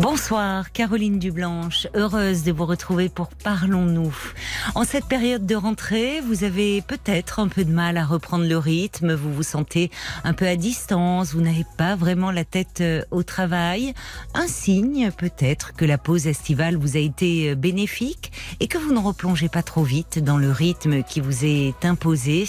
Bonsoir, Caroline Dublanche. Heureuse de vous retrouver pour Parlons-nous. En cette période de rentrée, vous avez peut-être un peu de mal à reprendre le rythme, vous vous sentez un peu à distance, vous n'avez pas vraiment la tête euh, au travail. Un signe peut-être que la pause estivale vous a été euh, bénéfique et que vous ne replongez pas trop vite dans le rythme qui vous est imposé.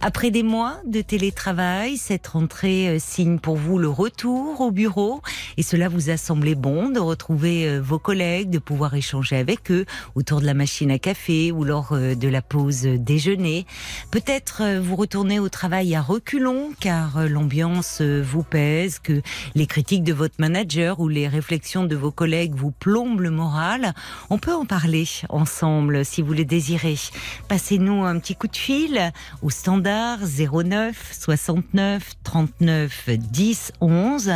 Après des mois de télétravail, cette rentrée euh, signe pour vous le retour au bureau et cela vous a semblé bon de retrouver euh, vos collègues, de pouvoir échanger avec eux autour de la machine à café ou lors euh, de la pause déjeuner. Peut-être euh, vous retournez au travail à reculons car l'ambiance vous pèse, que les critiques de votre manager ou les réflexions de vos collègues vous plombent le moral. On peut en parler ensemble si vous le désirez. Passez-nous un petit coup de fil au standard 09 69 39 10 11.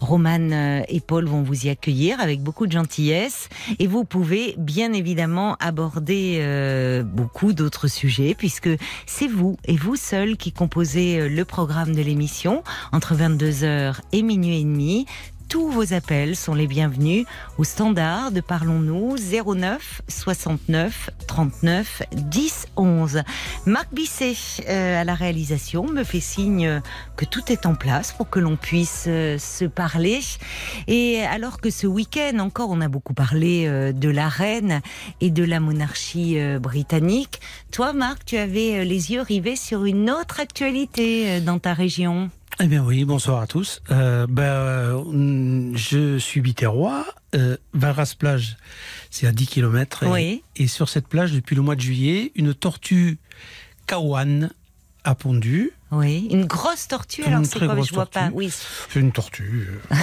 Romane et Paul vont vous y accueillir avec beaucoup de gentillesse. Et vous pouvez bien évidemment aborder euh, beaucoup d'autres sujets puisque c'est vous et vous seul qui composez euh, le programme de l'émission entre 22h et minuit et demi tous vos appels sont les bienvenus au standard de Parlons-nous 09 69 39 10 11. Marc Bisset euh, à la réalisation me fait signe que tout est en place pour que l'on puisse euh, se parler. Et alors que ce week-end encore on a beaucoup parlé euh, de la reine et de la monarchie britannique, toi Marc tu avais les yeux rivés sur une autre actualité dans ta région. Eh bien oui, bonsoir à tous. Euh, ben, euh, je suis biterrois. Euh, Valras-Plage, c'est à 10 km. Oui. Et, sur cette plage, depuis le mois de juillet, une tortue kawan a pondu. Oui, une grosse tortue. alors c'est quoi Je vois pas. Oui. C'est une tortue, euh,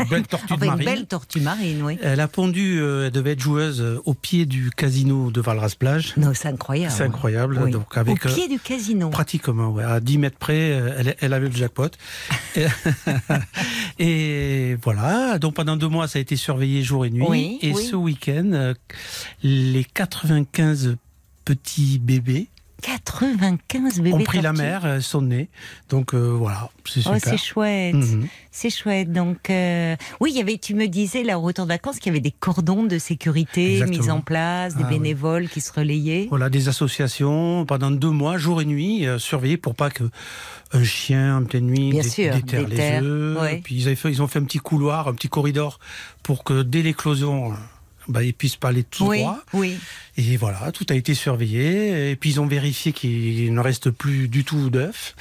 une belle tortue enfin, marine. Une belle tortue marine, oui. Elle a pondu. Euh, elle devait être joueuse euh, au pied du casino de Valras Plage. Non, c'est incroyable. C'est incroyable. Oui. Donc avec au pied du casino. Pratiquement, ouais, à 10 mètres près, elle, elle avait le jackpot. et, et voilà. Donc pendant deux mois, ça a été surveillé jour et nuit. Oui, et ce week-end, les 95 petits bébés 95 bébés ont pris la mer, sont nés. Donc euh, voilà, c'est Oh, super. c'est chouette, Mhm. c'est chouette. Donc, euh, oui, il y avait, tu me disais là au retour de vacances qu'il y avait des cordons de sécurité Exactement. mis en place, des Ah, oui. bénévoles qui se relayaient. Voilà, des associations pendant deux mois, jour et nuit, euh, surveillés pour pas que un chien en pleine nuit Bien dé- sûr, déterre les œufs. ouais. Puis ils, fait, ils ont fait un petit couloir, un petit corridor pour que dès l'éclosion, bah, ils puissent pas aller tout oui, droit. oui. Et voilà, tout a été surveillé. Et puis ils ont vérifié qu'il ne reste plus du tout d'œufs.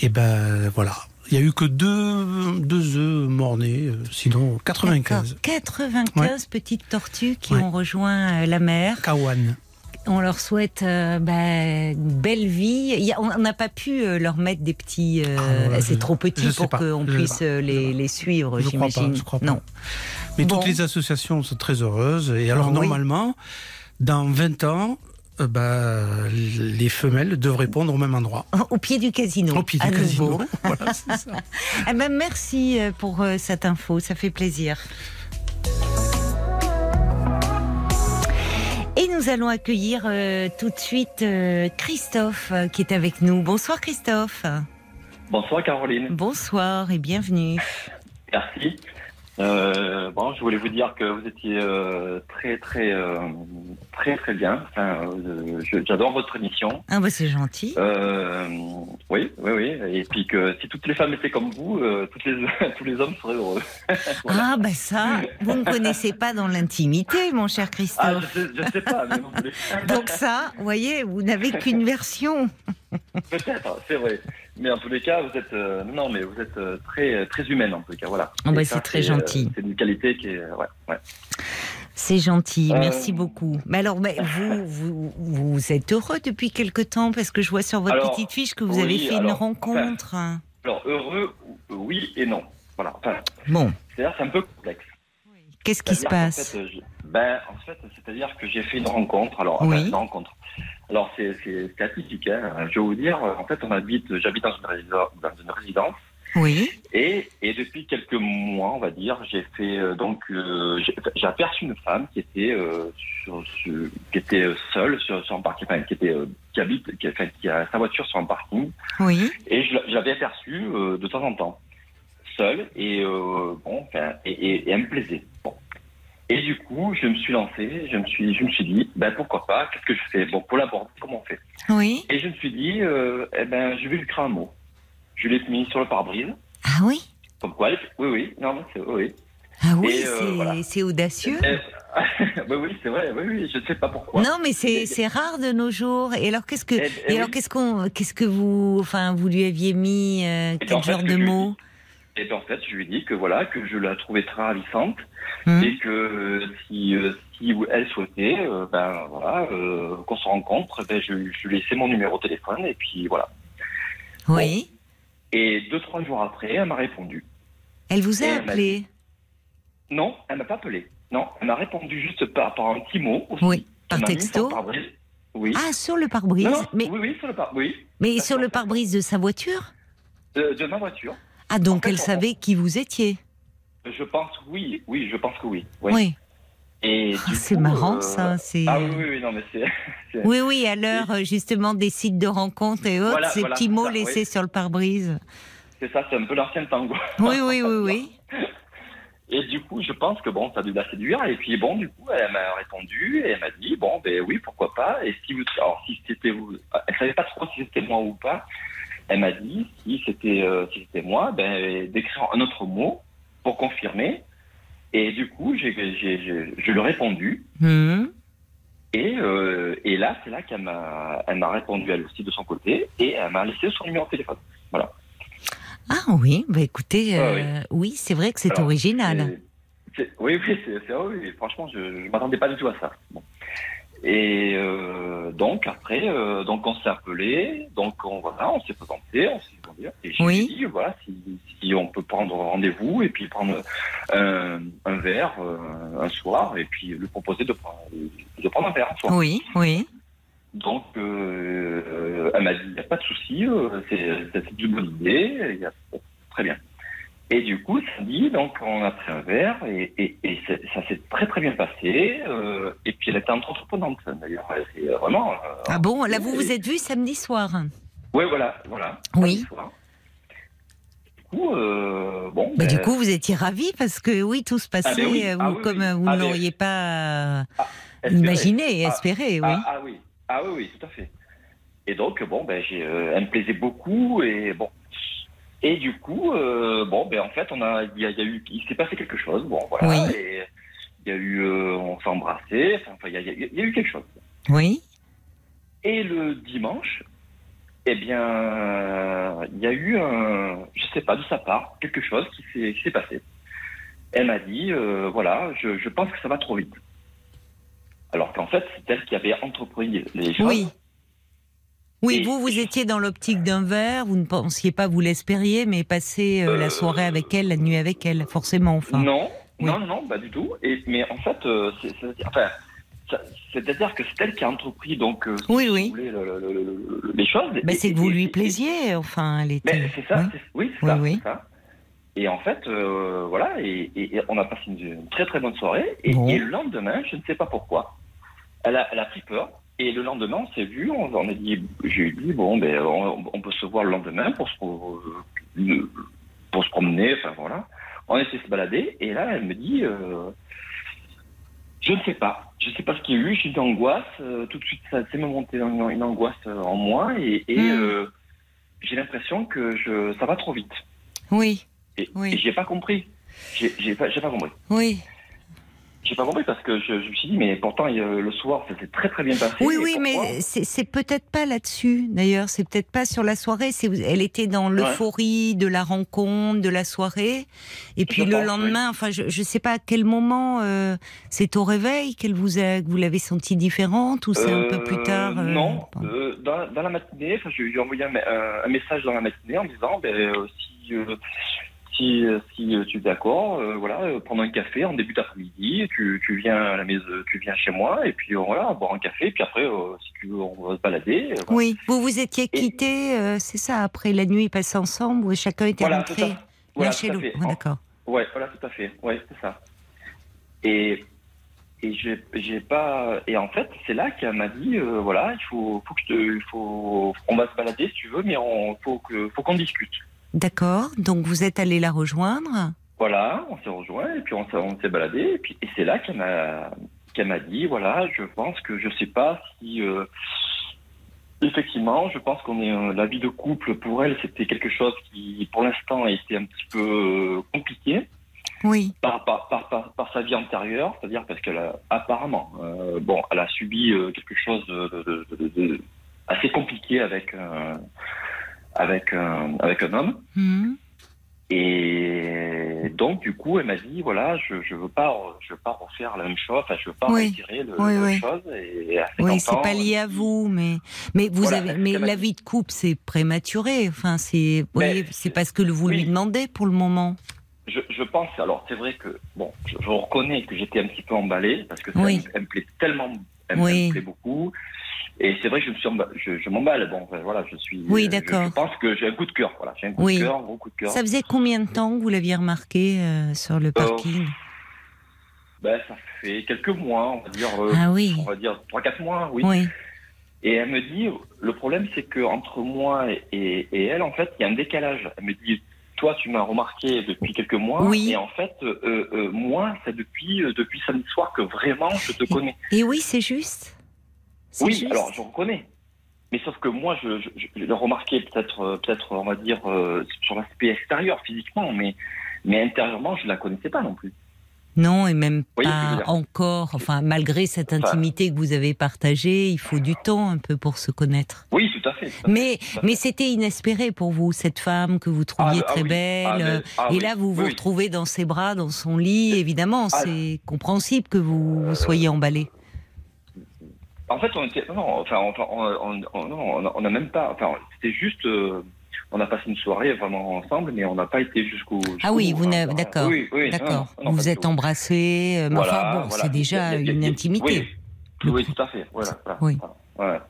Et ben voilà. Il y a eu que deux, deux œufs morts-nés, euh, sinon 95. D'accord. 95 petites tortues qui Ouais. ont rejoint euh, la mer. Kawan. On leur souhaite euh, bah, une belle vie. Il y a- on n'a pas pu euh, leur mettre des petits. euh, Ah, c'est trop petit pour qu'on puisse euh, les, les suivre, Je crois pas, j'imagine. crois pas. Mais Bon. toutes les associations sont très heureuses. Et alors, Ah oui. normalement, dans 20 ans, euh, bah, les femelles devraient pondre au même endroit. Au pied du casino. Au pied à du casino. voilà, c'est ça. Eh ben, merci euh, pour euh, cette info, ça fait plaisir. Et nous allons accueillir euh, tout de suite euh, Christophe euh, qui est avec nous. Bonsoir Christophe. Bonsoir Caroline, Bonsoir et bienvenue. merci. Euh, bon, je voulais vous dire que vous étiez euh, très très euh, très très bien. Enfin, j'adore votre émission. Ah bah c'est gentil. Oui, oui, oui. Et puis que si toutes les femmes étaient comme vous, toutes les tous les hommes seraient heureux. voilà. Ah bah ça, vous ne connaissez pas dans l'intimité, mon cher Ah, je Christophe. sais, pas, mais vous voulez- Donc ça, vous voyez, vous n'avez qu'une version. peut-être, c'est vrai. Mais en tous les cas, vous êtes euh, non, mais vous êtes euh, très très humaine en tout cas, voilà. Ah bah, c'est très euh, gentil. c'est une qualité qui est ouais, ouais. C'est gentil, Euh, merci beaucoup. Mais alors, mais vous, vous, vous êtes heureux depuis quelque temps? Parce que je vois sur votre Alors, petite fiche que vous oui, avez fait une rencontre. Alors heureux, oui et non. Voilà. Enfin, Bon, c'est-à-dire c'est un peu complexe. qu'est-ce qui se passe? fait, euh, je- ben, en fait, c'est-à-dire que j'ai fait une rencontre. Alors, Oui. enfin, une rencontre. Alors, c'est atypique. Hein. Je vais vous dire, euh, en fait, on habite, j'habite dans une, résidence, dans une résidence Oui. Et, et depuis quelques mois, on va dire, j'ai fait euh, donc euh, j'ai aperçu une femme qui était euh, sur, sur- qui était euh, seule sur, sur un parking, enfin, qui était euh, qui habite, qui, enfin, qui a sa voiture sur un parking. Oui. Et je, je l'avais aperçue euh, de temps en temps, seule, et euh, bon, enfin, et, et- et elle me plaisait. Et du coup, je me suis lancé, je me suis, je me suis dit, ben pourquoi pas, qu'est-ce que je fais? Bon, pour l'aborder, comment on fait? Oui. Et je me suis dit, euh, eh ben, je vais lui écrire un mot. Je l'ai mis sur le pare-brise, Ah oui? comme quoi, oui, oui, non, c'est, oui. Ah oui, euh, c'est voilà. audacieux. Eh, oui, oui, c'est vrai, oui, oui, je ne sais pas pourquoi. Non, mais c'est rare de nos jours. Et alors, qu'est-ce que Eh, eh et alors oui. qu'est-ce qu'on qu'est-ce que vous enfin vous lui aviez mis euh, ben, quel en fait, genre de je lui mots Et bien, en fait, je lui ai dit que voilà, que je la trouvais très ravissante Hum et que euh, si, euh, si elle souhaitait, euh, ben voilà, qu'on se rencontre, ben, je, je lui laissais mon numéro de téléphone et puis voilà. Oui. Et deux trois jours après, elle m'a répondu. Elle vous a Et elle m'a appelé? Non, elle m'a pas appelé. Non, elle m'a répondu juste par, par un petit mot. Aussi. Oui. Par texto. pare-brise. Oui. Ah, sur le pare-brise. Mais Oui, oui, sur le pare Oui, mais sur le pare-brise de sa voiture? de, de ma voiture. Ah, donc En fait, elle on- savait qui vous étiez. Je pense oui, oui, je pense que oui. oui. Oui. Et Ah, c'est marrant euh, ça. C'est. Ah oui, oui, oui, non, mais c'est. Oui, oui, à l'heure euh, justement des sites de rencontres et autres, Voilà, ces voilà, petits mots ça, laissés oui. sur le pare-brise. C'est ça, c'est un peu l'ancien tango. Oui, oui, oui, oui. Et du coup, je pense que bon, ça a dû la séduire. Et puis bon, du coup, elle m'a répondu et elle m'a dit bon, ben oui, pourquoi pas. Et si vous, alors si c'était vous, elle savait pas trop si c'était moi ou pas. Elle m'a dit si c'était euh, si c'était moi, ben d'écrire un autre mot pour confirmer. Et du coup, j'ai- je lui ai répondu. Hum. Et, euh, et là, c'est là qu'elle m'a, répondu elle aussi de son côté et elle m'a laissé son numéro de téléphone. Ah oui, bah écoutez, Ah euh, oui, c'est vrai que c'est original. Oui, oui, c'est, oui, oui, franchement, je ne m'attendais pas du tout à ça. Bon. Et euh, donc, après, euh, donc on s'est appelé, donc on, voilà, on s'est présenté, on s'est demandé, et Oui. dit, voilà, si, si on peut prendre rendez-vous et puis prendre un, un verre euh, un soir et puis lui proposer de prendre, de prendre un verre un soir. Oui, oui. Donc, elle m'a dit, il n'y a pas de souci, c'est, une bonne idée, très bien. Et du coup, samedi, donc, on a pris un verre et, et, et c'est- ça s'est très très bien passé. euh, et puis, elle était entreprenante, d'ailleurs. C'est vraiment. euh, Ah bon, là vous vous êtes vu samedi soir. Ouais, voilà, voilà. Oui. soir. Du coup, euh, bon. Bah, ben, du coup, vous étiez ravi parce que oui, tout se passait Ah, oui. euh, Ah, oui, comme oui. euh, vous Ah, ne l'auriez pas espérer. imaginé Ah, espéré, oui. Ah, ah oui, ah oui, oui, tout à fait. Et donc bon, ben j'ai, euh, elle me plaisait beaucoup et bon. Et du coup, euh, bon, ben en fait, on a, il y a, il y a eu, il s'est passé quelque chose. Bon, voilà. Oui. Et il y a eu, euh, on s'est embrassé. Enfin, il y a, y y eu quelque chose. Oui. Et le dimanche, eh bien, il y a eu un, je sais pas de sa part, quelque chose qui s'est, qui s'est passé. Elle m'a dit, euh, voilà, je, je pense que ça va trop vite. Alors qu'en fait, c'est elle qui avait entrepris les choses. Oui. Oui, Et- vous, vous étiez dans l'optique d'un verre, vous ne pensiez pas, vous l'espériez, mais passer euh, la Euh, soirée avec elle, la nuit avec elle, forcément, enfin. Non, Oui. non, non, pas du tout. Et, mais en fait, euh, c'est, enfin, c'est-à-dire que c'est elle qui a entrepris donc euh, si Oui, vous oui. voulez, le- le- le- le- les choses. Bah, c'est que vous et- lui plaisiez, enfin, elle était. C'est ça, Oui. c'est- ça, oui. c'est ça. Et en fait, voilà, et, et- et on a passé une, une très très bonne soirée. Et, Bon. et le lendemain, je ne sais pas pourquoi, elle a, elle a pris peur. Et le lendemain, on s'est vu, on, a dit, j'ai dit, bon, ben, on, on peut se voir le lendemain pour se, pour, pour se promener, enfin voilà. On essaie de se balader, et là, elle me dit, euh, je ne sais pas, je ne sais pas ce qu'il y a eu, j'ai une angoisse, euh, tout de suite, ça s'est monté une, une angoisse euh, en moi, et, et, Hmm. euh, j'ai l'impression que je, ça va trop vite. Oui, Et, Oui. et j'ai pas compris. J'ai pas, pas compris. oui. J'ai pas compris parce que je, je me suis dit, mais pourtant, le soir, ça s'est très très bien passé. Oui, oui, pourquoi mais c'est peut-être pas là-dessus, d'ailleurs. C'est peut-être pas sur la soirée. Elle était dans l'euphorie de la rencontre, de la soirée. Et puis le pense, lendemain, enfin, je, je sais pas à quel moment, euh, c'est au réveil qu'elle vous a, que vous l'avez sentie différente ou c'est un peu plus Euh, tard euh, Non, dans, dans la matinée, enfin, je lui ai envoyé un, message dans la matinée en disant, ben, si, si, si tu es d'accord, euh, voilà, euh, prendre un café en début d'après-midi, tu, tu viens à la maison, tu viens chez moi, et puis euh, voilà, boire un café, puis après, euh, si tu veux, on va se balader. voilà. Oui, vous vous étiez quittés, euh, c'est ça, après la nuit passée ensemble, où chacun était Voilà, rentré. Voilà, chez l'autre. En- D'accord. Ouais, voilà, tout à fait. Ouais, c'est ça. Et et j'ai j'ai pas et en fait c'est là qu'elle m'a dit euh, voilà il faut faut que je te il faut on va se balader si tu veux mais on faut que faut qu'on discute. D'accord. Donc vous êtes allé la rejoindre. Voilà, on s'est rejoint et puis on s'est baladé et puis et c'est là qu'elle m'a qu'elle m'a dit voilà je pense que je sais pas si euh, effectivement je pense qu'on est euh, la vie de couple pour elle c'était quelque chose qui pour l'instant était un petit peu euh, compliqué. Oui. par, par, par, par, par sa vie antérieure, c'est-à-dire parce qu'elle a apparemment, euh, bon, elle a subi euh, quelque chose de, de- de- de- de assez compliqué avec euh, avec un, avec un homme. Mhm. Et donc du coup, elle m'a dit voilà, je je veux pas je veux pas refaire la même chose, enfin je veux pas Oui. retirer le, Oui, la même oui. chose. Et à 50 Oui, c'est pas lié à vous, mais mais vous Voilà, avez mais la vie de couple c'est prématuré. Enfin, c'est c'est parce que vous lui demandez pour le moment. Je, je pense, alors c'est vrai que, bon, je, je reconnais que j'étais un petit peu emballé, parce que ça elle me plaît tellement, elle, Oui. me plaît beaucoup. Et c'est vrai que je me suis je, je m'emballe, bon, voilà, je suis. Oui, je- d'accord. Je, pense que j'ai un coup de cœur, voilà, j'ai un coup Oui. de cœur, un gros coup de cœur. Ça faisait combien de temps que vous l'aviez remarqué euh, sur le parking? Ben, ça fait quelques mois, on va dire, euh, Ah oui. on va dire 3-4 mois, oui. Oui. Et elle me dit, le problème c'est que entre moi et, et, et elle, en fait, il y a un décalage. Elle me dit, toi, tu m'as remarqué depuis quelques mois, Oui. et en fait, euh, euh, moi, c'est depuis euh, depuis samedi soir que vraiment je te connais. Et oui, c'est juste. Oui, juste. alors je reconnais. Mais sauf que moi, je, je, je l'ai remarqué peut-être, euh, peut-être, on va dire, sur l'aspect extérieur, physiquement, mais, mais intérieurement, je la connaissais pas non plus. Non, et même pas encore. Enfin, malgré cette Enfin- intimité que vous avez partagée, il faut du temps un peu pour se connaître. Oui, tout à fait. tout à fait, Mais, fait. mais c'était inespéré pour vous, cette femme que vous trouviez Ah, ah très belle. Ah, ah et là, vous vous oui, retrouvez dans ses bras, dans son lit. Évidemment, c'est compréhensible que vous, vous soyez emballé. En fait, on était, non, enfin, enfin, on, on, on, non, on a- on a même pas, enfin, c'était juste, euh, on a passé une soirée vraiment ensemble, mais on n'a pas été jusqu'au. Ah oui, vous hein. d'accord, Oui, d'accord. vous vous êtes embrassés, euh, Voilà, enfin bon, voilà. c'est déjà une il y a- intimité. Oui, oui, tout à fait. Voilà, voilà, Oui. voilà, ouais.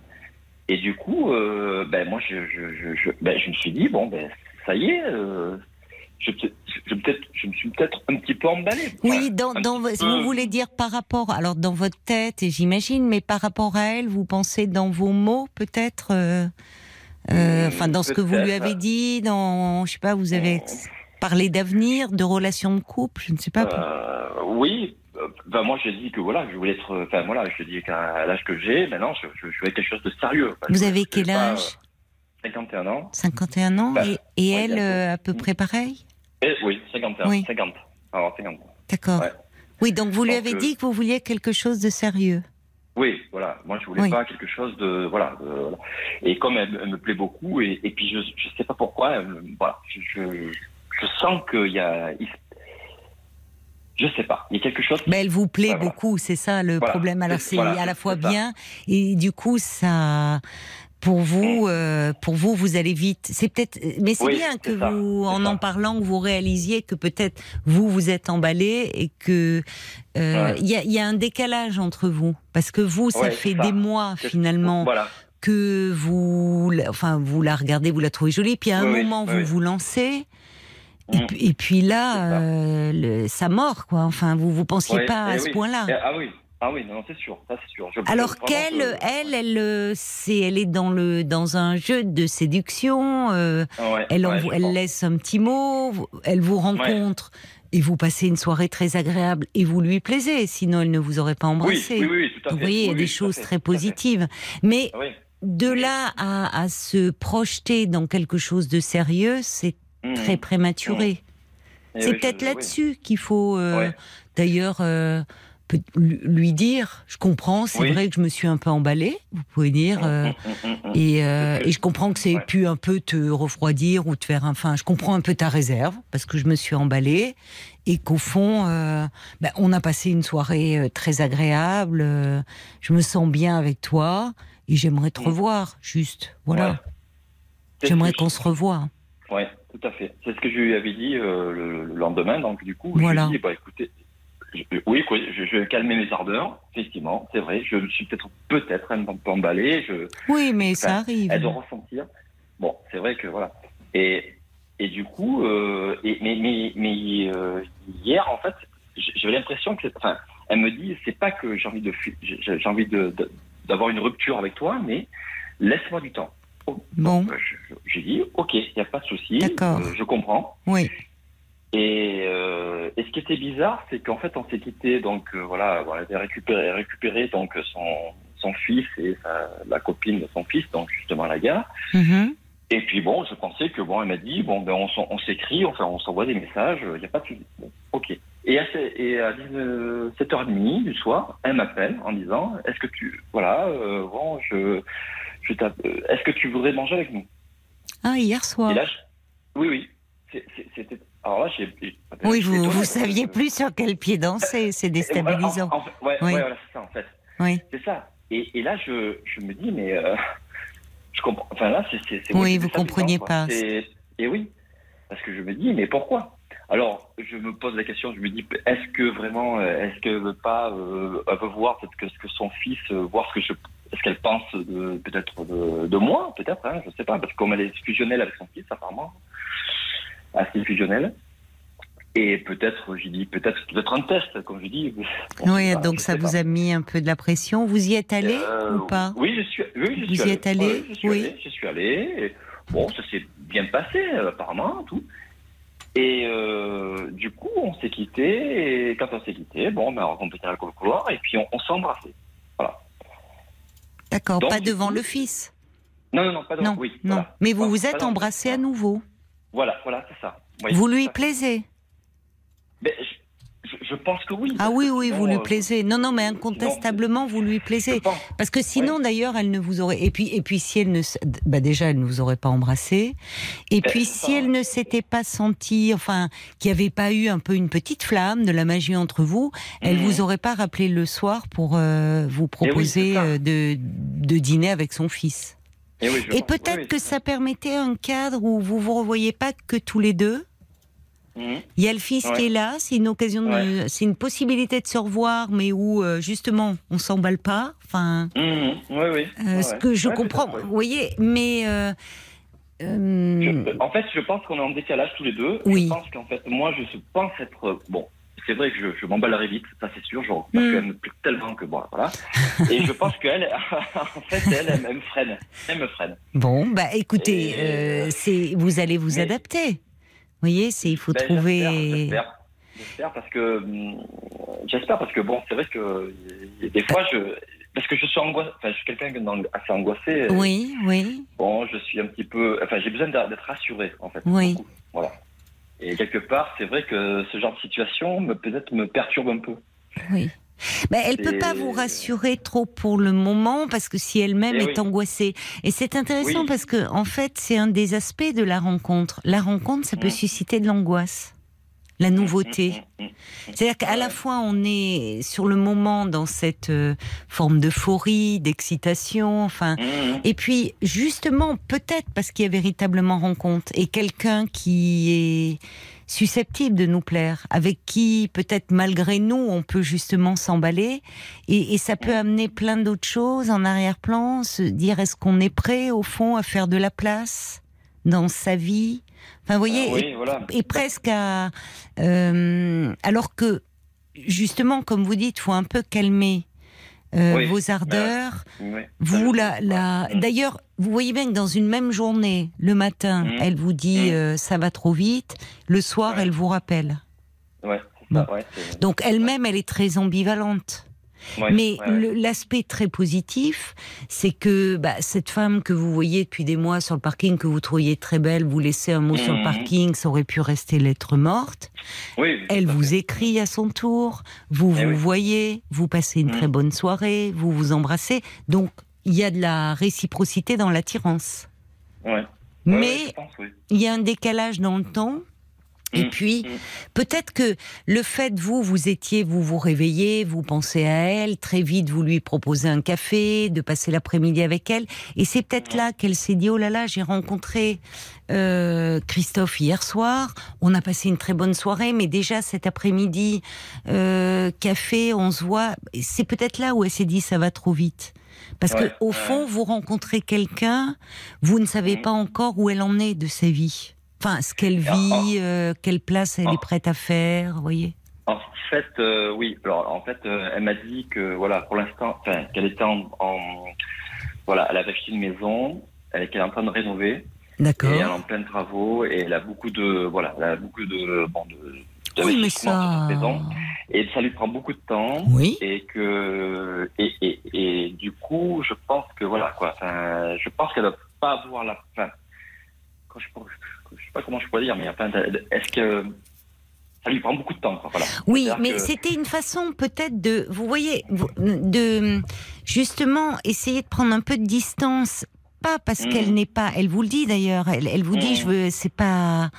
Et du coup, euh, ben moi, je, je, je, je, ben, je me suis dit bon, ben ça y est, euh, je, me suis peut-être un petit peu emballé. Oui, dans, dans, vous voulez dire par rapport, alors dans votre tête, et j'imagine, mais par rapport à elle, vous pensez dans vos mots peut-être, euh, enfin dans ce que vous lui avez dit, dans, je sais pas, vous avez parlé d'avenir, de relations de couple, je ne sais pas. Euh, oui. euh, Ben moi, j'ai dit que voilà, je voulais être. Enfin voilà, je dis qu'à l'âge que j'ai, maintenant, je, je, je veux être quelque chose de sérieux. Vous je- avez je quel vais pas, âge euh, 51 ans. 51 ans Bah, et, et ouais, elle euh, à peu près pareil? Et, oui, 51. Oui. 50. Alors 50. D'accord. Ouais. Oui, donc vous lui Donc, avez euh, dit que vous vouliez quelque chose de sérieux. Oui, voilà. Moi, je voulais Oui. pas quelque chose de voilà. de- voilà. Et comme elle, elle me plaît beaucoup, et, et puis je je sais pas pourquoi, elle voilà, je, je, je sens qu'il y a, il- je sais pas, il y a quelque chose. Mais elle vous plaît voilà. beaucoup, c'est ça le Voilà. problème. Alors C'est- à la fois ça. bien et du coup ça. Pour vous, euh, pour vous, vous allez vite. C'est peut-être, mais c'est Oui, bien que ça, vous, en ça. en parlant, vous réalisiez que peut-être vous vous êtes emballé et que euh, Ouais. il y, a, y a un décalage entre vous, parce que vous, ça Ouais, fait ça. des mois finalement Voilà. que vous, enfin, vous la regardez, vous la trouvez jolie, puis à un Oui, moment oui, vous vous lancez. Et, Mm. puis, et puis là, euh, le- ça mord quoi. Enfin, vous vous pensiez pas à eh ce point-là. Eh, Ah oui, ah oui, non, c'est sûr, ça c'est sûr. Je- Alors qu'elle, elle, elle, euh, c'est, elle est dans le dans un jeu de séduction. euh, Ouais, elle, ouais, laisse un petit mot. vous- Elle vous rencontre et vous passez une soirée très agréable et vous lui plaisez. Sinon, elle ne vous aurait pas embrassé. oui, oui, oui, tout à vous fait. voyez, il y a des choses fait, très positives. Mais Ah de là à, à se projeter dans quelque chose de sérieux, c'est Mm. très prématuré. Eh C'est peut-être là-dessus qu'il faut euh, d'ailleurs euh, lui dire. Je comprends, c'est Oui. vrai que je me suis un peu emballée. Vous pouvez dire. euh, Mm, mm, mm, mm. et, euh, et je comprends que ça ait Ouais. pu un peu te refroidir ou te faire un. Enfin, je comprends un peu ta réserve parce que je me suis emballée et qu'au fond, euh, ben, on a passé une soirée euh, très agréable. euh, je me sens bien avec toi et j'aimerais te revoir. Juste, voilà. Ouais. J'aimerais qu'on se revoie. Ouais, tout à fait. C'est ce que je lui avais dit euh, le, le lendemain. Donc, du coup, Voilà. je lui ai dit, bah, écoutez, oui, quoi, je, je vais calmer mes ardeurs. Effectivement, c'est vrai. Je suis peut-être, peut-être un peu emballé. Je, Oui, mais ça arrive. elle doit ressentir. Bon, c'est vrai que voilà. Et, et du coup, euh, et, mais, mais, mais euh, hier, en fait, j'avais l'impression que, enfin, elle me dit, c'est pas que j'ai envie de, j'ai envie de, d'avoir une rupture avec toi, mais laisse-moi du temps. Bon, J'ai dit, ok, il n'y a pas de souci, euh, je comprends. oui. Et, euh, et ce qui était bizarre, c'est qu'en fait, on s'est quitté, donc euh, voilà, elle avait récupéré, récupéré donc son, son fils et sa- la copine de son fils, donc justement à la gare. Mhm. Et puis bon, je pensais que bon, elle m'a dit bon ben on, on s'écrit, enfin on s'envoie des messages, il n'y a pas de souci. Bon, ok. Et à, et à 19 7h30 du soir, elle m'appelle en disant est-ce que tu voilà euh, bon je je euh, est-ce que tu voudrais manger avec nous? Ah, hier soir. Et là je- oui oui c'était alors là j'ai Oui, vous vous saviez plus sur quel pied danser, c'est Et voilà, déstabilisant. en- en fait, ouais, Oui. ouais, voilà, c'est ça en fait. Oui. C'est ça. Et, et là, je, je me dis, mais euh, je comprends. Enfin là, c'est. c'est- c'est- Oui, c'est vous compreniez pas. Et, oui, parce que je me dis, mais pourquoi? Alors, je me pose la question. Je me dis, est-ce que vraiment, euh, est-ce qu'elle veut pas, euh, elle veut voir peut-être que ce que son fils, euh, voir ce que je, est-ce qu'elle pense de peut-être de, de moi, peut-être, hein, je sais pas, parce que comme elle est fusionnelle avec son fils, apparemment, assez fusionnelle. Et peut-être, j'ai dit, peut-être, peut-être un test, comme je dis. Oui, je pas, donc je ça vous pas. a mis un peu de la pression. Vous y êtes allé Euh, ou pas Oui, je suis, oui, je Vous suis y êtes allé Ouais, je suis Oui. allé, je suis allé. Et bon, ça s'est bien passé, euh, apparemment, tout. Et euh, du coup, on s'est quitté. Et quand on s'est quitté, bon, ben, on a rencontré le couloir et puis on, on s'est embrassé. D'accord, Donc, pas devant coup- le fils. Non, non, non, pas Non, oui, non. voilà. Mais vous Pas- vous êtes dans- embrassé à nouveau. Voilà, voilà, c'est ça. Vous lui fait. plaisez Mais je, je- pense que oui. Ah oui, oui, sinon, vous lui euh, plaisez. Non, non, mais sinon, incontestablement, vous lui plaisez. Parce que sinon, d'ailleurs, elle ne vous aurait. Et puis, et puis, si elle ne, bah déjà, elle ne vous aurait pas embrassé. Et Ben, puis, si ça. elle ne s'était pas sentie, enfin, qu'il n'y avait pas eu un peu une petite flamme de la magie entre vous, elle Mhm. vous aurait pas rappelé le soir pour euh, vous Eh oui, proposer ça. euh, de, de dîner avec son fils. Et, oui, je Et peut-être Oui, que ça permettait un cadre où vous vous revoyez pas que tous les deux. Mhm. Il y a le fils Ouais. qui est là, c'est une occasion, c'est une possibilité de se revoir, mais où euh, justement on s'emballe pas. Enfin, Mhm. Oui, oui. euh, Ouais, ce que je comprends, vous voyez, mais euh, Je- en fait, je pense qu'on est en décalage tous les deux. Oui. Je pense qu'en fait, moi, je pense être bon. C'est vrai que je, je m'emballerai vite, ça c'est sûr, genre, parce Mm. qu'elle me plaît tellement que bon, voilà. Et je pense qu'elle, en fait, elle, elle, elle me freine. Elle me freine. bon, bah écoutez, Et- euh, c'est vous allez vous Mais- adapter. Vous voyez, c'est il faut Ben, trouver. J'espère, parce que hum, j'espère parce que bon, c'est vrai que des fois je parce que je suis angoissé, enfin je suis quelqu'un assez angoissé. Oui, oui, Bon, je suis un petit peu, enfin j'ai besoin d'être rassuré en fait. Oui. beaucoup. Voilà. Et quelque part, c'est vrai que ce genre de situation me peut-être me perturbe un peu. oui. Ben, elle peut Et- pas vous rassurer trop pour le moment parce que si elle-même Eh est oui. angoissée. Et c'est intéressant Oui. parce que en fait, c'est un des aspects de la rencontre. La rencontre, ça peut Mm. susciter de l'angoisse, la nouveauté. Mm, mm, mm. C'est-à-dire qu'à la fois on est sur le moment dans cette euh, forme d'euphorie, d'excitation, enfin. Et puis justement, peut-être parce qu'il y a véritablement rencontre et quelqu'un qui est susceptible de nous plaire, avec qui peut-être malgré nous on peut justement s'emballer et, et ça peut amener plein d'autres choses en arrière-plan, se dire est-ce qu'on est prêt au fond à faire de la place dans sa vie Enfin, vous voyez, Ah et oui, voilà. et presque à euh, alors que justement comme vous dites faut un peu calmer euh, Oui, vos ardeurs Oui. vous la, la Mm. d'ailleurs vous voyez bien que dans une même journée le matin Mm. elle vous dit Mm. euh, ça va trop vite le soir Ouais. elle vous rappelle Ouais, ouais, c'est- donc elle-même elle est très ambivalente mais l'aspect très positif, c'est que bah, cette femme que vous voyez depuis des mois sur le parking, que vous trouviez très belle, vous laissez un mot sur le Mhm. parking, ça aurait pu rester lettre morte. Elle vous fait. écrit à son tour, vous Eh vous voyez, vous passez une Mhm. très bonne soirée, vous vous embrassez. Donc il y a de la réciprocité dans l'attirance. Mais il y a un décalage dans le temps. Et Mm, puis, mm. peut-être que le fait, vous, vous étiez, vous vous réveillez, vous pensez à elle, très vite, vous lui proposez un café, de passer l'après-midi avec elle. Et c'est peut-être là qu'elle s'est dit, oh là là, j'ai rencontré euh, Christophe hier soir, on a passé une très bonne soirée, mais déjà cet après-midi, euh, café, on se voit. C'est peut-être là où elle s'est dit, ça va trop vite. Parce Ouais, que au ouais. fond, vous rencontrez quelqu'un, vous ne savez pas encore où elle en est de sa vie. Enfin, ce qu'elle vit, euh, quelle place elle est prête à faire, vous voyez. En fait, euh, oui. Alors, en fait, euh, elle m'a dit que, voilà, pour l'instant, enfin, qu'elle était en, en- voilà, elle avait acheté une maison, elle qu'elle est en train de rénover, et D'accord. elle est en plein de travaux, et elle a beaucoup de, voilà, elle a beaucoup de, bon, de, Oui, mais ça. et ça lui prend beaucoup de temps. Oui. et que et, et, et du coup je pense que voilà quoi enfin, je pense qu'elle va pas avoir la fin quand je, sais pas comment je pourrais dire mais enfin, est-ce que ça lui prend beaucoup de temps quoi, voilà Oui, mais que- c'était une façon peut-être de, vous voyez, de justement essayer de prendre un peu de distance, pas parce Mhm. qu'elle n'est pas, elle vous le dit d'ailleurs, elle, elle vous dit, Mhm. je veux, c'est pas,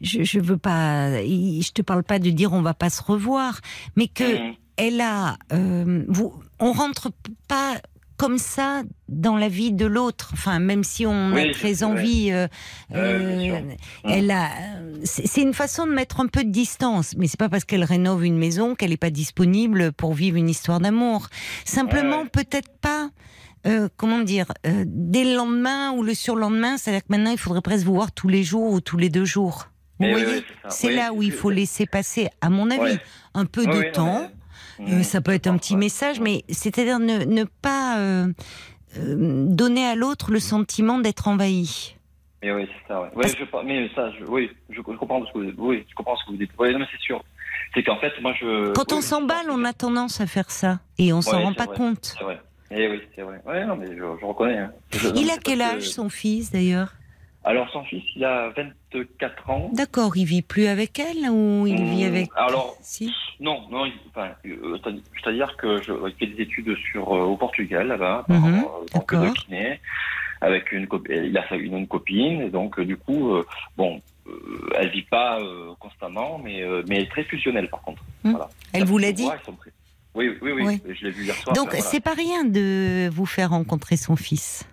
je, je veux pas, je te parle pas de dire on va pas se revoir, mais que Mhm. elle a, euh, vous, on rentre pas comme ça dans la vie de l'autre. Enfin, même si on Oui, a très envie, euh, sûr. euh, elle a. C'est une façon de mettre un peu de distance, mais c'est pas parce qu'elle rénove une maison qu'elle n'est pas disponible pour vivre une histoire d'amour. Simplement, peut-être pas. euh, comment dire euh, Dès le lendemain ou le surlendemain, c'est-à-dire que maintenant il faudrait presque vous voir tous les jours ou tous les deux jours. Vous Eh voyez oui, c'est ça. C'est Oui, là où il faut laisser passer, à mon avis, un peu de temps. Euh, Mhm. ça peut être un petit message, mais c'est-à-dire ne, ne pas euh, euh, donner à l'autre le sentiment d'être envahi. Mais oui, c'est ça, ouais. Parce- je, mais ça, je, oui, je, je comprends ce que vous, oui, je comprends ce que vous dites. Oui, non, mais c'est sûr. C'est qu'en fait, moi, je. Quand oui, on s'emballe, on a tendance à faire ça et on s'en Ouais, rend pas vrai. compte. C'est vrai. Eh oui, c'est vrai. Ouais, non, mais je, je reconnais. hein. Il a quel que- âge son fils d'ailleurs? Alors, son fils, il a 24 ans. D'accord, il vit plus avec elle ou il vit Mmh, avec Alors, Si. non, non, il- enfin, euh, c'est- c'est-à-dire que je il fait des études sur euh, au Portugal là-bas, en- en tant que kiné, avec une copine. Il a une, une copine, et donc euh, du coup, bon, elle vit pas constamment, mais mais elle est très fusionnelle par contre. Mmh. Voilà. Elle vous l'a dit voit, Oui, oui, oui, Oui. je l'ai vu hier soir. Donc voilà. c'est pas rien de vous faire rencontrer son fils.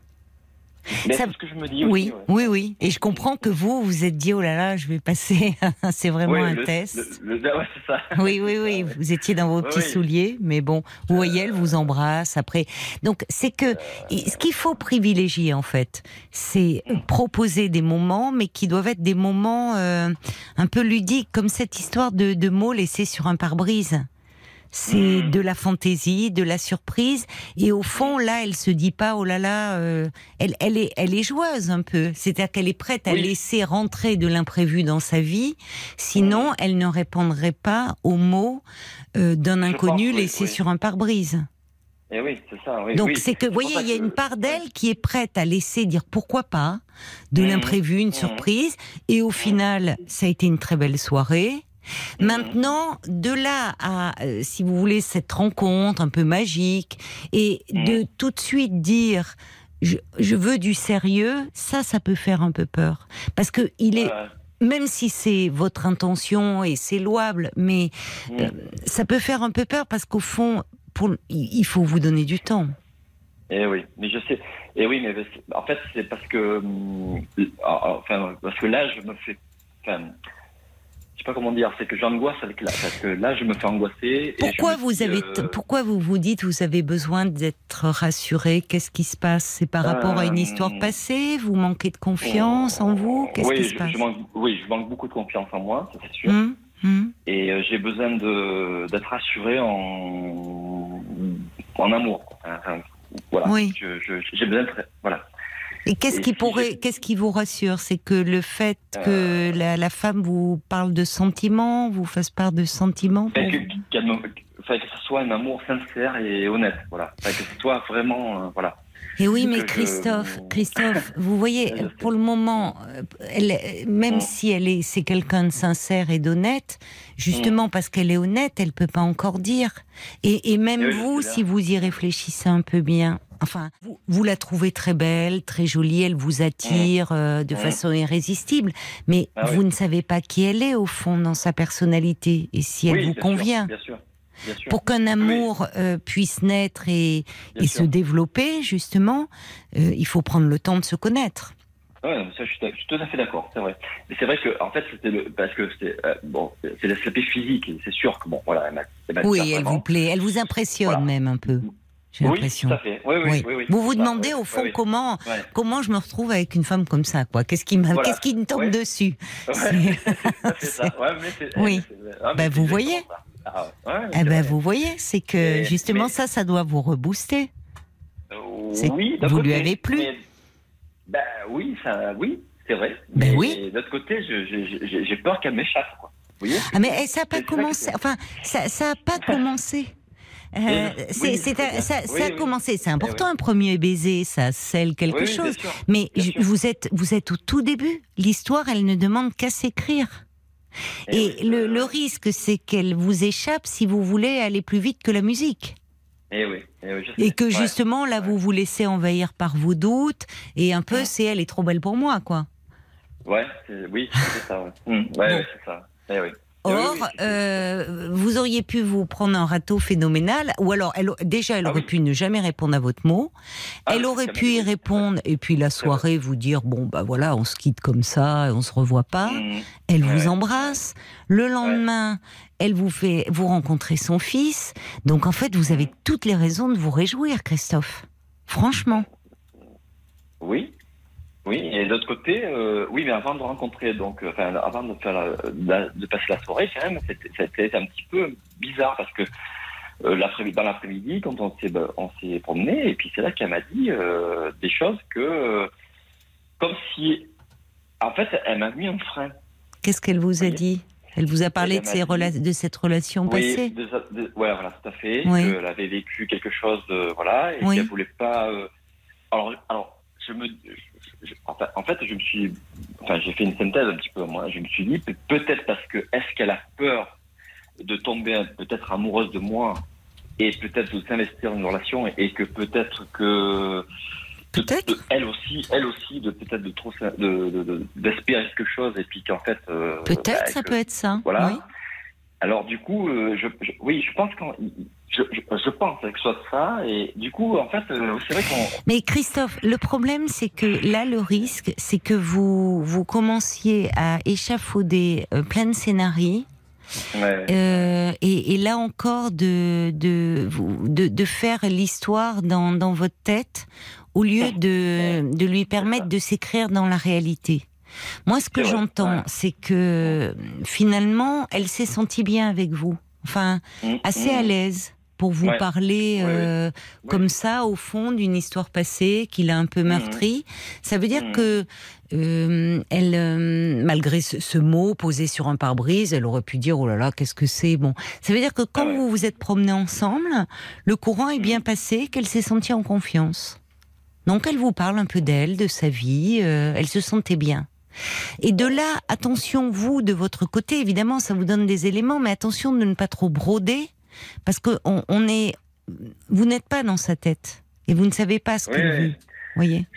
Mais ça- c'est ce que je me dis Oui, ouais. oui, oui. Et je comprends que vous vous êtes dit oh là là, je vais passer. c'est vraiment Oui, un le- test. le- le- ouais, c'est ça. Oui, oui, oui. Vous étiez dans vos petits oui. souliers, mais bon, vous voyez, elle vous embrasse après. Donc, c'est que ce qu'il faut privilégier en fait, c'est proposer des moments, mais qui doivent être des moments euh, un peu ludiques, comme cette histoire de, de mots laissés sur un pare-brise. C'est Mhm. de la fantaisie, de la surprise, et au fond, là, elle se dit pas, oh là là, euh, elle, elle est, elle est joueuse un peu. C'est-à-dire qu'elle est prête à Oui. laisser rentrer de l'imprévu dans sa vie. Sinon, elle ne répondrait pas aux mots euh, d'un inconnu pense, laissé oui. sur un pare-brise. Et oui, c'est ça. Oui, Donc oui. c'est que, vous voyez, il y a une part d'elle qui est prête à laisser dire pourquoi pas, de Mhm. l'imprévu, une Mhm. surprise, et au final, ça a été une très belle soirée. Maintenant, de là à, euh, si vous voulez, cette rencontre un peu magique, et de Mhm. tout de suite dire, je, je veux du sérieux, ça, ça peut faire un peu peur. Parce que il est, même si c'est votre intention et c'est louable, mais mm. euh, ça peut faire un peu peur parce qu'au fond, pour, il faut vous donner du temps. Eh oui, mais je sais. Et oui, mais en fait, c'est parce que, hum, ah, enfin, parce que là, je me fais, enfin, je sais pas comment dire, c'est que j'angoisse avec là, parce que là, je me fais angoisser. Pourquoi vous dis, avez, euh, pourquoi vous vous dites vous avez besoin d'être rassuré? Qu'est-ce qui se passe? C'est par rapport à une Euh, histoire passée? Vous manquez de confiance en vous? Qu'est-ce oui, qui se je, passe? je manque, oui, je manque beaucoup de confiance en moi, c'est sûr. Hum, hum. Et euh, j'ai besoin de d'être rassuré en en amour. Enfin, voilà. Oui. J'ai besoin de, voilà. Et qu'est-ce qui si pourrait, j'ai- qu'est-ce qui vous rassure? C'est que le fait que Euh. la, la femme vous parle de sentiments, vous fasse part de sentiments pour que, enfin, que ce soit un amour sincère et honnête, voilà. Que ce soit vraiment, euh, voilà. Et oui, mais que je- Christophe, Christophe, vous voyez, pour le moment, euh, elle, euh, même Mm. si elle est, c'est quelqu'un de sincère et d'honnête, justement parce qu'elle est honnête, elle peut pas encore dire. Et, et même Mm. Oui, vous, si vous y réfléchissez un peu bien, Enfin, vous, vous la trouvez très belle, très jolie, elle vous attire euh, de Mmh. façon irrésistible, mais Ah oui. vous ne savez pas qui elle est au fond dans sa personnalité et si elle Oui, vous bien sûr, convient. bien sûr, bien sûr. Pour qu'un amour euh, puisse naître et, se développer, justement, euh, il faut prendre le temps de se connaître. Ouais, ça, je, suis, je suis tout à fait d'accord, c'est vrai. Mais c'est vrai que, en fait, c'était le, parce que c'était, euh, bon, c'est l'aspect physique, c'est sûr que, bon, voilà, elle m'a, elle m'attire Oui, elle vraiment. vous plaît, elle vous impressionne Voilà. même un peu. J'ai Oui, l'impression. tout à fait. Oui, oui, Oui. oui, oui. Vous vous demandez au fond comment comment je me retrouve avec une femme comme ça, quoi. Qu'est-ce qui, m'a- Voilà. qu'est-ce qui me tombe dessus Oui. ah, Ben, vous voyez. Ah, Eh ben, vous voyez, c'est que justement mais- ça, ça doit vous rebooster. Oui, vous lui avez plu. mais- Ben oui, ça, oui, c'est vrai. Ben mais oui. D'autre côté, j'ai peur qu'elle m'échappe, quoi. Vous voyez Ah mais ça n'a pas que commencé. Enfin, ça, ça a pas commencé. Euh, Oui, c'est, ça, Oui, ça a oui. commencé. C'est important oui. un premier baiser, ça scelle quelque chose. sûr. Mais je- vous êtes, vous êtes au tout début. L'histoire, elle ne demande qu'à s'écrire. Et, oui, le, euh, le risque, c'est qu'elle vous échappe si vous voulez aller plus vite que la musique. Eh oui, eh oui, je Et que Ouais. justement, là, vous vous laissez envahir par vos doutes. Et un peu, Ouais. c'est elle est trop belle pour moi, quoi. Ouais, oui, c'est ça. Ouais, ouais, Bon. ouais, c'est ça. Eh oui. Eh Or, euh, vous auriez pu vous prendre un râteau phénoménal, ou alors, elle, déjà, elle Ah aurait oui. pu ne jamais répondre à votre mot. Ah, elle aurait pu y répondre, et puis la soirée vous dire bon bah voilà, on se quitte comme ça, on se revoit pas. Hum, Elle Ouais. vous embrasse. Le lendemain, elle vous fait vous rencontrez son fils. Donc en fait, vous avez toutes les raisons de vous réjouir, Christophe. Franchement. Oui. Oui, et d'autre côté, euh, oui, mais avant de rencontrer, donc, euh, enfin, avant de faire la, de passer la soirée, quand même, c'était, un petit peu bizarre parce que euh, dans l'après-midi, quand on s'est, bah, on s'est promené, et puis c'est là qu'elle m'a dit euh, des choses que, euh, comme si, en fait, elle m'a mis un frein. Qu'est-ce qu'elle vous a Oui. dit? Elle vous a parlé Elle de, dit- rela- de cette relation Oui, passée? de, de- ouais, voilà, tout à fait. Oui. Qu'elle avait vécu quelque chose de, voilà, et Oui. qu'elle voulait pas. euh, alors, alors, je me, en fait- je me suis, enfin, j'ai fait une synthèse un petit peu. Moi, je me suis dit pe- peut-être parce que est-ce qu'elle a peur de tomber peut-être amoureuse de moi et peut-être de s'investir dans une relation et que peut-être que Peut-être. elle aussi, elle aussi, de peut-être de trop de, de- d'espérer quelque chose et puis qu'en fait. euh, Peut-être, bah, ça que- peut être ça. voilà. oui. Alors du coup, euh, je, je- oui, je pense qu'en, je, je, je pense que ce soit ça et du coup, en fait, euh, c'est vrai qu'on, Mais Christophe, le problème, c'est que là, le risque, c'est que vous, vous commenciez à échafauder euh, plein de scénarios. ouais, Euh, et, et là encore, de, de, de, de faire l'histoire dans, dans votre tête au lieu de, de lui permettre de s'écrire dans la réalité. Moi, ce que j'entends, c'est que finalement, elle s'est sentie bien avec vous. Enfin, Mm, assez mm. à l'aise pour vous Ouais. parler Ouais, ouais. euh, comme ça, au fond, d'une histoire passée qu'il a un peu meurtrie. Ça veut dire Mhm. que euh, elle, euh, malgré ce, ce mot posé sur un pare-brise, elle aurait pu dire oh là là, qu'est-ce que c'est Bon, ça veut dire que quand Ah vous vous êtes promenés ensemble, le courant est bien passé, qu'elle s'est sentie en confiance. Donc elle vous parle un peu d'elle, de sa vie, elle se sentait bien. Et de là, attention, vous, de votre côté, évidemment, ça vous donne des éléments, mais attention de ne pas trop broder, parce que on, on est, vous n'êtes pas dans sa tête, et vous ne savez pas ce Oui, qu'elle oui. Voyez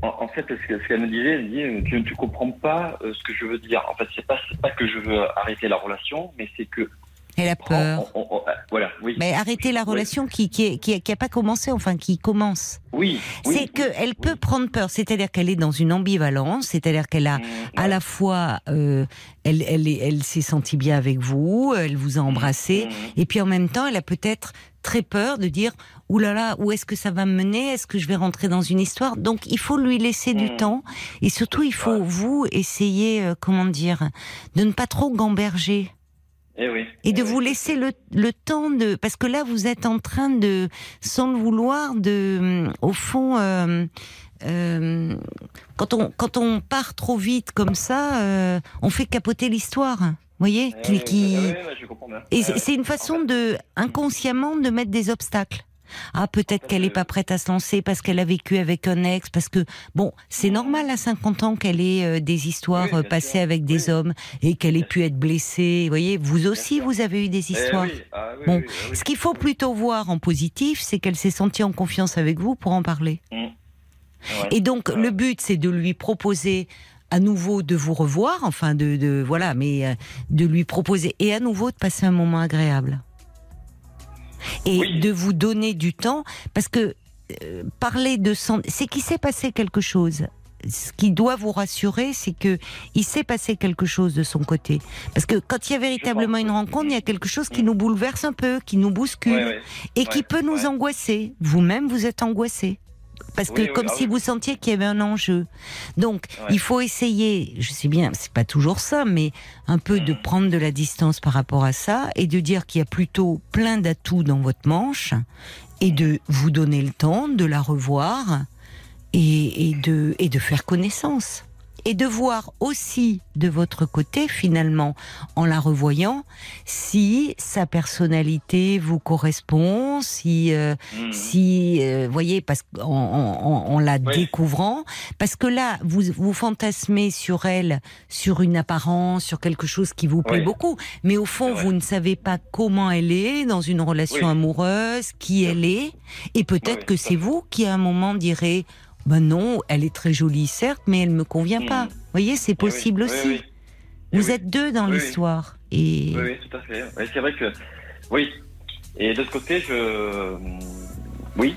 en, fait, ce que- ce qu'elle me disait, elle me dit, tu ne comprends pas euh, ce que je veux dire. En fait, c'est pas, pas que je veux arrêter la relation, mais c'est que, Elle a peur. on- on- on- euh, voilà, oui, Mais arrêter la Oui. relation qui qui est- qui, qui a pas commencé, enfin qui commence. oui, oui, c'est que elle peut oui. prendre peur, c'est-à-dire qu'elle est dans une ambivalence, c'est-à-dire qu'elle a Mm, à ouais. la fois, euh, elle, elle, elle s'est sentie bien avec vous, elle vous a embrassé, Mm, et puis en même temps, elle a peut-être très peur de dire, Ouh là là, où est-ce que ça va me mener? Est-ce que je vais rentrer dans une histoire Donc il faut lui laisser du Mm. temps, et surtout il faut vous essayer, euh, comment dire, de ne pas trop gamberger eh oui, et de eh vous oui. laisser le, le temps de parce que là vous êtes en train de sans le vouloir de au fond euh, euh, quand on quand on part trop vite comme ça euh, on fait capoter l'histoire vous voyez Eh qui, oui, qui- eh je comprends bien. et c'est une façon de inconsciemment de mettre des obstacles ah peut-être qu'elle est pas prête à se lancer parce qu'elle a vécu avec un ex, parce que bon, c'est normal à 50 ans qu'elle ait euh, des histoires Oui, euh, passées sûr. avec des Oui. hommes et qu'elle ait pu être blessée. Vous voyez, vous aussi, vous avez eu des Eh histoires. oui, ah oui, Bon, ah. Ce qu'il faut plutôt voir en positif, c'est qu'elle s'est sentie en confiance avec vous pour en parler. Ouais. Et donc, Ouais. le but, c'est de lui proposer à nouveau de vous revoir, enfin de, de voilà, mais euh, de lui proposer et à nouveau de passer un moment agréable et Oui. de vous donner du temps parce que euh, parler de son, c'est qu'il s'est passé quelque chose. Ce qui doit vous rassurer, c'est que il s'est passé quelque chose de son côté. Parce que quand il y a véritablement une rencontre, il y a quelque chose qui nous bouleverse un peu, qui nous bouscule Ouais, ouais. et qui peut nous angoisser. Vous-même, vous êtes angoissé. Parce que Oui, comme ah si vous sentiez qu'il y avait un enjeu. Donc, Ouais. il faut essayer, je sais bien, c'est pas toujours ça, mais un peu de Mm. prendre de la distance par rapport à ça et de dire qu'il y a plutôt plein d'atouts dans votre manche et de vous donner le temps de la revoir et, et de, et de faire connaissance. Et de voir aussi de votre côté, finalement, en la revoyant, si sa personnalité vous correspond, si, euh, Mhm. si, euh, voyez, parce qu'en en, en- en la Oui. découvrant, parce que là, vous vous fantasmez sur elle, sur une apparence, sur quelque chose qui vous plaît Oui. beaucoup, mais au fond, vous ne savez pas comment elle est dans une relation Oui. amoureuse, qui elle est, et peut-être que c'est vous qui à un moment direz, ben non, elle est très jolie certes, mais elle me convient Mhm. pas. Vous voyez, c'est Eh possible oui, aussi. oui. Eh Vous êtes deux dans l'histoire, et Oui, oui, tout à fait. Oui, c'est vrai que. Oui. Et de l'autre côté, je. Oui.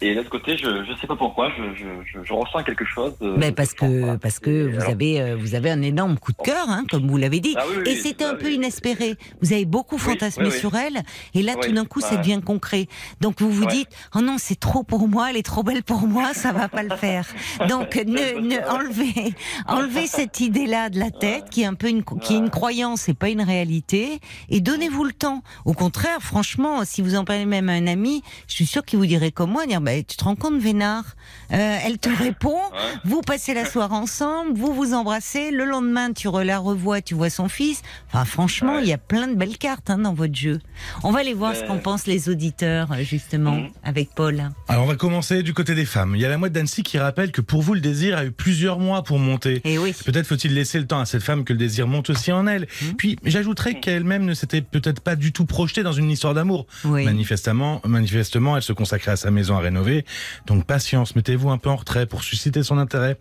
Et de l'autre côté, je ne sais pas pourquoi, je, je, je, je ressens quelque chose. De, Ben parce que parce que vous alors- avez euh, vous avez un énorme coup de cœur, hein, comme vous l'avez dit. Ah oui, oui, et c'était ah un oui. peu inespéré. Vous avez beaucoup fantasmé sur elle, et là tout d'un coup ça ouais. devient concret. Donc vous vous dites oh non c'est trop pour moi, elle est trop belle pour moi, ça va pas le faire. Donc ne, ne enlevez enlevez cette idée là de la tête qui est un peu une qui est une croyance et pas une réalité, et donnez-vous le temps. Au contraire, franchement, si vous en parlez même à un ami, je suis sûr qu'il vous dirait comme moi, dire bah, tu te rends compte Vénard, Euh, elle te répond. Ouais. Vous passez la soirée ensemble, vous vous embrassez, le lendemain tu la revois, tu vois son fils. Enfin franchement, Ouais. il y a plein de belles cartes hein, dans votre jeu. On va aller voir ce qu'en pensent les auditeurs euh, justement Mhm. avec Paul. Alors on va commencer du côté des femmes. Il y a la mouette d'Annecy qui rappelle que pour vous le désir a eu plusieurs mois pour monter. Et oui. Peut-être faut-il laisser le temps à cette femme que le désir monte aussi en elle. Mhm. Puis j'ajouterais qu'elle-même ne s'était peut-être pas du tout projetée dans une histoire d'amour. Oui. Manifestement, manifestement, elle se consacrait à sa maison à rénover. Donc patience, mettez-vous un peu en retrait pour susciter son intérêt.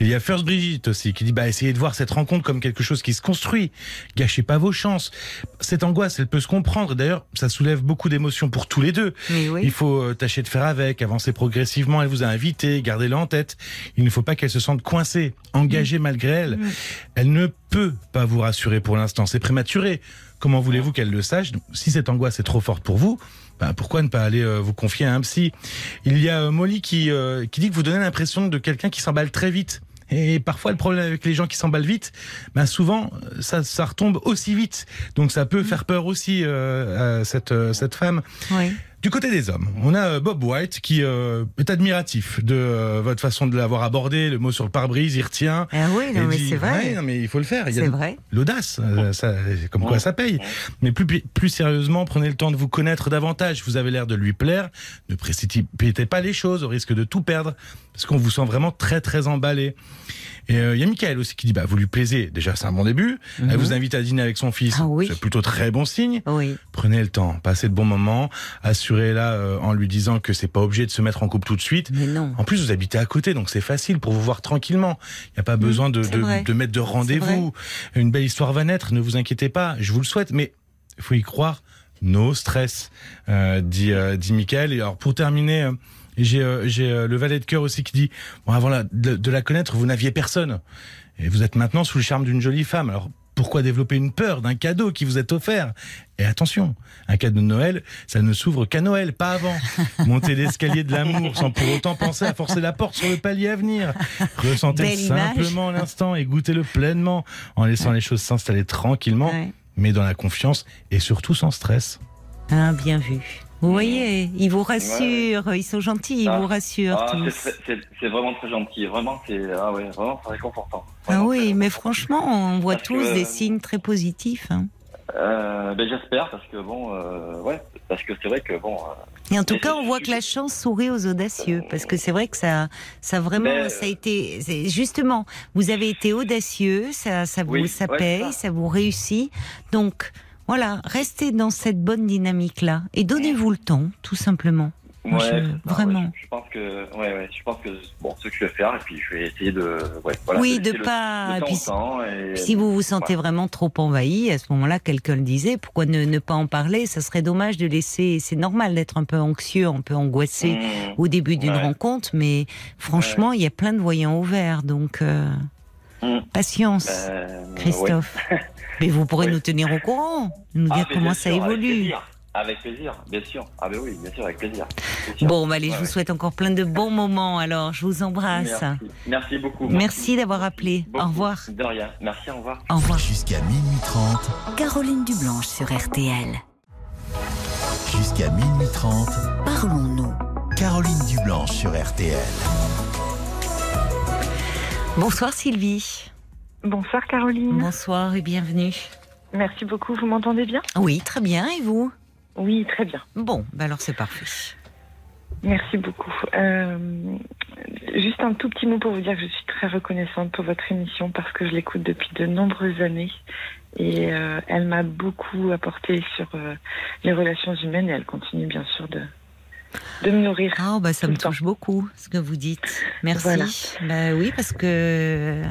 Il y a First Brigitte aussi qui dit bah essayez de voir cette rencontre comme quelque chose qui se construit. Gâchez pas vos chances. Cette angoisse, elle peut se comprendre. D'ailleurs, ça soulève beaucoup d'émotions pour tous les deux. Oui. Il faut euh, tâcher de faire avec, avancer progressivement. Elle vous a invité, gardez-le en tête. Il ne faut pas qu'elle se sente coincée, engagée malgré elle. Mm. Elle ne peut pas vous rassurer pour l'instant, c'est prématuré. Comment voulez-vous qu'elle le sache? Donc, Si cette angoisse est trop forte pour vous, bah, pourquoi ne pas aller euh, vous confier à un psy? Il y a euh, Molly qui, euh, qui dit que vous donnez l'impression de quelqu'un qui s'emballe très vite. Et parfois, le problème avec les gens qui s'emballent vite, bah souvent, euh, ça, ça retombe aussi vite. Donc, ça peut faire peur aussi euh, à cette, euh, cette femme. Oui. Du côté des hommes, on a euh, Bob White qui euh, est admiratif de euh, votre façon de l'avoir abordé. Le mot sur le pare-brise, il retient. Ah oui, non mais c'est vrai. Ouais, non, mais il faut le faire. Il y a c'est vrai. l'audace, euh, ça, comme quoi ça paye. Mais plus, plus sérieusement, prenez le temps de vous connaître davantage. Vous avez l'air de lui plaire. Ne précipitez pas les choses au risque de tout perdre, parce qu'on vous sent vraiment très très emballé. Et euh, il y a Michael aussi qui dit, bah vous lui plaisez. Déjà, c'est un bon début. Elle vous invite à dîner avec son fils. Mhm. Ah oui. C'est plutôt très bon signe. Oui. Prenez le temps, passez de bons moments, assurez-la euh, en lui disant que c'est pas obligé de se mettre en couple tout de suite. Mais non. En plus, vous habitez à côté, donc c'est facile pour vous voir tranquillement. Il n'y a pas besoin de, de, de mettre de rendez-vous. Une belle histoire va naître, ne vous inquiétez pas, je vous le souhaite, mais il faut y croire. No stress, euh, dit, euh, dit Michael. Et alors, pour terminer, j'ai euh, euh, le valet de cœur aussi qui dit, bon, avant la- de, de la connaître, vous n'aviez personne. Et vous êtes maintenant sous le charme d'une jolie femme. Alors, pourquoi développer une peur d'un cadeau qui vous est offert? Et attention, un cadeau de Noël, ça ne s'ouvre qu'à Noël, pas avant. Montez l'escalier de l'amour sans pour autant penser à forcer la porte sur le palier à venir. Ressentez Belle simplement l'instant et goûtez-le pleinement en laissant les choses s'installer tranquillement, Ouais. mais dans la confiance et surtout sans stress. Ah, bien vu. Vous voyez, ils vous rassurent, ils sont gentils, ils Ah. vous rassurent Ah, c'est vraiment très gentil. Vraiment, c'est ah ouais, vraiment réconfortant. Ah Vraiment oui, très mais franchement, on voit Parce tous que- des signes très positifs. hein. Euh, ben, j'espère parce que bon, euh, ouais, parce que c'est vrai que bon. euh, Et en tout cas, on voit que la chance sourit aux audacieux, parce que c'est vrai que ça, ça vraiment, ça a été, c'est- justement, vous avez été audacieux, ça, ça vous, Oui, ça ouais, paye, ça. vous réussit. Donc, voilà, restez dans cette bonne dynamique-là et donnez-vous le temps, tout simplement. Moi, je- ça, vraiment. ouais, je, je pense que, ouais, ouais, je pense que bon, ce que je vais faire et puis je vais essayer de, ouais, voilà, oui, de le- pas. le et temps puis, temps et- si vous vous sentez vraiment trop envahi, à ce moment-là, quelqu'un le disait, pourquoi ne, ne pas en parler? Ça serait dommage de laisser. C'est normal d'être un peu anxieux, un peu angoissé Mmh. au début d'une rencontre, mais franchement, il y a plein de voyants ouverts, donc euh, Mm. patience, Euh, Christophe. Mais vous pourrez Oui. nous tenir au courant, nous dire Ah, comment ça sûr, Avec évolue. plaisir, avec plaisir, bien sûr. Ah ben oui, bien sûr, avec plaisir. bien sûr. Bon, bah, allez, je vous ouais. souhaite encore plein de bons moments. Alors, je vous embrasse. Merci, merci beaucoup. Merci d'avoir appelé. Au revoir. De rien. Merci, au revoir. Au revoir. Jusqu'à minuit 30, Caroline Dublanche sur RTL. jusqu'à minuit 30, Parlons-nous. Caroline Dublanche sur RTL. Bonsoir Sylvie. Bonsoir Caroline. Bonsoir et bienvenue. Merci beaucoup. Vous m'entendez bien? Oui, très bien. Et vous? Oui, très bien. Bon, bah alors c'est parfait. Merci beaucoup. Euh, juste un tout petit mot pour vous dire que je suis très reconnaissante pour votre émission parce que je l'écoute depuis de nombreuses années et euh, elle m'a beaucoup apporté sur euh, les relations humaines et elle continue bien sûr de, de me nourrir. Ah, bah ça me temps. touche beaucoup ce que vous dites. Merci. Voilà. Bah oui, parce que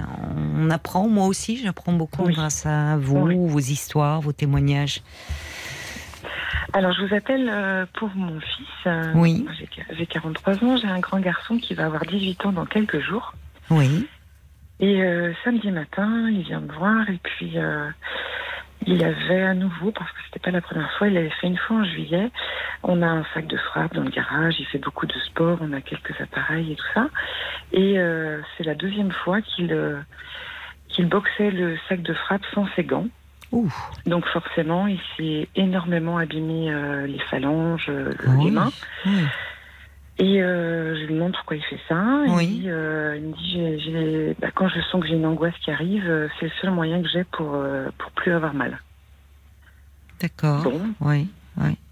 on apprend, moi aussi, j'apprends beaucoup Oui. grâce à vous, Oui. vos histoires, vos témoignages. Alors je vous appelle euh, pour mon fils. Euh, Oui. J'ai j'ai 43 ans, j'ai un grand garçon qui va avoir 18 ans dans quelques jours. Oui. Et euh, samedi matin, il vient me voir et puis euh, il avait à nouveau, parce que c'était pas la première fois, il avait fait une fois en juillet. On a un sac de frappe dans le garage, il fait beaucoup de sport, on a quelques appareils et tout ça. Et euh, c'est la deuxième fois qu'il euh, qu'il boxait le sac de frappe sans ses gants. Ouh. Donc forcément, il s'est énormément abîmé euh, les phalanges, Ah les mains. Et euh, je lui demande pourquoi il fait ça. Il Oui. me dit, euh, il me dit bah, quand je sens que j'ai une angoisse qui arrive, euh, c'est le seul moyen que j'ai pour, euh, pour plus avoir mal. D'accord. Bon, Oui.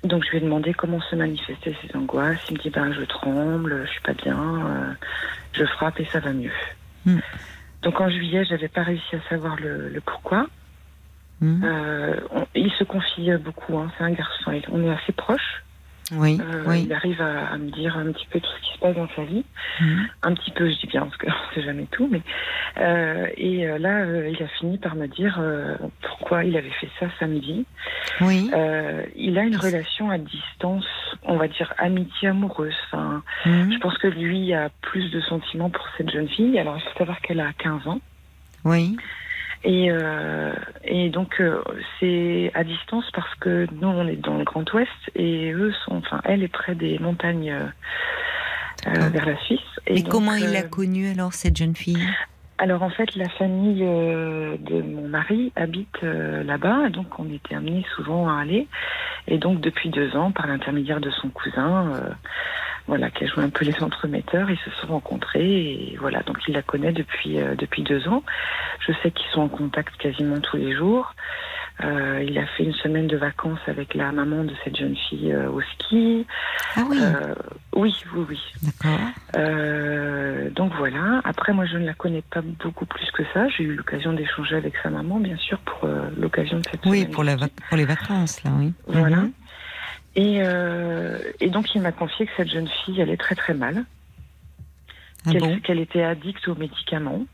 donc je lui ai demandé comment se manifestaient ces angoisses. Il me dit ben, je tremble, je suis pas bien, je frappe et ça va mieux. Hmm. Donc en juillet, j'avais pas réussi à savoir le, le pourquoi. Hmm. On- il se confie beaucoup, hein, c'est un garçon, on est assez proches. Oui. Euh, oui. Il arrive à, à me dire un petit peu tout ce qui se passe dans sa vie. Hmm. un petit peu, je dis bien, parce qu'on ne sait jamais tout, mais euh, et euh, là, euh, il a fini par me dire pourquoi il avait fait ça samedi. Oui. Il a une relation à distance, on va dire amitié amoureuse. Enfin, Hmm. je pense que lui a plus de sentiments pour cette jeune fille. Alors, il faut savoir qu'elle a 15 ans. Oui. Et, euh, et donc, euh, c'est à distance parce que nous, on est dans le Grand Ouest et eux sont, enfin, elle est près des montagnes euh, vers la Suisse. Et, donc, comment il euh, a connu alors cette jeune fille? Alors en fait, la famille euh, de mon mari habite euh, là-bas, donc on était amenés souvent à aller. Et donc depuis deux ans, par l'intermédiaire de son cousin, euh, voilà, qui a joué un peu les entremetteurs, ils se sont rencontrés et voilà, donc il la connaît depuis depuis deux ans. Je sais qu'ils sont en contact quasiment tous les jours. Euh, il a fait une semaine de vacances avec la maman de cette jeune fille euh, au ski. Ah oui. Euh, oui, oui, oui. D'accord. Euh, donc voilà. Après, moi, je ne la connais pas beaucoup plus que ça. J'ai eu l'occasion d'échanger avec sa maman, bien sûr, pour euh, l'occasion de cette Oui, semaine. pour, la vac- pour les vacances, là, oui. Voilà. Mhm. Et, euh, et donc, il m'a confié que cette jeune fille allait très très mal, Ah qu'elle bon? qu'elle était addicte aux médicaments.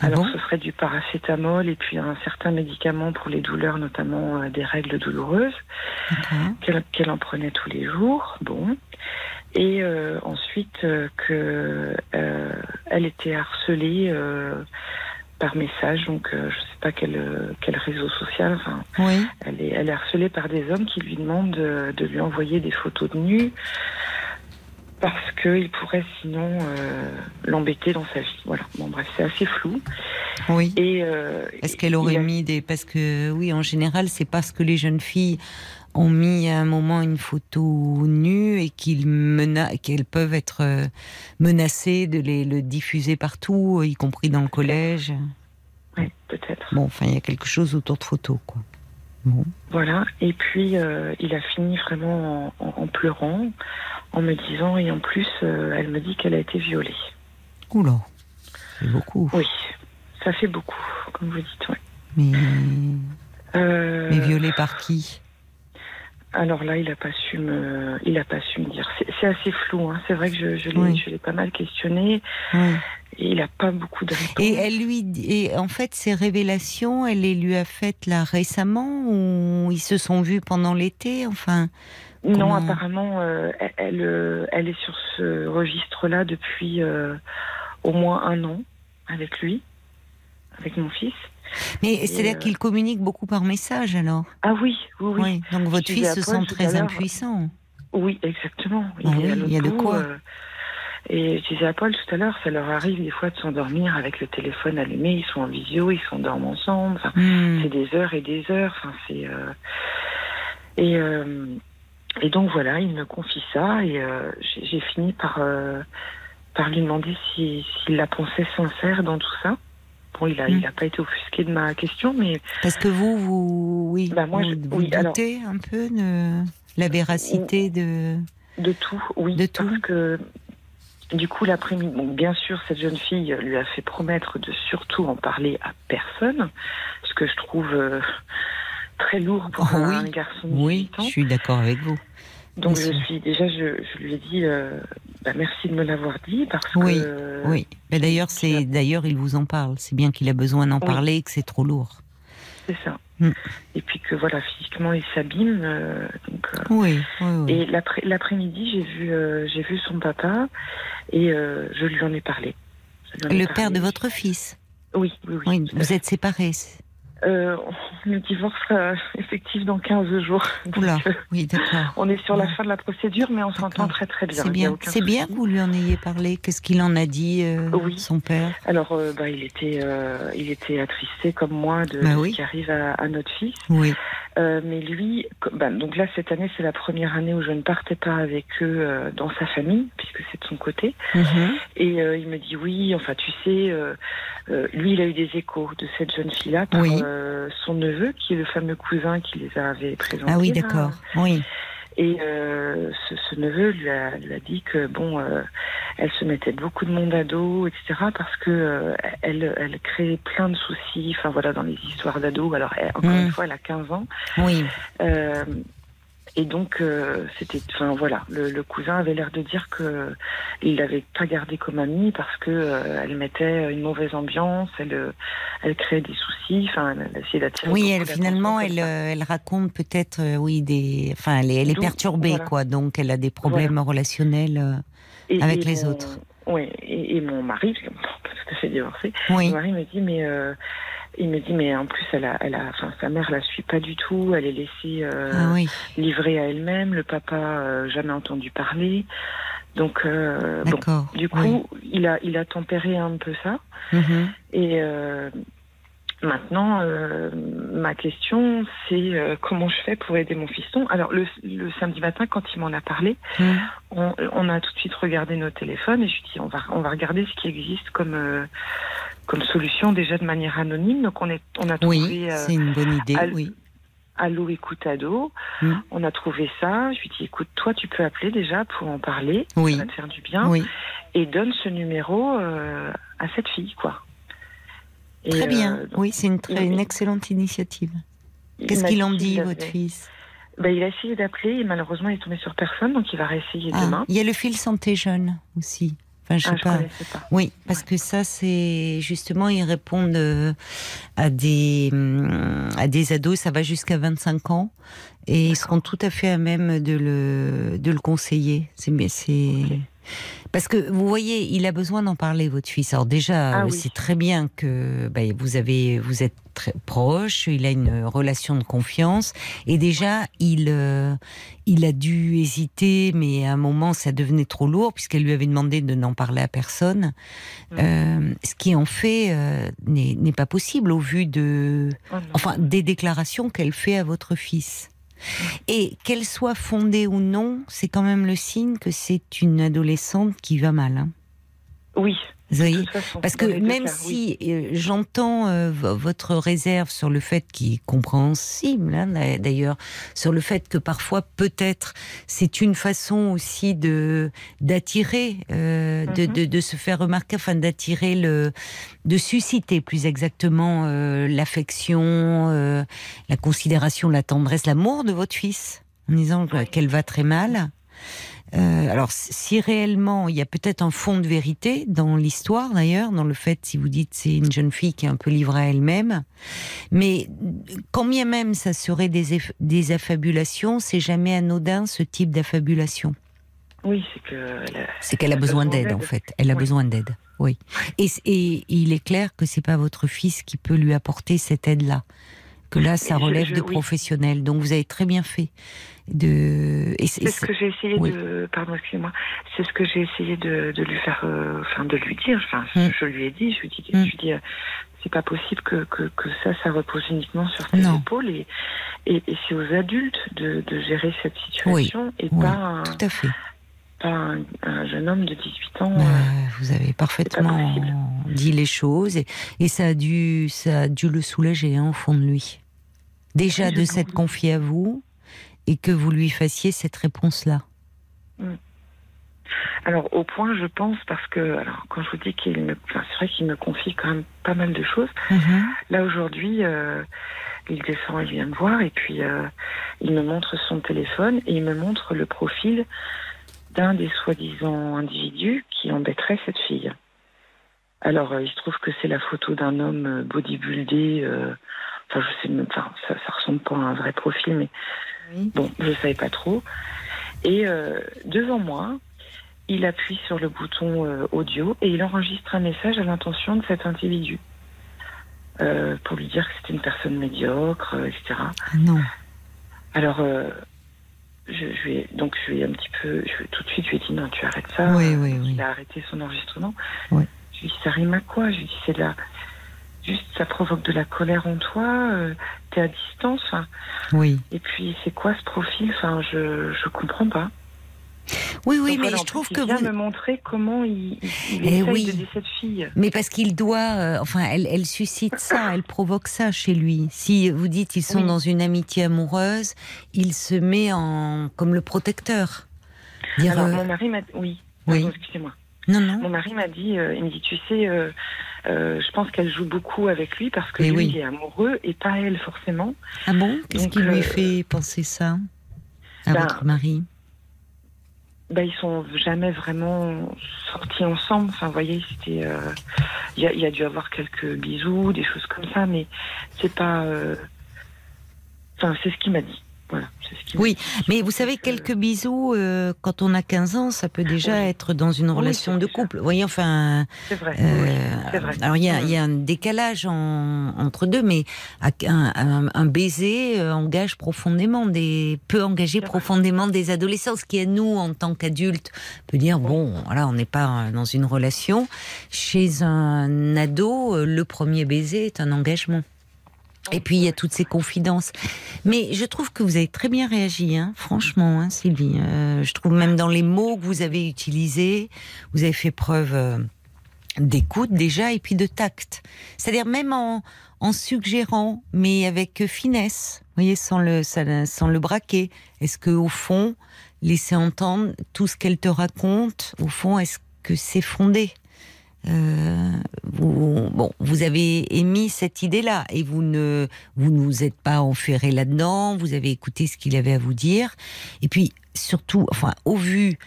Ah Alors, bon ce serait du paracétamol et puis un certain médicament pour les douleurs, notamment euh, des règles douloureuses. Qu'elle qu'elle en prenait tous les jours. Bon. Et euh, ensuite euh, que euh, elle était harcelée euh, par message, donc euh, je sais pas quel quel réseau social. Enfin, Oui. elle est elle est harcelée par des hommes qui lui demandent de, de lui envoyer des photos de nu parce qu'il pourrait sinon euh, l'embêter dans sa vie. Voilà. Bon bref, c'est assez flou. Oui. Et euh, Est-ce qu'elle aurait a- mis des. Parce que, oui, en général, c'est parce que les jeunes filles ont mis à un moment une photo nue et qu'ils mena... qu'elles peuvent être euh, menacées de les, le diffuser partout, y compris dans le collège. Ouais, peut-être. Bon, enfin, il y a quelque chose autour de photos, quoi. Bon. Voilà. Et puis, euh, il a fini vraiment en, en- pleurant, en me disant, et en plus, euh, elle me dit qu'elle a été violée. Oula, c'est beaucoup. Oui, ça fait beaucoup, comme vous dites. ouais. Mais, Euh, mais violée par qui? Alors là, il n'a pas su me, il a pas su me dire. C'est assez flou. Hein. C'est vrai que je, je l'ai, Oui. pas mal questionné Oui. et il n'a pas beaucoup de réponses. Et elle lui, et en fait, ces révélations, elle les lui a faites là récemment ou ils se sont vus pendant l'été, enfin. Non, apparemment, euh, elle, elle, euh, elle est sur ce registre-là depuis euh, au moins un an avec lui, avec mon fils. Mais c'est-à-dire euh, qu'ils communiquent beaucoup par message alors? Ah oui, oui, oui. Oui. Donc votre fils se sent très impuissant. Oui, exactement. Ah oui, il y a de quoi. euh, et je disais à Paul tout à l'heure, ça leur arrive des fois de s'endormir avec le téléphone allumé, ils sont en visio, ils s'endorment ensemble. Enfin, Hmm. c'est des heures et des heures. Enfin, c'est euh, et euh, et donc voilà, il me confie ça et euh, j'ai fini par par lui demander si s'il la pensait sincère dans tout ça. Bon, il a Mm. il a pas été offusqué de ma question, mais Parce que vous, vous, oui, Bah, moi, vous, je- vous oui, alors- doutez un peu de la véracité de. de tout, oui, De tout. parce que du coup l'après-midi, bien sûr cette jeune fille lui a fait promettre de surtout en parler à personne, ce que je trouve euh, très lourd pour Oh, un oui. garçon de Oui, 18 ans. je suis d'accord avec vous. Donc je suis déjà, je, je lui ai dit, euh, bah, merci de me l'avoir dit parce Oui, que Oui. Mais d'ailleurs, c'est d'ailleurs il vous en parle. C'est bien qu'il a besoin d'en Oui. parler et que c'est trop lourd. c'est ça. Mm. Et puis que voilà, physiquement il s'abîme. euh, donc, euh, Oui, oui, oui. Et l'après- l'après-midi, j'ai vu, j'ai vu son papa et je lui en ai parlé. En ai Le parlé. père de votre fils? Oui, oui, oui. Oui, vous êtes séparés. Euh, le divorce euh, effectif dans 15 jours. Donc, Oula, euh, oui, d'accord. on est sur la fin de la procédure, mais on s'entend très très bien. C'est bien. C'est bien que vous lui en ayez parlé. Qu'est-ce qu'il en a dit, euh, Oui. son père? Alors, euh, bah, il était, euh, il était attristé comme moi de, Bah oui. ce qui arrive à, à notre fils. Oui. Euh, mais lui, bah, donc là cette année, c'est la première année où je ne partais pas avec eux euh, dans sa famille, puisque c'est de son côté. Mhm. Et euh, il me dit oui, enfin tu sais, lui il a eu des échos de cette jeune fille-là par Oui. Euh, son neveu, qui est le fameux cousin qui les avait présentés. Ah oui, d'accord. Oui. Et euh, ce, ce neveu lui a, lui a dit que bon, euh, elle se mettait beaucoup de monde à dos, etc. Parce que euh, elle, elle crée plein de soucis. Enfin voilà, dans les histoires d'ados. Alors elle- encore Mm. une fois, elle a 15 ans. Oui. Et donc, euh, c'était, enfin voilà, le, le cousin avait l'air de dire que il l'avait pas gardée comme amie parce que euh, elle mettait une mauvaise ambiance, elle, euh, elle créait des soucis, enfin, elle, essayait d'attirer. Oui, elle finalement, elle, euh, elle raconte peut-être, euh, oui, des, enfin, elle est, elle est Donc, perturbée, voilà. quoi. Donc, elle a des problèmes relationnels. Et- avec et les mon- autres. Oui, et, et mon mari, parce qu'on tout à fait divorcé, Oui. mon mari me dit, mais il me dit, mais en plus, elle a, elle a, enfin, sa mère la suit pas du tout, elle est laissée euh, Ah oui. livrée à elle-même, le papa euh, jamais entendu parler, donc euh, bon, du coup, il a, il a tempéré un peu ça. Mhm. et euh, Maintenant, euh, ma question, c'est euh, comment je fais pour aider mon fiston? Alors, le, le samedi matin, quand il m'en a parlé, Mhm. on, on a tout de suite regardé nos téléphones et je lui ai dit, on va, on va regarder ce qui existe comme, euh, comme solution déjà de manière anonyme. Donc, on, est, on a trouvé Oui, euh, c'est une bonne idée, Al- oui. Allo Écoute Ado. Mm. On a trouvé ça. Je lui ai dit, écoute, toi, tu peux appeler déjà pour en parler. Oui. Ça va te faire du bien. Oui, Et donne ce numéro euh, à cette fille, quoi. Et, très bien. euh, donc, oui, c'est une, très, une excellente initiative. Qu'est-ce qu'il en dit, votre fils? Ben, il a essayé d'appeler et malheureusement il est tombé sur personne, donc il va réessayer Ah, demain. Il y a le fil santé jeune aussi. Enfin, je sais Ah, je pas. Oui, parce que ça, c'est justement, ils répondent euh, à des hum, à des ados, ça va jusqu'à 25 ans, et ils seront tout à fait à même de le de le conseiller. C'est c'est parce que vous voyez, il a besoin d'en parler, votre fils. Alors déjà, Ah euh, oui. c'est très bien que ben, vous avez vous êtes très proche, il a une relation de confiance, et déjà il euh, il a dû hésiter, mais à un moment ça devenait trop lourd puisqu'elle lui avait demandé de n'en parler à personne. Mm. Euh, ce qui en fait euh, n'est pas possible au vu de, Oh enfin, des déclarations qu'elle fait à votre fils. Et qu'elles soient fondées ou non, c'est quand même le signe que c'est une adolescente qui va mal. hein. Oui, Vous voyez Parce que même cas, si euh, j'entends euh, votre réserve sur le fait qui est compréhensible, hein, d'a- d'ailleurs, sur le fait que parfois peut-être c'est une façon aussi de d'attirer, euh, de, Mhm. de, de se faire remarquer, enfin d'attirer le, de susciter plus exactement euh, l'affection, euh, la considération, la tendresse, l'amour de votre fils, en disant que- qu'elle va très mal. Euh, alors, si réellement il y a peut-être un fond de vérité dans l'histoire, d'ailleurs, dans le fait, si vous dites c'est une jeune fille qui est un peu livrée à elle-même, mais quand bien même ça serait des, des affabulations, c'est jamais anodin ce type d'affabulation. Oui, c'est que. C'est qu'elle a besoin besoin d'aide, en fait. Elle a Oui. besoin d'aide, oui. Et, et il est clair que c'est pas votre fils qui peut lui apporter cette aide-là. Que là, ça relève je- de oui. professionnels. Donc vous avez très bien fait de. Et c'est- ce que j'ai essayé oui. de. Pardon, excusez-moi. C'est ce que j'ai essayé de, de lui faire. euh, Enfin, de lui dire. Enfin, Mm. je lui ai dit. Je lui ai dit. Mm. Je lui ai dit, euh, c'est pas possible que, que, que ça, ça repose uniquement sur tes Non. épaules. Et, et, et c'est aux adultes de, de gérer cette situation et oui, pas, un, Tout à fait. pas un, un jeune homme de 18 ans. Euh, euh, vous avez parfaitement dit les choses et, et ça a dû ça a dû le soulager hein, au fond de lui. Déjà Oui, de s'être confié à vous et que vous lui fassiez cette réponse-là. Alors au point, je pense, parce que alors quand je vous dis qu'il me, enfin, c'est vrai qu'il me confie quand même pas mal de choses. Là aujourd'hui, euh, il descend, il vient me voir et puis euh, il me montre son téléphone et il me montre le profil d'un des soi-disant individus qui embêterait cette fille. Alors euh, il se trouve que c'est la photo d'un homme bodybuildé. Enfin je sais même, enfin ça, ça ressemble pas à un vrai profil, mais Oui. bon, je savais pas trop. Et euh, devant moi, il appuie sur le bouton euh, audio et il enregistre un message à l'intention de cet individu. Euh, pour lui dire que c'était une personne médiocre, etc. Ah non. Alors, je, je lui ai, donc je lui ai un petit peu, je, tout de suite, je lui ai dit non, tu arrêtes ça. Oui, oui, oui. Il a arrêté son enregistrement. Oui. Je lui ai dit, ça rime à quoi? Je lui ai dit, c'est de la, juste, ça provoque de la colère en toi. Euh, T'es à distance. Oui. Et puis, c'est quoi ce profil? Enfin, je, je comprends pas. Oui, oui, Donc mais je trouve plus, que il vient vous. me montrer comment il, il, il Eh oui. cette fille. Mais parce qu'il doit, euh, enfin, elle, elle suscite ça, elle provoque ça chez lui. Si vous dites ils sont Oui. dans une amitié amoureuse, il se met en comme le protecteur. Dire, Alors, euh, mon mari m'a oui. Oui. Excusez-moi. non, non. Mon mari m'a dit, euh, il me dit, tu sais, euh, euh, je pense qu'elle joue beaucoup avec lui parce que Eh lui oui. est amoureux et pas elle forcément. Ah bon? Qu'est-ce qui lui euh, fait penser ça à ben, votre mari? Ben, ils sont jamais vraiment sortis ensemble. Enfin, vous voyez, c'était, euh, il y, a, y a dû avoir quelques bisous, des choses comme ça, mais c'est pas. euh, Enfin, c'est ce qu'il m'a dit. Voilà, ce Oui. Mais vous savez, que- quelques bisous, euh, quand on a 15 ans, ça peut déjà Oui. être dans une relation de couple. Vous voyez, enfin, C'est vrai. Euh, c'est vrai. alors il y, a, Mm. il y a un décalage en- entre deux, mais un, un- un baiser euh, engage profondément des peut engager profondément des adolescents. Ce qui est nous en tant qu'adultes peut dire bon, voilà, on n'est pas euh, dans une relation. Chez un ado, euh, le premier baiser est un engagement. Et puis il y a toutes ces confidences. Mais je trouve que vous avez très bien réagi, hein, franchement, hein, Sylvie. Euh, je trouve même dans les mots que vous avez utilisés, vous avez fait preuve euh, d'écoute déjà et puis de tact. C'est-à-dire même en, en suggérant, mais avec finesse, vous voyez, sans le, sans, le braquer. Est-ce que au fond, laisser entendre tout ce qu'elle te raconte, au fond, est-ce que c'est fondé? Euh, vous, bon, vous avez émis cette idée-là et vous ne vous ne vous êtes pas enferré là-dedans. Vous avez écouté ce qu'il avait à vous dire. Et puis surtout, enfin, au vu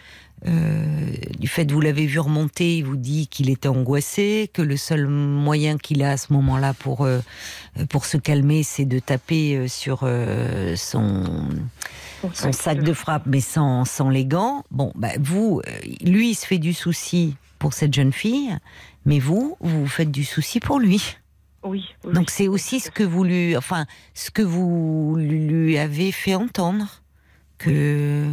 euh, du fait que vous l'avez vu remonter, il vous dit qu'il était angoissé, que le seul moyen qu'il a à ce moment-là pour euh, pour se calmer, c'est de taper sur euh, son son sac de frappe, mais sans, sans les gants. Bon, bah, vous, lui, il se fait du souci pour cette jeune fille, mais vous, vous vous faites du souci pour lui. Oui. oui, Donc c'est aussi ce que vous lui, enfin, ce que vous lui avez fait entendre, que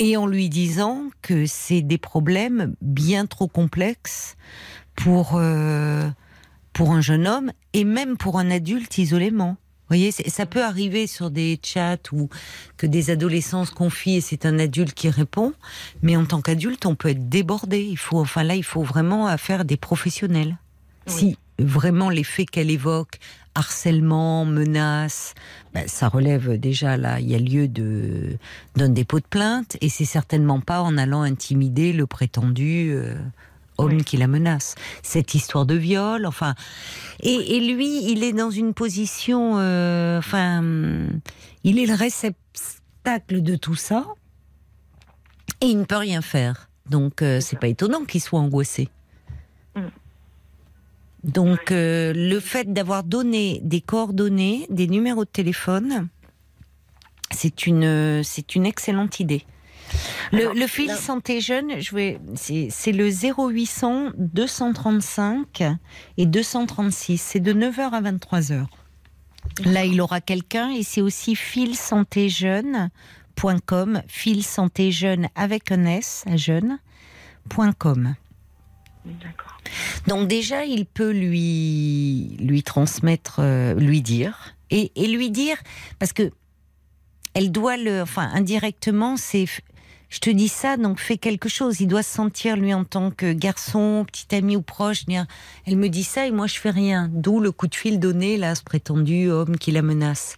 et en lui disant que c'est des problèmes bien trop complexes pour euh, pour un jeune homme et même pour un adulte isolément. Voyez, c'est- ça peut arriver sur des chats ou que des adolescents se confient et c'est un adulte qui répond. Mais en tant qu'adulte, on peut être débordé. Il faut, enfin là, il faut vraiment affaire des professionnels. Oui. Si vraiment les faits qu'elle évoque, harcèlement, menaces, ben, ça relève déjà là, il y a lieu de d'un dépôt de plainte et c'est certainement pas en allant intimider le prétendu euh, homme Oui. qui la menace. Cette histoire de viol, enfin, et, et lui, il est dans une position, euh, enfin, il est le réceptacle de tout ça et il ne peut rien faire. Donc euh, c'est pas étonnant qu'il soit angoissé. Mm. Donc euh, le fait d'avoir donné des coordonnées, des numéros de téléphone, c'est une c'est une excellente idée. Le, fil là- santé jeune, je vais c'est le 0800 235 et 236, c'est de 9h à 23h. Là, il aura quelqu'un et c'est aussi filsantéjeune.com, fil santé jeune avec un S à jeune.com. D'accord. Donc déjà, il peut lui lui transmettre, euh, lui dire et, et lui dire parce que elle doit le, enfin indirectement, c'est je te dis ça, donc fais quelque chose. Il doit se sentir lui en tant que garçon, petit ami ou proche. dire, Elle me dit ça et moi je fais rien. D'où le coup de fil donné là, à ce prétendu homme qui la menace.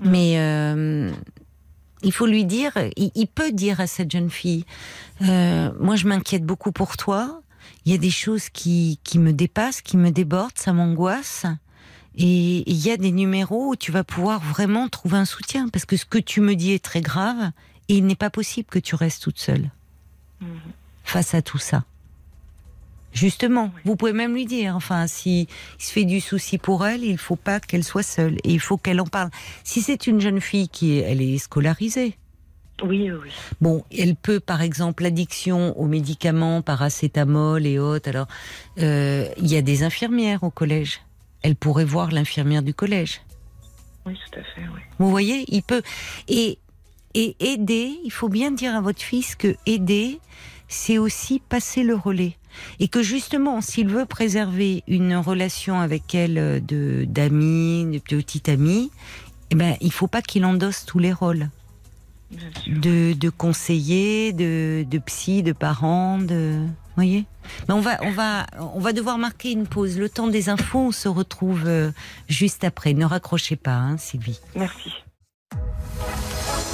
Mais euh, il faut lui dire, il, il peut dire à cette jeune fille, euh, moi je m'inquiète beaucoup pour toi. Il y a des choses qui, qui me dépassent, qui me débordent, ça m'angoisse. Et il y a des numéros où tu vas pouvoir vraiment trouver un soutien. Parce que ce que tu me dis est très grave et il n'est pas possible que tu restes toute seule Mhm. face à tout ça. Justement, vous pouvez même lui dire, enfin, si il se fait du souci pour elle, il faut pas qu'elle soit seule et il faut qu'elle en parle. Si c'est une jeune fille qui est, elle est scolarisée, Oui, oui, oui. Bon, elle peut, par exemple, l'addiction aux médicaments, paracétamol et autres. Alors, euh, il y a des infirmières au collège. Elle pourrait voir l'infirmière du collège. Oui, tout à fait, oui. Vous voyez, il peut et et aider. Il faut bien dire à votre fils que aider, c'est aussi passer le relais et que justement, s'il veut préserver une relation avec elle euh, de d'amis, de petite amie, eh ben, il faut pas qu'il endosse tous les rôles de, de conseillers, de, de psy, de parents, de. Vous voyez Mais on va, on, va, on va devoir marquer une pause. Le temps des infos, on se retrouve euh, juste après. Ne raccrochez pas, hein, Sylvie. Merci.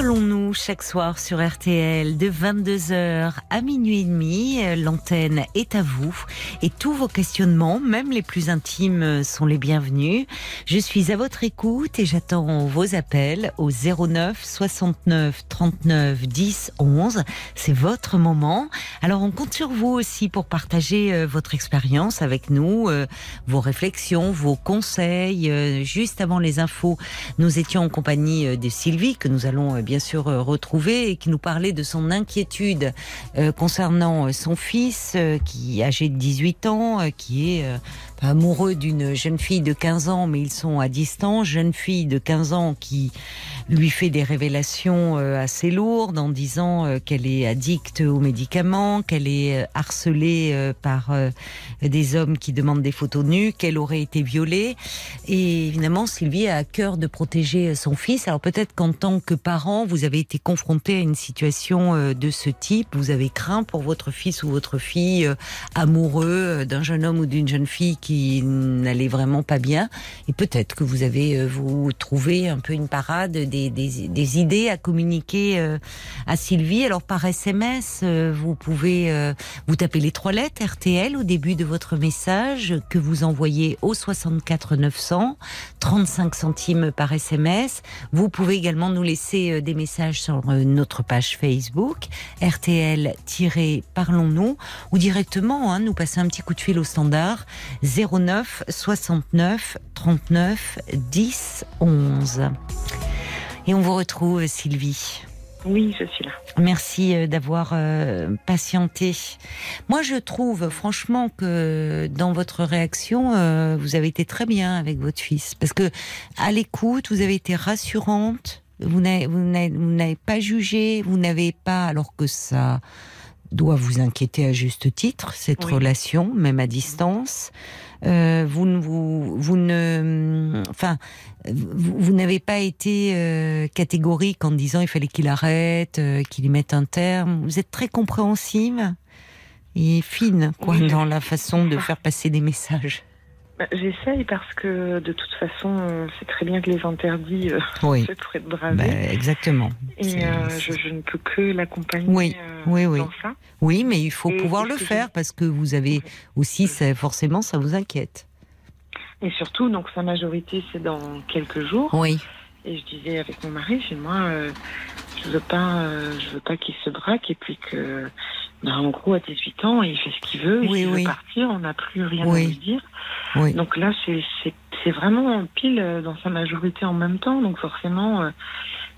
Parlons-nous chaque soir sur RTL de 22h à minuit et demi. L'antenne est à vous et tous vos questionnements, même les plus intimes, sont les bienvenus. Je suis à votre écoute et j'attends vos appels au 09 69 39 10 11. C'est votre moment. Alors on compte sur vous aussi pour partager euh, votre expérience avec nous, euh, vos réflexions, vos conseils. Euh, Juste avant les infos, nous étions en compagnie de Sylvie, que nous allons euh, bien sûr euh, retrouver, et qui nous parlait de son inquiétude euh, concernant euh, son fils, qui âgé de 18 ans, qui est amoureux d'une jeune fille de 15 ans, mais ils sont à distance. Jeune fille de 15 ans qui lui fait des révélations euh, assez lourdes en disant euh, qu'elle est addicte aux médicaments, qu'elle est euh, harcelée par des hommes qui demandent des photos nues, qu'elle aurait été violée. Et évidemment, Sylvie a à cœur de protéger son fils. Alors peut-être qu'en tant que parent, vous avez été confronté à une situation de ce type. Vous avez craint pour votre fils ou votre fille amoureux d'un jeune homme ou d'une jeune fille n'allait vraiment pas bien. Et peut-être que vous avez euh, vous trouvé un peu une parade des, des, idées à communiquer euh, à Sylvie. Alors par SMS, euh, vous pouvez vous taper les trois lettres RTL au début de votre message que vous envoyez au 64 900, 35 centimes par SMS. Vous pouvez également nous laisser des messages sur notre page Facebook RTL-Parlons-nous ou directement hein, nous passer un petit coup de fil au standard 09 69 39 10 11. Et on vous retrouve Sylvie. Oui, je suis là. Merci euh, d'avoir euh, patienté. Moi, je trouve franchement que dans votre réaction, euh, vous avez été très bien avec votre fils, parce que à l'écoute, vous avez été rassurante. Vous n'avez, pas jugé, vous n'avez pas, alors que ça doit vous inquiéter à juste titre, cette Oui. relation, même à distance. Euh, vous ne, vous, vous ne, enfin, vous, vous n'avez pas été euh, catégorique en disant il fallait qu'il arrête, euh, qu'il y mette un terme. Vous êtes très compréhensive et fine, quoi, Oui. dans la façon de faire passer des messages. Bah, J'essaye parce que de toute façon, on sait très bien que les interdits, euh, Oui, c'est pour être bravé. bah, exactement. et c'est- euh, c'est- je, je ne peux que l'accompagner Oui, euh, oui, oui. dans ça. Oui, mais il faut Et pouvoir le faire parce que vous avez aussi, ça, forcément, ça vous inquiète. Et surtout, donc sa majorité, c'est dans quelques jours. Oui, Et je disais avec mon mari, chez moi, euh, je veux pas, euh, je veux pas qu'il se braque et puis que, bah, en gros, à 18 ans, il fait ce qu'il veut. Oui, s'il oui. veut partir, on n'a plus rien Oui. à lui dire. oui. Donc là, c'est vraiment pile euh, dans sa majorité en même temps. Donc forcément, euh,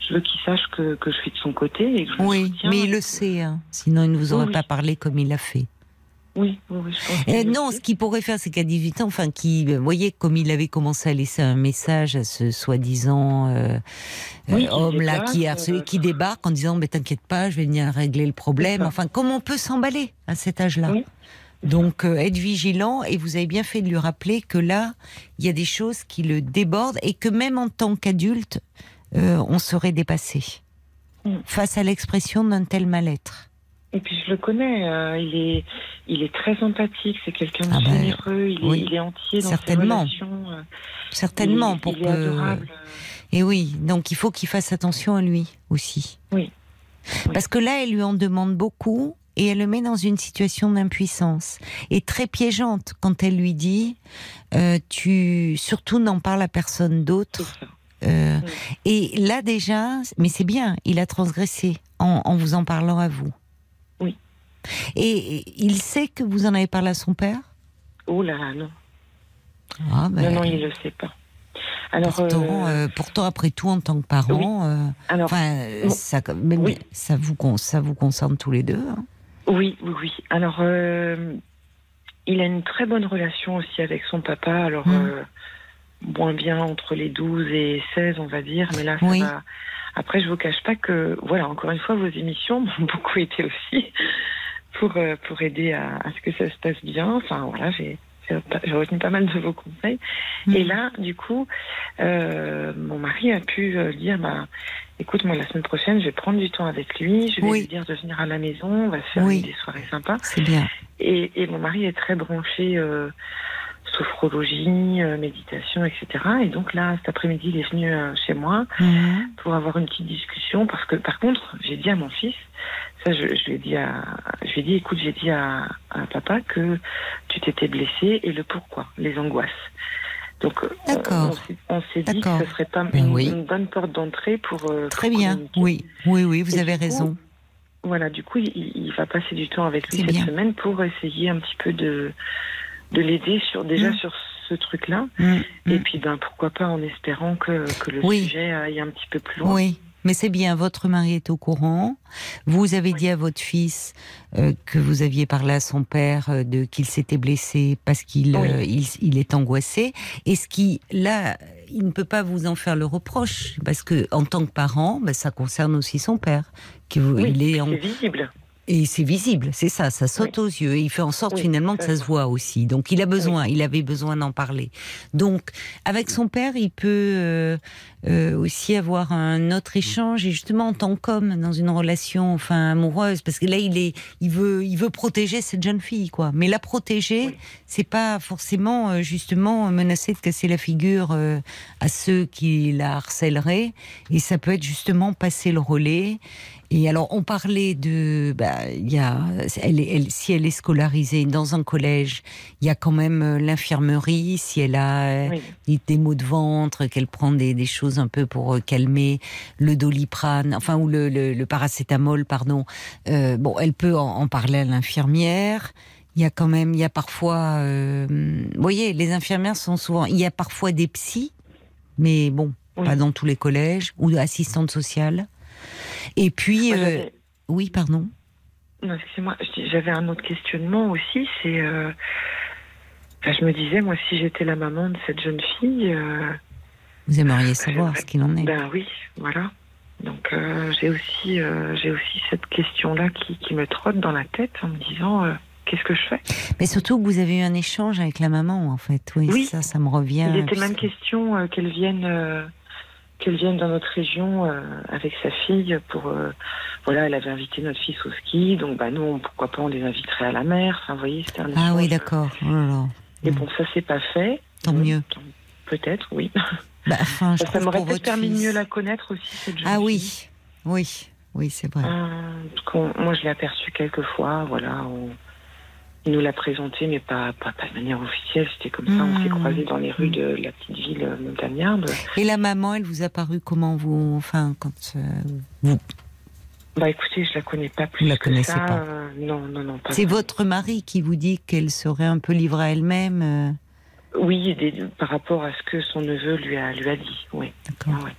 je veux qu'il sache que, que je suis de son côté et que je Oui, soutiens. mais il le sait, hein. sinon il ne vous aurait pas parlé comme il l'a fait. Oui, oui, je pense. Euh, non, ce qu'il pourrait faire, c'est qu'à 18 ans, enfin, qui, vous voyez, comme il avait commencé à laisser un message à ce soi-disant euh, Oui, euh, qui qui, harcelé, euh, qui débarque en disant, mais t'inquiète pas, je vais venir régler le problème. Enfin, comment on peut s'emballer à cet âge-là? Oui. Donc, euh, être vigilant, et vous avez bien fait de lui rappeler que là, il y a des choses qui le débordent et que même en tant qu'adulte, euh, on serait dépassé Mm. face à l'expression d'un tel mal-être. Et puis je le connais, euh, il est, il est très empathique, c'est quelqu'un de Ah ben, généreux, il, est, oui. il est entier dans Certainement. ses relations. euh, Certainement, il, pour il est que. adorable. Et oui, donc il faut qu'il fasse attention à lui aussi. Oui. Oui. Parce que là, elle lui en demande beaucoup et elle le met dans une situation d'impuissance. Et très piégeante quand elle lui dit euh, Tu surtout n'en parles à personne d'autre. Euh, Oui. Et là déjà, mais c'est bien, il a transgressé en, en vous en parlant à vous. Et il sait que vous en avez parlé à son père? Oh là là, non. ah, ben, Non, non, il le sait pas. Alors, pourtant, euh, euh, pourtant, après tout, en tant que parent, euh, alors bon, ça, même- oui. ça, vous, ça vous concerne tous les deux. hein. oui, oui, oui. Alors, il a une très bonne relation aussi avec son papa. Alors, Mm. euh, moins bien entre les 12 et 16, on va dire. Mais là, ça Oui. va. Après, je vous cache pas que, voilà, encore une fois, vos émissions m'ont beaucoup été aussi pour, euh, pour aider à, à ce que ça se passe bien. Enfin, voilà, j'ai. j'ai retenu pas mal de vos conseils. Mm. Et là, du coup, euh, mon mari a pu euh, dire, bah, écoute, moi, la semaine prochaine, je vais prendre du temps avec lui, je vais Oui. lui dire de venir à la maison, on va faire Oui. des soirées sympas. C'est bien. Et, et mon mari est très branché euh, sophrologie, euh, méditation, etc. Et donc là, cet après-midi, il est venu euh, chez moi Mhm. pour avoir une petite discussion parce que, par contre, j'ai dit à mon fils, ça, je, je lui ai dit à, je lui ai dit, écoute, j'ai dit à, à papa que tu t'étais blessé et le pourquoi, les angoisses. Donc, euh, on- D'accord. on, s'est- dit que ce serait pas une, oui. une bonne porte d'entrée pour. euh, Très pour bien. Oui, oui, oui, vous Et avez du coup, raison. Voilà, du coup, il, il va passer du temps avec lui cette bien. semaine pour essayer un petit peu de, de l'aider sur déjà Mm. sur ce truc-là. Mhm. Et puis, ben, pourquoi pas en espérant que, que le Oui. sujet aille un petit peu plus loin. Oui, mais c'est bien, votre mari est au courant. Vous avez Oui. dit à votre fils euh, que vous aviez parlé à son père euh, de qu'il s'était blessé parce qu'il Oui. euh, il, il est angoissé. Et ce qui, là, il ne peut pas vous en faire le reproche parce que en tant que parent, ben, ça concerne aussi son père. Qui, vous- Oui, il est en- c'est visible. Et c'est visible, c'est ça, ça saute aux yeux. Et il fait en sorte Oui, finalement que ça se voit aussi. Donc il a besoin, il avait besoin d'en parler. Donc avec son père, il peut euh, euh, aussi avoir un autre échange et justement en tant qu'homme dans une relation enfin amoureuse, parce que là il est, il veut, il veut protéger cette jeune fille quoi. Mais la protéger, c'est pas forcément euh, justement menacer de casser la figure euh, à ceux qui la harcèleraient. Et ça peut être justement passer le relais. Et alors, on parlait de, bah, il y a, elle, elle- si elle est scolarisée dans un collège, il y a quand même euh, l'infirmerie. Si elle a euh, Oui. des- maux de ventre, qu'elle prend des, des choses un peu pour euh, calmer le doliprane, enfin ou le, le, le paracétamol, pardon. Euh, bon, elle peut en, en parler à l'infirmière. Il y a quand même, il y a parfois, euh, vous voyez, les infirmières sont souvent, il y a parfois des psys, mais bon, Oui. pas dans tous les collèges ou assistantes sociales. Et puis, euh, oui, pardon. Non, excusez-moi, j'avais un autre questionnement aussi. C'est, euh, enfin, je me disais, moi, si j'étais la maman de cette jeune fille, euh, Vous aimeriez savoir ce qu'il en est. ben oui, voilà. Donc j'ai aussi, j'ai aussi cette question-là qui, qui me trotte dans la tête en me disant qu'est-ce que je fais? Mais surtout que vous avez eu un échange avec la maman, en fait. Oui, Oui. ça, ça me revient. Il était même question euh, qu'elle vienne, euh, qu'elle vienne dans notre région euh, avec sa fille pour, euh, voilà, elle avait invité notre fils au ski, donc bah nous, on- pourquoi pas, on les inviterait à la mer. Enfin, vous voyez, c'était un Ah oui, échange. d'accord. Oh. Et bon, ça c'est pas fait. Tant mieux. Peut-être, oui. Bah, enfin, je Ça, m'aurait peut-être permis de mieux la connaître aussi cette jeune Ah fille. oui, oui, oui, c'est vrai. Euh, moi, je l'ai aperçu quelques fois. Voilà, on- il nous l'a présenté, mais pas, pas, pas de manière officielle. C'était comme ça. On s'est Mmh. croisés dans les rues de la petite ville euh, montagnarde. Et la maman, elle vous a paru comment vous, enfin, quand euh, vous, Bah, écoutez, je la connais pas plus Vous la que connaissez ça. pas. euh, non, non, non. C'est votre mari qui vous dit qu'elle serait un peu livrée à elle-même. euh, Oui, des- par rapport à ce que son neveu lui a, lui a dit. Oui. D'accord. Ouais.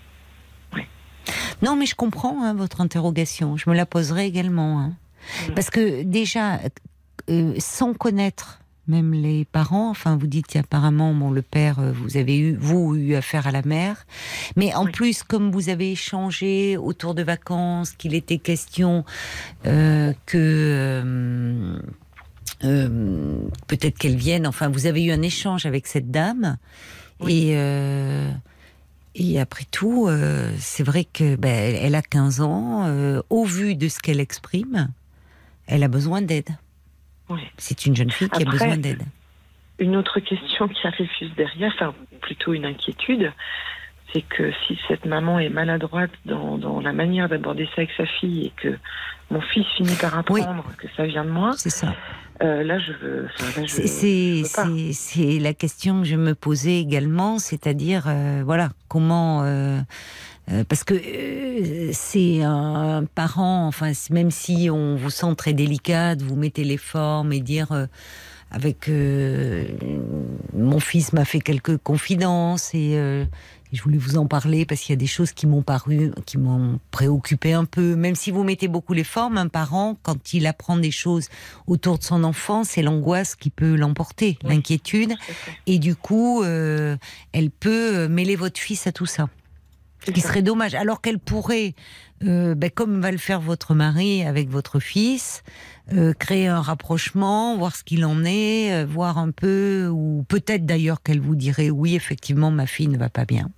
Non, mais je comprends hein, votre interrogation. Je me la poserai également. hein. Mm. Parce que déjà, euh, sans connaître même les parents, enfin, vous dites qu'apparemment, bon, le père, euh, vous avez eu, vous, eu affaire à la mère. Mais en Oui. plus, comme vous avez échangé autour de vacances, qu'il était question euh, que. euh, peut-être qu'elle vienne. Enfin, vous avez eu un échange avec cette dame, Oui. et euh, et après tout, euh, c'est vrai que ben, elle- a 15 ans. au vu de ce qu'elle exprime, elle a besoin d'aide. Oui. C'est une jeune fille qui a besoin d'aide. Une autre question qui arrive juste derrière, enfin plutôt une inquiétude, c'est que si cette maman est maladroite dans, dans la manière d'aborder ça avec sa fille et que mon fils finit par apprendre que ça vient de moi, C'est ça. euh, là je veux. enfin, c'est la question que je me posais également, c'est-à-dire, euh, voilà, comment. euh, euh, parce que euh, c'est un parent, enfin, même si on vous sent très délicate, vous mettez les formes et dire. euh, avec euh, mon fils m'a fait quelques confidences et, euh, et je voulais vous en parler parce qu'il y a des choses qui m'ont paru, qui m'ont préoccupé un peu. Même si vous mettez beaucoup les formes, un parent, quand il apprend des choses autour de son enfant, c'est l'angoisse qui peut l'emporter, Oui. l'inquiétude. Et du coup, euh, elle peut mêler votre fils à tout ça. Ce qui serait dommage. Alors qu'elle pourrait, euh, ben, comme va le faire votre mari avec votre fils, euh, créer un rapprochement, voir ce qu'il en est, euh, voir un peu, ou peut-être d'ailleurs qu'elle vous dirait oui, effectivement, ma fille ne va pas bien.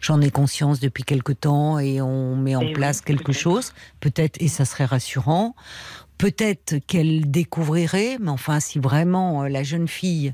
J'en ai conscience depuis quelque temps et on met en Et oui, place quelque chose, peut-être, et ça serait rassurant. Peut-être qu'elle découvrirait, mais enfin, si vraiment la jeune fille,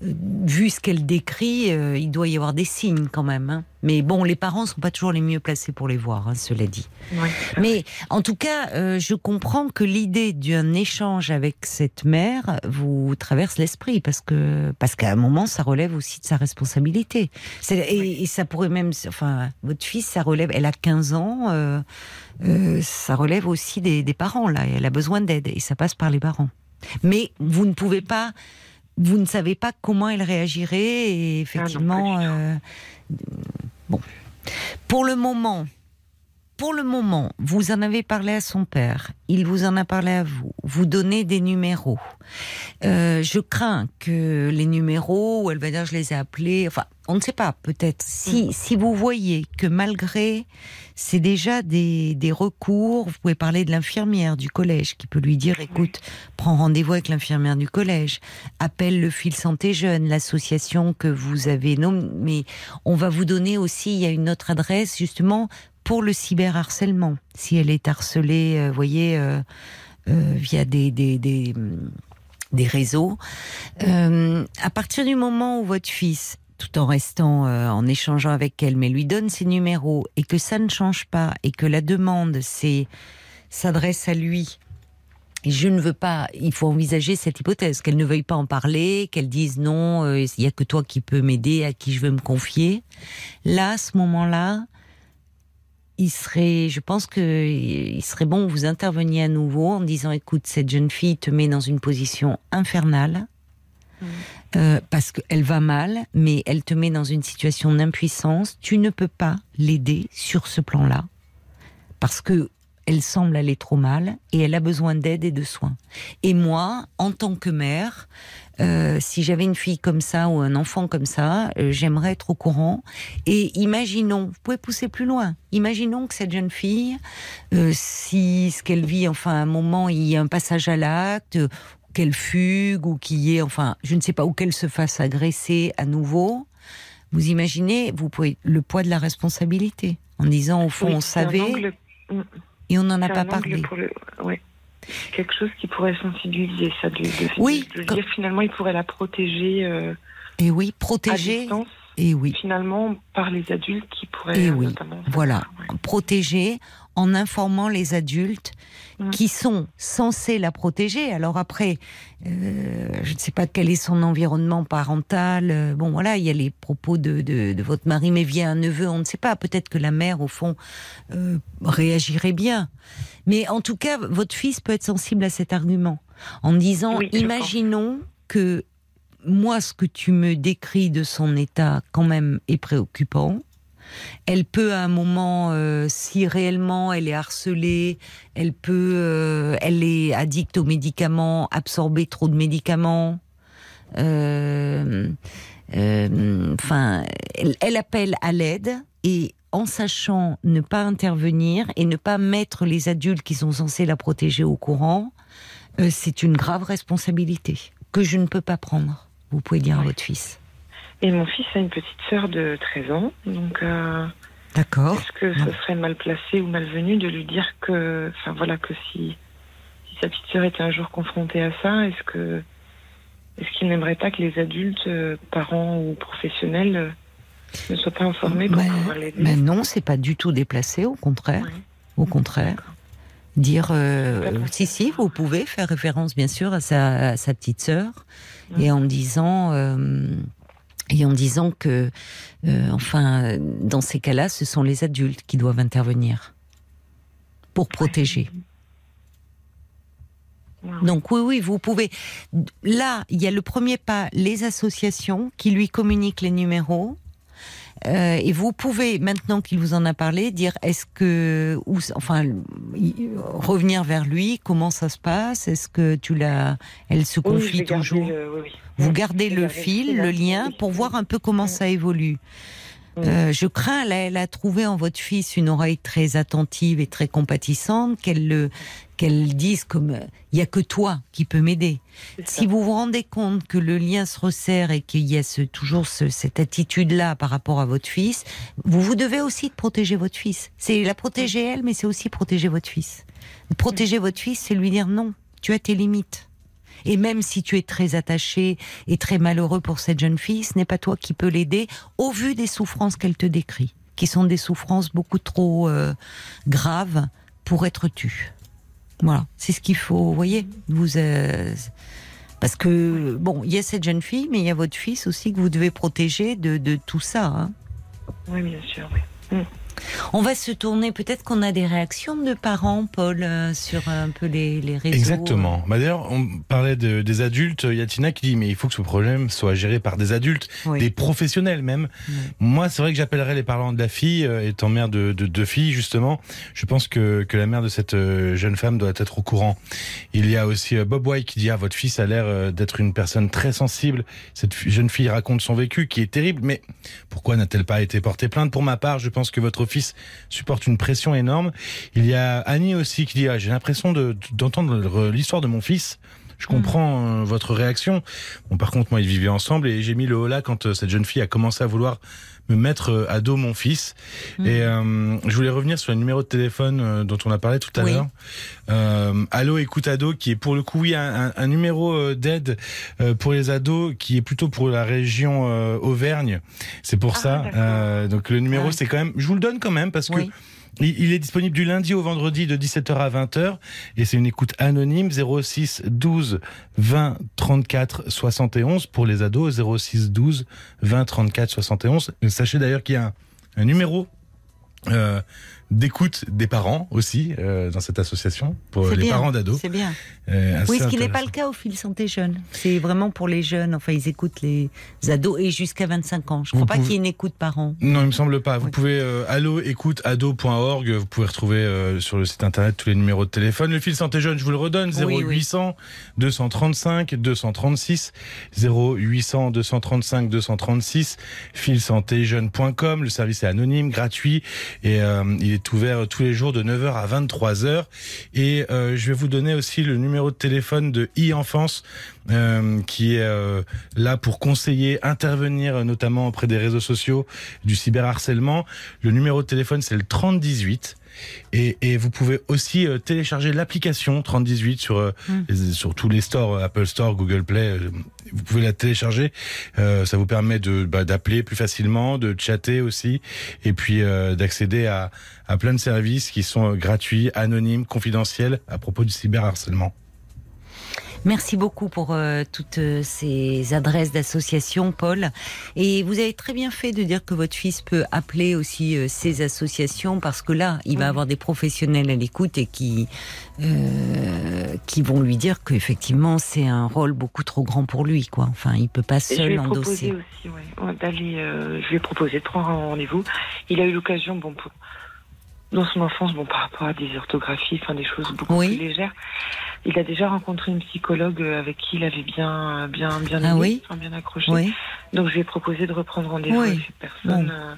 vu ce qu'elle décrit, euh, il doit y avoir des signes quand même. hein. Mais bon, les parents sont pas toujours les mieux placés pour les voir, hein, cela dit. Ouais. Mais en tout cas, euh, je comprends que l'idée d'un échange avec cette mère vous traverse l'esprit parce que parce qu'à un moment, ça relève aussi de sa responsabilité. Et, et ça pourrait même, enfin, votre fils, ça relève. Elle a 15 ans, euh, ça relève aussi des, des parents là. Elle a besoin d'aide et ça passe par les parents. Mais vous ne pouvez pas. Vous ne savez pas comment elle réagirait et effectivement, Ah non, euh, bon. Pour le moment, pour le moment, vous en avez parlé à son père, il vous en a parlé à vous, vous donnez des numéros. Euh, je crains que les numéros, où elle va dire je les ai appelés, enfin, on ne sait pas, peut-être. Si, si vous voyez que malgré, c'est déjà des, des recours, vous pouvez parler de l'infirmière du collège qui peut lui dire écoute, prends rendez-vous avec l'infirmière du collège, appelle le fil santé jeune, l'association que vous avez nommée, mais on va vous donner aussi, il y a une autre adresse justement pour le cyberharcèlement. Si elle est harcelée, euh, voyez, euh, euh, via des, des, des, des réseaux. Euh, à partir du moment où votre fils, tout en restant, euh, en échangeant avec elle, mais lui donne ses numéros et que ça ne change pas et que la demande s'adresse à lui. Je ne veux pas, il faut envisager cette hypothèse, qu'elle ne veuille pas en parler, qu'elle dise non, euh, il y a que toi qui peux m'aider, à qui je veux me confier. Là, à ce moment-là, il serait, je pense que il serait bon que vous interveniez à nouveau en disant écoute, cette jeune fille te met dans une position infernale. euh, parce qu'elle va mal, mais elle te met dans une situation d'impuissance. Tu ne peux pas l'aider sur ce plan-là, parce que elle semble aller trop mal et elle a besoin d'aide et de soins. Et moi, en tant que mère, euh, si j'avais une fille comme ça ou un enfant comme ça, euh, j'aimerais être au courant. Et imaginons, vous pouvez pousser plus loin. Imaginons que cette jeune fille, euh, si ce qu'elle vit, enfin, à un moment, il y a un passage à l'acte, qu'elle fugue ou qu'il y ait, enfin, je ne sais pas, ou qu'elle se fasse agresser à nouveau. Vous imaginez, vous pouvez le poids de la responsabilité en disant au fond, Oui, on savait angle- mm, et on n'en a pas parlé. pour le- ouais. Quelque chose qui pourrait sensibiliser ça, de, de- Oui, de dire finalement il pourrait la protéger euh, Et oui, à protéger. distance, Et oui. finalement par les adultes qui pourraient Et oui, notamment. Voilà, Ouais. protéger en informant les adultes qui sont censés la protéger. Alors après, euh, je ne sais pas quel est son environnement parental. euh, Bon, voilà, il y a les propos de, de, de votre mari, mais via un neveu, on ne sait pas. Peut-être que la mère, au fond, euh, réagirait bien. Mais en tout cas, votre fils peut être sensible à cet argument en disant, Oui, imaginons que moi, ce que tu me décris de son état, quand même, est préoccupant. Elle peut à un moment, euh, si réellement elle est harcelée, elle peut, euh, elle est addicte aux médicaments, absorber trop de médicaments. Euh, Enfin, elle, elle appelle à l'aide et en sachant ne pas intervenir et ne pas mettre les adultes qui sont censés la protéger au courant, c'est une grave responsabilité que je ne peux pas prendre. Vous pouvez dire à votre fils. Et mon fils a une petite sœur de 13 ans, donc euh, D'accord. est-ce que ce serait mal placé ou malvenu de lui dire que, enfin voilà, que si, si sa petite sœur était un jour confrontée à ça, est-ce que est-ce qu'il n'aimerait pas que les adultes, euh, parents ou professionnels, euh, ne soient pas informés pour Mais- pouvoir l'aider? Mais non, c'est pas du tout déplacé, au contraire. Ouais. Au contraire. Dire, euh, si, si, vous pouvez faire référence, bien sûr, à sa, à sa petite sœur, Ouais. et en disant, euh, et en disant que, euh, enfin, dans ces cas-là, ce sont les adultes qui doivent intervenir pour protéger. Donc oui, oui, vous pouvez. Là, il y a le premier pas, les associations qui lui communiquent les numéros. Euh, et vous pouvez, maintenant qu'il vous en a parlé, dire est-ce que, ou, enfin, revenir vers lui, comment ça se passe Est-ce que tu l'as, elle se confie toujours le- oui, oui. Vous gardez le fil, le lien, Oui, pour voir un peu comment Mm. ça évolue. Mm. Euh, je crains, là, elle a trouvé en votre fils une oreille très attentive et très compatissante, qu'elle le, qu'elle dise comme, il y a que toi qui peux m'aider. Si vous vous rendez compte que le lien se resserre et qu'il y a ce, toujours ce- cette attitude-là par rapport à votre fils, vous vous devez aussi de protéger votre fils. C'est la protéger elle, mais c'est aussi protéger votre fils. Protéger votre fils, c'est lui dire non, tu as tes limites. Et même si tu es très attaché et très malheureux pour cette jeune fille, ce n'est pas toi qui peux l'aider au vu des souffrances qu'elle te décrit, qui sont des souffrances beaucoup trop euh, graves pour être tues. Voilà, c'est ce qu'il faut, vous voyez. Vous, euh, parce que, bon, il y a cette jeune fille, mais il y a votre fils aussi que vous devez protéger de, de tout ça. hein. Oui, bien sûr, oui. On va se tourner, peut-être qu'on a des réactions de parents, Paul, euh, sur un peu les, les réseaux. Exactement. Bah D'ailleurs, on parlait de- des adultes. Il y a Tina qui dit mais il faut que ce problème soit géré par des adultes, Oui. des professionnels même. Oui. Moi, c'est vrai que j'appellerais les parents de la fille, euh, étant mère de, de deux filles justement. Je pense que, que la mère de cette euh, jeune femme doit être au courant. Il y a aussi euh, Bob White qui dit ah votre fils a l'air euh, d'être une personne très sensible. Cette jeune fille raconte son vécu qui est terrible, mais pourquoi n'a-t-elle pas été portée plainte? Pour ma part, je pense que votre fils supporte une pression énorme. Il y a Annie aussi qui dit ah, j'ai l'impression de- d'entendre l'histoire de mon fils. Je comprends euh, votre réaction. Bon, par contre, moi, ils vivaient ensemble et j'ai mis le holà quand euh, cette jeune fille a commencé à vouloir me mettre euh, à dos mon fils. Mhm. Et euh, je voulais revenir sur le numéro de téléphone euh, dont on a parlé tout à Oui. l'heure. Euh, Allo écoute ado, qui est pour le coup oui un, un- un numéro euh, d'aide pour les ados, qui est plutôt pour la région euh, Auvergne. C'est pour Ah, ça. Euh, donc le numéro, Ah. c'est quand même. Je vous le donne quand même parce que Oui. Il est disponible du lundi au vendredi de 17h à 20h et c'est une écoute anonyme. 06 12 20 34 71 pour les ados. 06 12 20 34 71. Sachez d'ailleurs qu'il y a un, numéro euh, d'écoute des parents aussi euh, dans cette association pour les bien, parents d'ados. C'est bien. Euh, Oui, ce qui n'est pas le cas au fil santé jeune. C'est vraiment pour les jeunes. Enfin, ils écoutent les ados et jusqu'à 25 ans. Je Vous crois pas qu'il y ait une écoute par an. Non, il me semble pas. Vous Oui. pouvez euh, allo écoute ado.org. Vous pouvez retrouver euh, sur le site internet tous les numéros de téléphone. Le fil santé jeune, je vous le redonne Oui, 0800 235 236 0800 235 236 filsantéjeune.com. Le service est anonyme, gratuit et euh, il est ouvert tous les jours de 9h à 23h. Et euh, je vais vous donner aussi le numéro de téléphone de e-enfance euh, qui est euh, là pour conseiller, intervenir notamment auprès des réseaux sociaux, du cyberharcèlement. Le numéro de téléphone c'est le 3018. Et, et vous pouvez aussi euh, télécharger l'application 3018 sur euh, Mm. les- sur tous les stores euh, Apple Store, Google Play. vous pouvez la télécharger. Euh, ça vous permet de bah, d'appeler plus facilement, de chatter aussi, et puis euh, d'accéder à à plein de services qui sont gratuits, anonymes, confidentiels à propos du cyberharcèlement. Merci beaucoup pour euh, toutes euh, ces adresses d'associations, Paul. Et vous avez très bien fait de dire que votre fils peut appeler aussi euh, ces associations parce que là, il va avoir des professionnels à l'écoute et qui euh, qui vont lui dire qu'effectivement c'est un rôle beaucoup trop grand pour lui, quoi. Enfin, il peut pas seul endosser. aussi, ouais, d'aller. je lui ai proposé de prendre un rendez-vous. Il a eu l'occasion, bon, pour, dans son enfance, bon, par rapport à des orthographies, enfin des choses beaucoup Oui. plus légères. Il a déjà rencontré une psychologue euh, avec qui il avait bien, bien, bien, Ah aimé, oui enfin, bien accroché. Oui. Donc je lui ai proposé de reprendre rendez-vous Oui. avec cette personne. Bon. euh,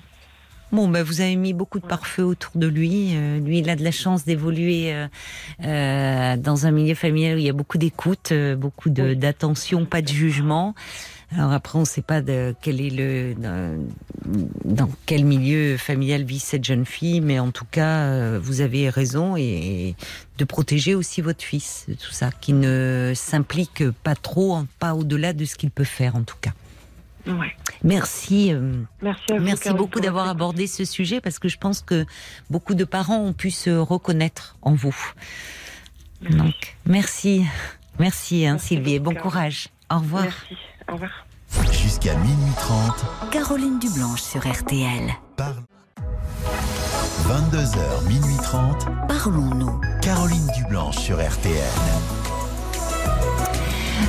Bon, ben vous avez mis beaucoup de pare-feu autour de lui. Euh, lui, il a de la chance d'évoluer euh, euh, dans un milieu familial où il y a beaucoup d'écoute, beaucoup d'attention, pas de jugement. Alors après, on ne sait pas de quel est le dans, quel milieu familial vit cette jeune fille, mais en tout cas, euh, vous avez raison et de protéger aussi votre fils tout ça, qui ne s'implique pas trop, hein, pas au-delà de ce qu'il peut faire en tout cas. ouais. Merci. euh, Merci vous. Beaucoup d'avoir abordé ce sujet parce que je pense que beaucoup de parents ont pu se reconnaître en vous. Merci. Donc, merci. Merci, hein, Merci Sylvie, et bon courage. Au revoir. Merci. Au revoir. Jusqu'à minuit 30, Caroline Dublanche sur RTL. parle. 22h, minuit 30, Parlons-nous. Caroline Dublanche sur RTL.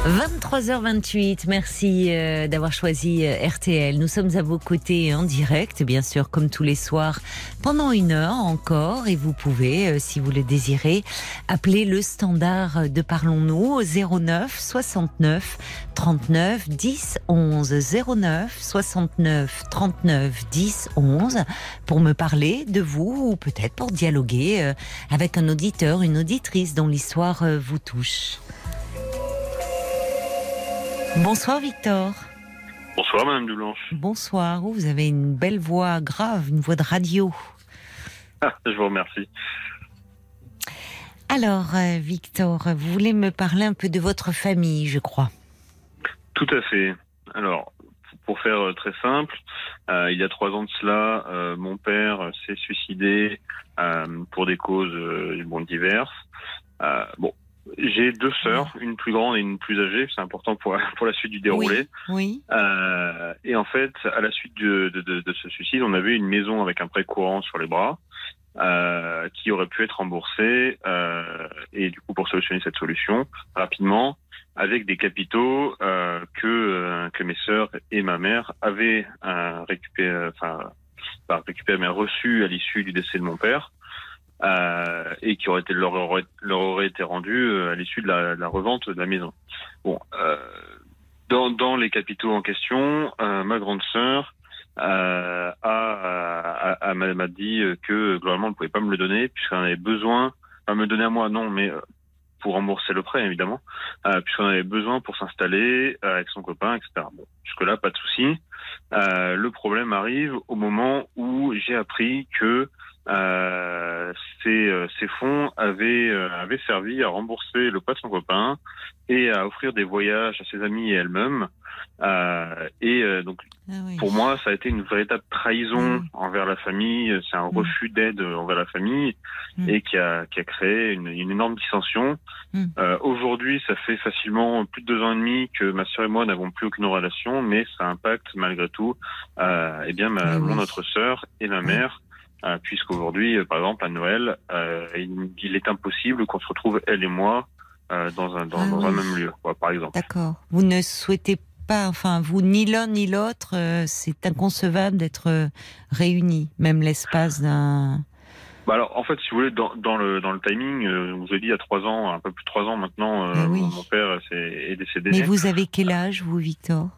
23h28, merci euh, d'avoir choisi euh, RTL. Nous sommes à vos côtés en direct, bien sûr, comme tous les soirs, pendant une heure encore. Et vous pouvez, euh, si vous le désirez, appeler le standard de Parlons-nous au 09 69 39 10 11. 09 69 39 10 11 pour me parler de vous ou peut-être pour dialoguer avec un auditeur, une auditrice dont l'histoire vous touche. Bonsoir Victor. Bonsoir Madame Dublanche. Bonsoir. Oh, vous avez une belle voix grave, une voix de radio. Ah, je vous remercie. Alors euh, Victor, vous voulez me parler un peu de votre famille, je crois. Tout à fait. Alors, pour faire euh, très simple, euh, il y a trois ans de cela, euh, mon père s'est suicidé euh, pour des causes bon, diverses. Bon, j'ai deux sœurs, une plus grande et une plus âgée. C'est important pour pour la suite du déroulé. Oui. Euh, et en fait, à la suite de, de, de, de ce suicide, on avait une maison avec un prêt courant sur les bras euh, qui aurait pu être remboursé. Euh, et du coup, pour solutionner cette solution rapidement, avec des capitaux euh, que euh, que mes sœurs et ma mère avaient euh, récupéré, enfin, pas récupéré, mais reçu à l'issue du décès de mon père. Euh, et qui aurait été leur aurait, été rendu euh, à l'issue de la, revente de la maison. Bon, euh, dans, les capitaux en question, ma grande sœur a, m'a dit que globalement elle ne pouvait pas me le donner puisqu'elle en avait besoin, pas me donner à moi non, mais pour rembourser le prêt évidemment, euh, puisqu'on avait besoin pour s'installer avec son copain, etc. Bon, jusque là pas de souci. Le problème arrive au moment où j'ai appris que euh, ces, euh, ces fonds avaient, euh, avaient servi à rembourser le prêt de son copain et à offrir des voyages à ses amis et elle-même. Euh, et euh, donc Ah oui. pour moi, ça a été une véritable trahison Mm. envers la famille. C'est un Mm. refus d'aide envers la famille Mm. et qui a, qui a créé une, une énorme dissension. Aujourd'hui, ça fait facilement plus de deux ans et demi que ma sœur et moi n'avons plus aucune relation, mais ça impacte malgré tout, euh, eh bien, ma, Oui, oui. mon autre sœur et ma mère, puisqu'aujourd'hui, euh, par exemple, à Noël, euh, il, il est impossible qu'on se retrouve, elle et moi, euh, dans, un, dans, Ah dans un même lieu, quoi, par exemple. D'accord. Vous ne souhaitez pas, enfin, vous, ni l'un ni l'autre, c'est inconcevable d'être réunis, même l'espace d'un. Bah alors, en fait, si vous voulez, dans, dans le dans le timing, euh, vous ai dit il y a trois ans, un peu plus de trois ans maintenant, euh, oui. mon, père s'est- est décédé. Mais vous avez quel âge, vous, Victor?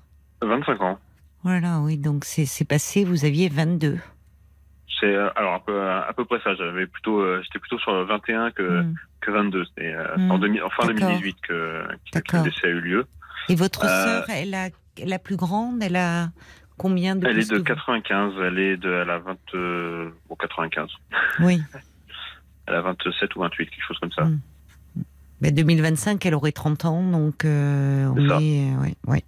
25 ans. Voilà, oui, donc c'est passé, vous aviez 22. C'est euh, alors à peu à peu près ça. J'avais plutôt, euh, j'étais plutôt sur le 21 que Hmm. que 22. C'est euh, Hmm. en, fin D'accord. 2018 que, que le décès a eu lieu. Et votre Euh, sœur, elle a la plus grande, elle a combien de Elle est de que vous 95. Elle est de elle a 20 euh, bon 95. Oui. Elle a 27 ou 28 quelque chose comme ça. Hmm. Ben, 2025, elle aurait 30 ans, donc euh, on ça. est. euh, ouais, ouais,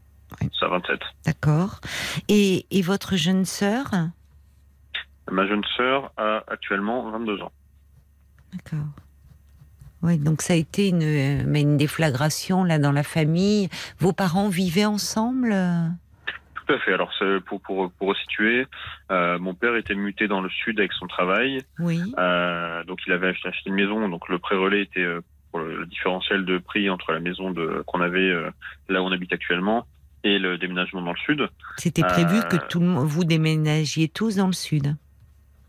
Ça 27. d'accord. Et, et votre jeune sœur? Ma jeune sœur a actuellement 22 ans. D'accord. Oui, donc ça a été une, une déflagration là dans la famille. Vos parents vivaient ensemble? Tout à fait. Alors pour pour pour resituer, euh, mon père était muté dans le sud avec son travail. Oui. Euh, donc il avait acheté, une maison, donc le pré-relais était euh, pour le, le différentiel de prix entre la maison de qu'on avait là où on habite actuellement et le déménagement dans le sud. C'était prévu que tout le monde, vous déménagiez tous dans le sud?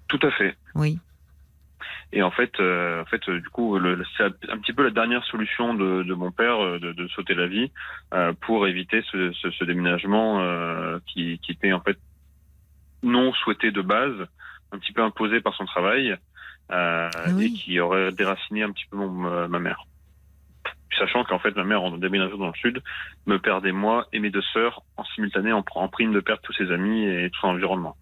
Tout à fait. Oui. Et en fait, euh, en fait, euh, du coup, le, c'est un petit peu la dernière solution de, de mon père euh, de, de sauter la vie euh, pour éviter ce, ce, ce déménagement euh, qui, qui était en fait non souhaité de base, un petit peu imposé par son travail euh, Ah oui. et qui aurait déraciné un petit peu mon, ma mère. Sachant qu'en fait, ma mère, en déménageant dans le sud, me perdait moi et mes deux sœurs en simultané en, en prime de perdre tous ses amis et tout son environnement.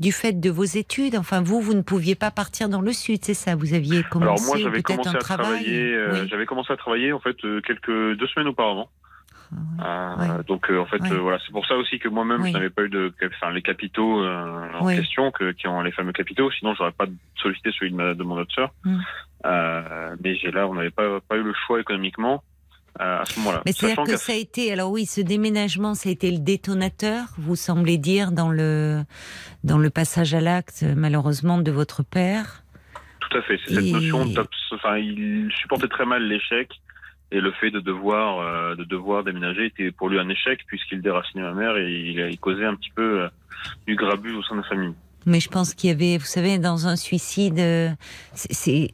Du fait de vos études, enfin vous, vous ne pouviez pas partir dans le sud, c'est ça Vous aviez commencé Alors moi, j'avais commencé un à travail. travailler. euh, Oui. J'avais commencé à travailler en fait euh, quelques deux semaines auparavant. Ah Euh, Ouais. Donc euh, en fait, Ouais. euh, voilà, c'est pour ça aussi que moi-même Oui. je n'avais pas eu de, enfin les capitaux en Oui. question, que, qui ont les fameux capitaux. Sinon, j'aurais pas sollicité celui de, ma, de mon autre sœur. Mm. Euh, mais j'ai là, on n'avait pas pas eu le choix économiquement à ce moment-là. Mais c'est-à-dire que ça a été, alors oui, ce déménagement, ça a été le détonateur, vous semblez dire, dans le, dans le passage à l'acte, malheureusement, de votre père. Tout à fait. C'est cette Et- notion Enfin, il supportait très mal l'échec et le fait de devoir euh, de devoir déménager était pour lui un échec puisqu'il déracinait ma mère et il, il causait un petit peu euh, du grabuge au sein de la famille. Mais je pense qu'il y avait, vous savez, dans un suicide, euh, c'est,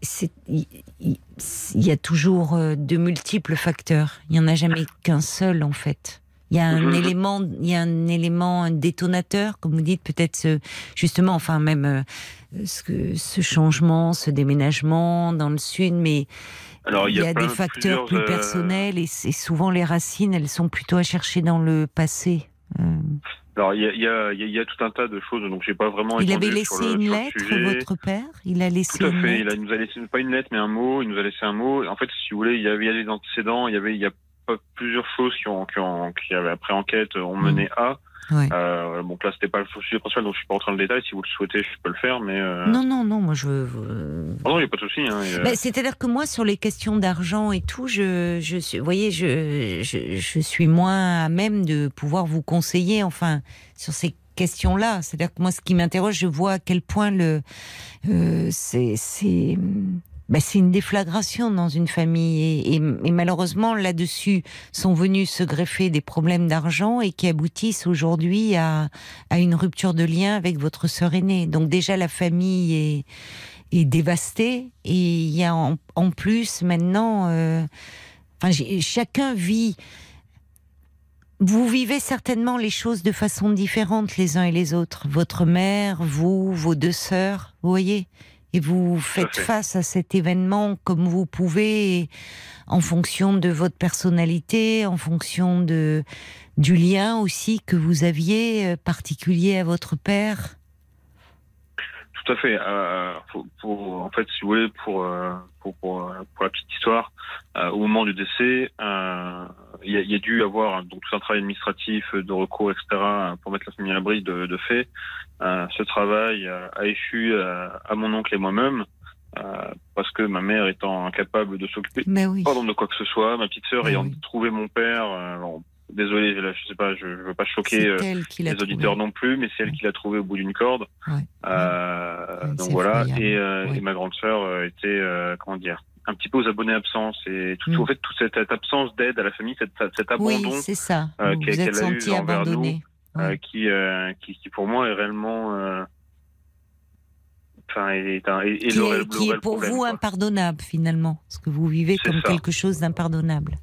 il y a toujours euh, de multiples facteurs. Il n'y en a jamais qu'un seul, en fait. Il y a un Mhm. élément, il y a un élément un détonateur, comme vous dites, peut-être ce, justement, enfin même euh, ce, que- ce changement, ce déménagement dans le sud, mais Alors il y a, plein- des facteurs plus personnels et, c'est souvent les racines, elles sont plutôt à chercher dans le passé. Alors il y a, y, y y tout un tas de choses, donc j'ai pas vraiment. il avait sur laissé le- une lettre, sujet. votre père? Il a laissé Tout à une fait. Il, lettre a- il nous a laissé pas une lettre, mais un mot. Il nous a laissé un mot. En fait, si vous voulez, il y avait, des antécédents. Il y avait, il y a plusieurs choses qui ont, qui ont, qui avaient après enquête ont mené à. Ouais. Euh, donc là, c'était pas le sujet principal, donc je suis pas rentré dans le détail. Si vous le souhaitez, je peux le faire, mais. Euh... Non, non, non, moi je euh, Oh non, il n'y a pas de souci. Hein, a- bah, C'est-à-dire que moi, sur les questions d'argent et tout, je, je suis, vous voyez, je, je, je suis moins à même de pouvoir vous conseiller, enfin, sur ces questions-là. C'est-à-dire que moi, ce qui m'interroge, je vois à quel point le, euh, c'est, bah, c'est une déflagration dans une famille et, et- et malheureusement là-dessus sont venus se greffer des problèmes d'argent et qui aboutissent aujourd'hui à, à une rupture de lien avec votre sœur aînée. Donc déjà la famille est est dévastée et il y a en, en plus maintenant, euh, chacun vit. Vous vivez certainement les choses de façon différente les uns et les autres. Votre mère, vous, vos deux sœurs, vous voyez, et vous faites fait. face à cet événement comme vous pouvez, en fonction de votre personnalité, en fonction de du lien aussi que vous aviez euh, particulier à votre père? Tout à fait. Euh, pour, pour- en fait, si vous voulez, pour euh, pour, pour, pour la petite histoire, euh, au moment du décès, euh, il y, y a dû avoir donc tout un travail administratif de recours, etc., pour mettre la famille à l'abri de, de fait. Euh, ce travail euh, a échu euh, à mon oncle et moi-même. euh, parce que ma mère étant incapable de s'occuper oui. pardon de quoi que ce soit, ma petite sœur ayant oui. trouvé mon père, euh, bon, désolé, je, je sais pas, je, veux pas choquer euh, les auditeurs trouvé. non plus, mais c'est elle qui l'a trouvé au bout d'une corde. Ouais. Euh, Ouais, donc voilà. Et, euh, et ma grande sœur euh, était, euh, comment dire, un petit peu aux abonnés absents. Et tout, Mm. en fait, toute cette, cette absence d'aide à la famille, cette, cet Oui, abandon c'est ça. euh, vous qu'elle- vous êtes qu'elle a eu senti envers nous, euh, qui, euh, qui, qui pour moi est réellement, euh, enfin, est, un, est, qui est, qui est pour problème, vous quoi. impardonnable finalement, ce que vous vivez C'est comme ça. quelque chose d'impardonnable.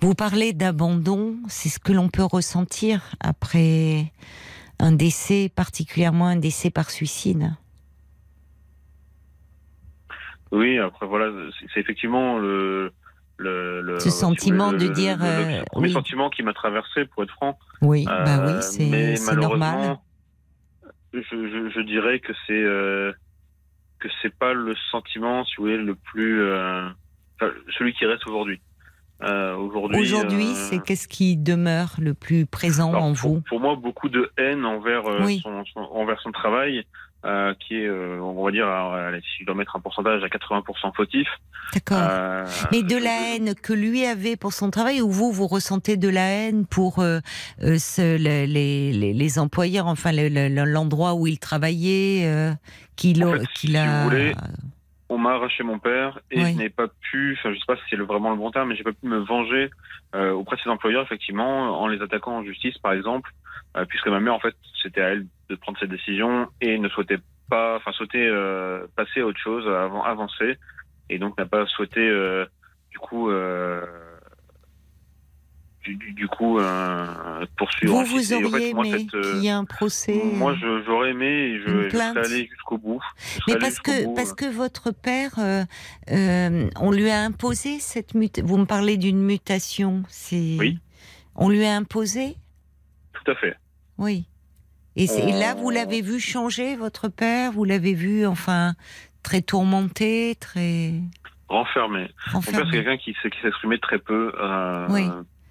Vous parlez d'abandon, c'est ce que l'on peut ressentir après un décès, particulièrement un décès par suicide. Oui, après voilà, c'est effectivement le, le, le Ce sentiment de dire, le, le euh, premier oui. sentiment qui m'a traversé, pour être franc. Oui, bah Euh, oui, c'est normal. je, je, je dirais que c'est euh, que c'est pas le sentiment, si vous voulez, le plus euh, enfin, celui qui reste aujourd'hui. Euh, aujourd'hui, Aujourd'hui, euh, c'est qu'est-ce qui demeure le plus présent alors, en pour, vous? pour moi, beaucoup de haine envers Oui. son, son- envers son travail, euh, qui est, euh, on va dire, euh, si je dois mettre un pourcentage à 80% fautif. D'accord. euh, Mais de je- la haine que lui avait pour son travail, ou vous, vous ressentez de la haine pour euh, euh, ce- le- les, les, les employeurs, enfin le- le- l'endroit où il travaillait, euh, qu'il En a- fait, si a. vous voulez, on m'a arraché mon père et Oui. je n'ai pas pu, enfin je sais pas si c'est vraiment le bon terme, mais j'ai pas pu me venger euh, auprès de ses employeurs effectivement en les attaquant en justice par exemple, euh, puisque ma mère en fait c'était à elle de prendre cette décision et ne souhaitait pas, enfin souhaitait euh, passer à autre chose, avant avancer et donc n'a pas souhaité euh, du coup euh, du, coup euh, poursuivre. Vous, vous en fait, auriez moi, aimé euh, qu'il y ait un procès moi, j'aurais aimé je, je allé jusqu'au bout. Mais parce que bout, parce euh. que votre père, euh, euh, on lui a imposé cette mutation. Vous me parlez d'une mutation, c'est. Oui. On lui a imposé, Tout à fait. oui. Et, là, vous l'avez vu changer, votre père? Vous l'avez vu, enfin, très tourmenté, très Renfermé. Mon père, c'est renfermé. quelqu'un qui, s'exprimait très peu. euh, Oui.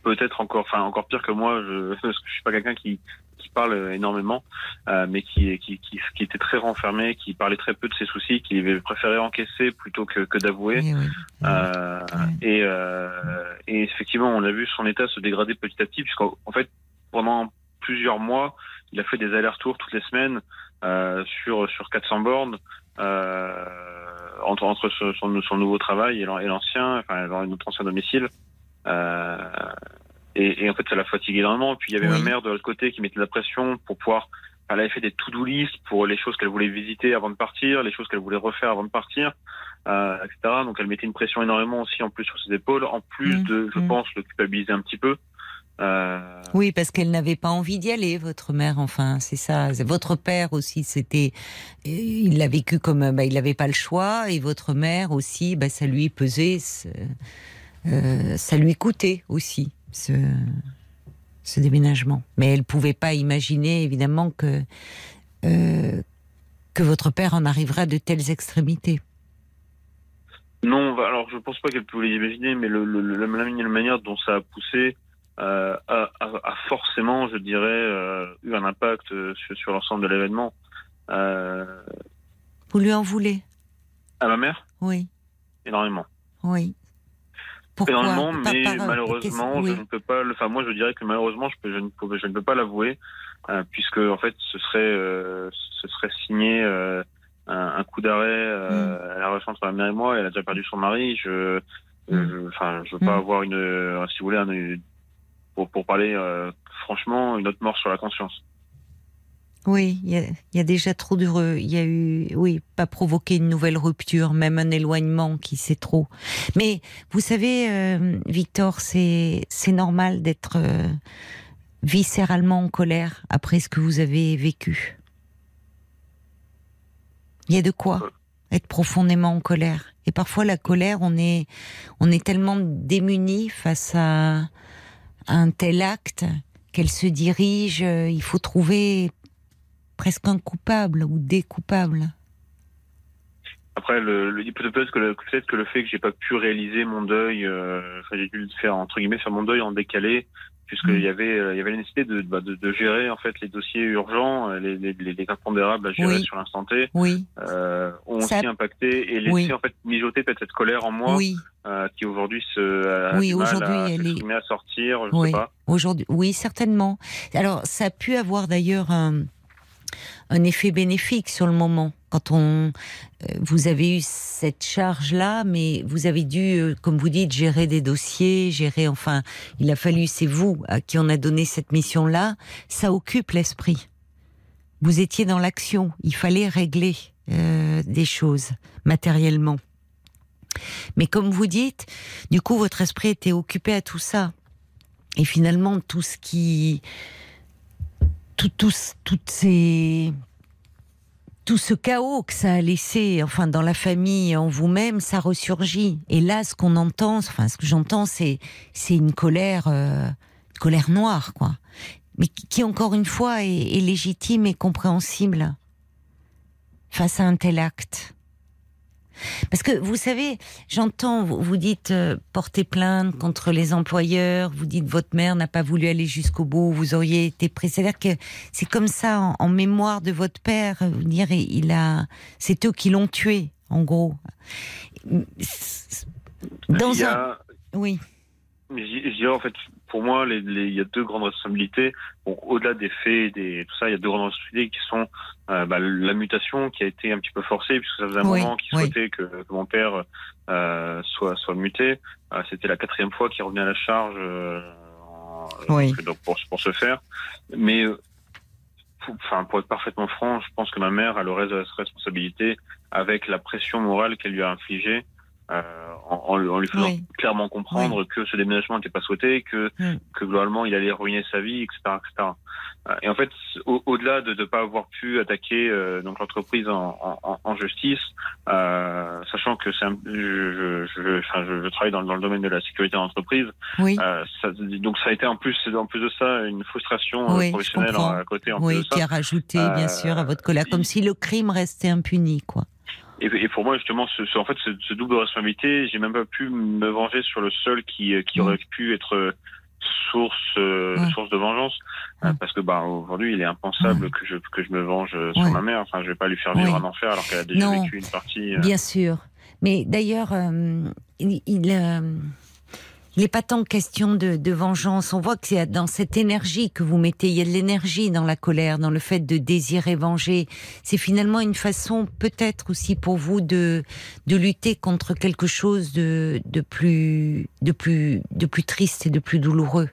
Peut-être encore, enfin encore pire que moi. Je, parce que je suis pas quelqu'un qui qui parle énormément, euh, mais qui, qui qui qui était très renfermé, qui parlait très peu de ses soucis, qui préférait encaisser plutôt que que d'avouer. Oui, oui. Euh, et, euh, et effectivement, on a vu son état se dégrader petit à petit, puisqu'en en fait, pendant plusieurs mois, il a fait des allers-retours toutes les semaines euh, sur sur 400 bornes euh, entre entre son, son nouveau travail et l'ancien, enfin notre ancien domicile. Euh, et, et en fait, ça l'a fatigué énormément. Puis il y avait Oui. ma mère de l'autre côté qui mettait de la pression pour pouvoir. Elle avait fait des to-do list pour les choses qu'elle voulait visiter avant de partir, les choses qu'elle voulait refaire avant de partir, euh, etc. Donc elle mettait une pression énormément aussi en plus sur ses épaules, en plus Mm, de, je mm. pense, le culpabiliser un petit peu. Euh, Oui, parce qu'elle n'avait pas envie d'y aller, votre mère. Enfin, c'est ça. Votre père aussi, c'était, il l'a vécu comme, bah, il n'avait pas le choix, et votre mère aussi, bah, ça lui pesait, euh, ça lui coûtait aussi ce, ce déménagement. Mais elle pouvait pas imaginer, évidemment, que euh, que votre père en arriverait à de telles extrémités. Non, alors je pense pas qu'elle pouvait l'imaginer, mais le, le, le- la, manière dont ça a poussé euh, a, a, a forcément, je dirais, euh, eu un impact sur, sur l'ensemble de l'événement. Vous lui en voulez? À ma mère, Oui, énormément. oui. Pourquoi énormément, Pas mais par- malheureusement, qu'est-ce- je oui. ne peux pas. le- Enfin, moi, je dirais que malheureusement, je, peux, je, ne, peux, je ne peux pas l'avouer, euh, puisque en fait, ce serait, euh, ce serait signé euh, un, un coup d'arrêt euh, Mm. à la relation entre ma mère et moi. Elle a déjà perdu son mari. Je, je- enfin, je veux pas Mm. avoir une, euh, si vous voulez, un- pour, pour parler euh, franchement, une autre mort sur la conscience. Oui, il y, a- déjà trop de... re- Il y a eu... Oui, pas provoquer une nouvelle rupture, même un éloignement qui c'est trop. Mais vous savez, euh, Victor, c'est normal d'être euh, viscéralement en colère après ce que vous avez vécu. Il y a de quoi être profondément en colère. Et parfois, la colère, on est, on est tellement démuni face à, à un tel acte qu'elle se dirige. euh, Il faut trouver presque un coupable ou des coupables. Après, le, le, peut-être que, le- peut-être que le fait que j'ai pas pu réaliser mon deuil, euh, enfin, j'ai dû le faire entre guillemets faire mon deuil en décalé, puisqu'il Mm. y avait euh, il y avait la nécessité de, bah, de, de gérer en fait les dossiers urgents, euh, les, les, les, les impondérables à gérer Oui. sur l'instant T, Oui, euh, ont Ça- aussi impacté et laissé Oui. en fait mijoter peut-être cette colère en moi qui aujourd'hui se Oui, aujourd'hui, à elle est- à sortir, je Oui. sais pas. Aujourd'hui, oui, certainement. Alors, ça a pu avoir d'ailleurs un, un effet bénéfique sur le moment. Quand on, euh, vous avez eu cette charge-là, mais vous avez dû, euh, comme vous dites, gérer des dossiers, gérer. Enfin, il a fallu, c'est vous à qui on a donné cette mission-là. Ça occupe l'esprit. Vous étiez dans l'action. Il fallait régler euh, des choses matériellement. Mais comme vous dites, du coup, votre esprit était occupé à tout ça. Et finalement, tout ce qui. Tout, tout, toutes ces. Tout ce chaos que ça a laissé, enfin, dans la famille, en vous-même, ça ressurgit. Et là, ce qu'on entend, enfin, ce que j'entends, c'est, c'est une colère, euh, une colère noire, quoi. Mais qui, qui, encore une fois, est, est légitime et compréhensible face à un tel acte. Parce que vous savez, j'entends, vous, dites euh, porter plainte contre les employeurs, vous dites votre mère n'a pas voulu aller jusqu'au bout, vous auriez été pris. C'est-à-dire que c'est comme ça en, en, mémoire de votre père, vous dire il a, c'est eux qui l'ont tué, en gros. Dans il y a... un, oui. Dirais en fait, pour moi, les, les, il y a deux grandes responsabilités. Bon, au-delà des faits, des tout ça, il y a deux grandes responsabilités qui sont euh, bah, la mutation qui a été un petit peu forcée puisque ça faisait un oui, moment qu'il oui. souhaitait que, que, mon père euh, soit soit muté. Euh, C'était la quatrième fois qu'il revenait à la charge oui. donc pour pour se faire. Mais enfin pour être parfaitement franc, je pense que ma mère a le reste de la responsabilité avec la pression morale qu'elle lui a infligée. Euh, en, en, lui faisant oui. clairement comprendre oui. que ce déménagement n'était pas souhaité, que, mm. que globalement il allait ruiner sa vie, etc. etc. Et en fait, au-delà de ne pas avoir pu attaquer euh, donc l'entreprise en, en, en, justice, euh, sachant que c'est je, je, enfin, je, je, travaille dans, dans, le domaine de la sécurité d'entreprise, oui. euh, ça, donc ça a été en plus, en plus de ça, une frustration euh, professionnelle à côté. En oui, plus de ça. qui a rajouté bien sûr à votre colère, comme si le crime restait impuni, quoi. Et, et, pour moi, justement, ce, ce, en fait, ce, ce double responsabilité, j'ai même pas pu me venger sur le seul qui, qui aurait pu être source, euh, Ouais. source de vengeance, euh, parce que bah aujourd'hui, il est impensable que je que je me venge euh, sur Ouais. ma mère. Enfin, je vais pas lui faire vivre un enfer alors qu'elle a déjà Non. vécu une partie. euh, Bien sûr. Mais d'ailleurs, euh, il, il, euh, il n'est pas tant question de, de vengeance. On voit que c'est dans cette énergie que vous mettez, il y a de l'énergie dans la colère, dans le fait de désirer venger. C'est finalement une façon, peut-être aussi pour vous, de, de lutter contre quelque chose de, de, plus, de, plus, de plus triste et de plus douloureux.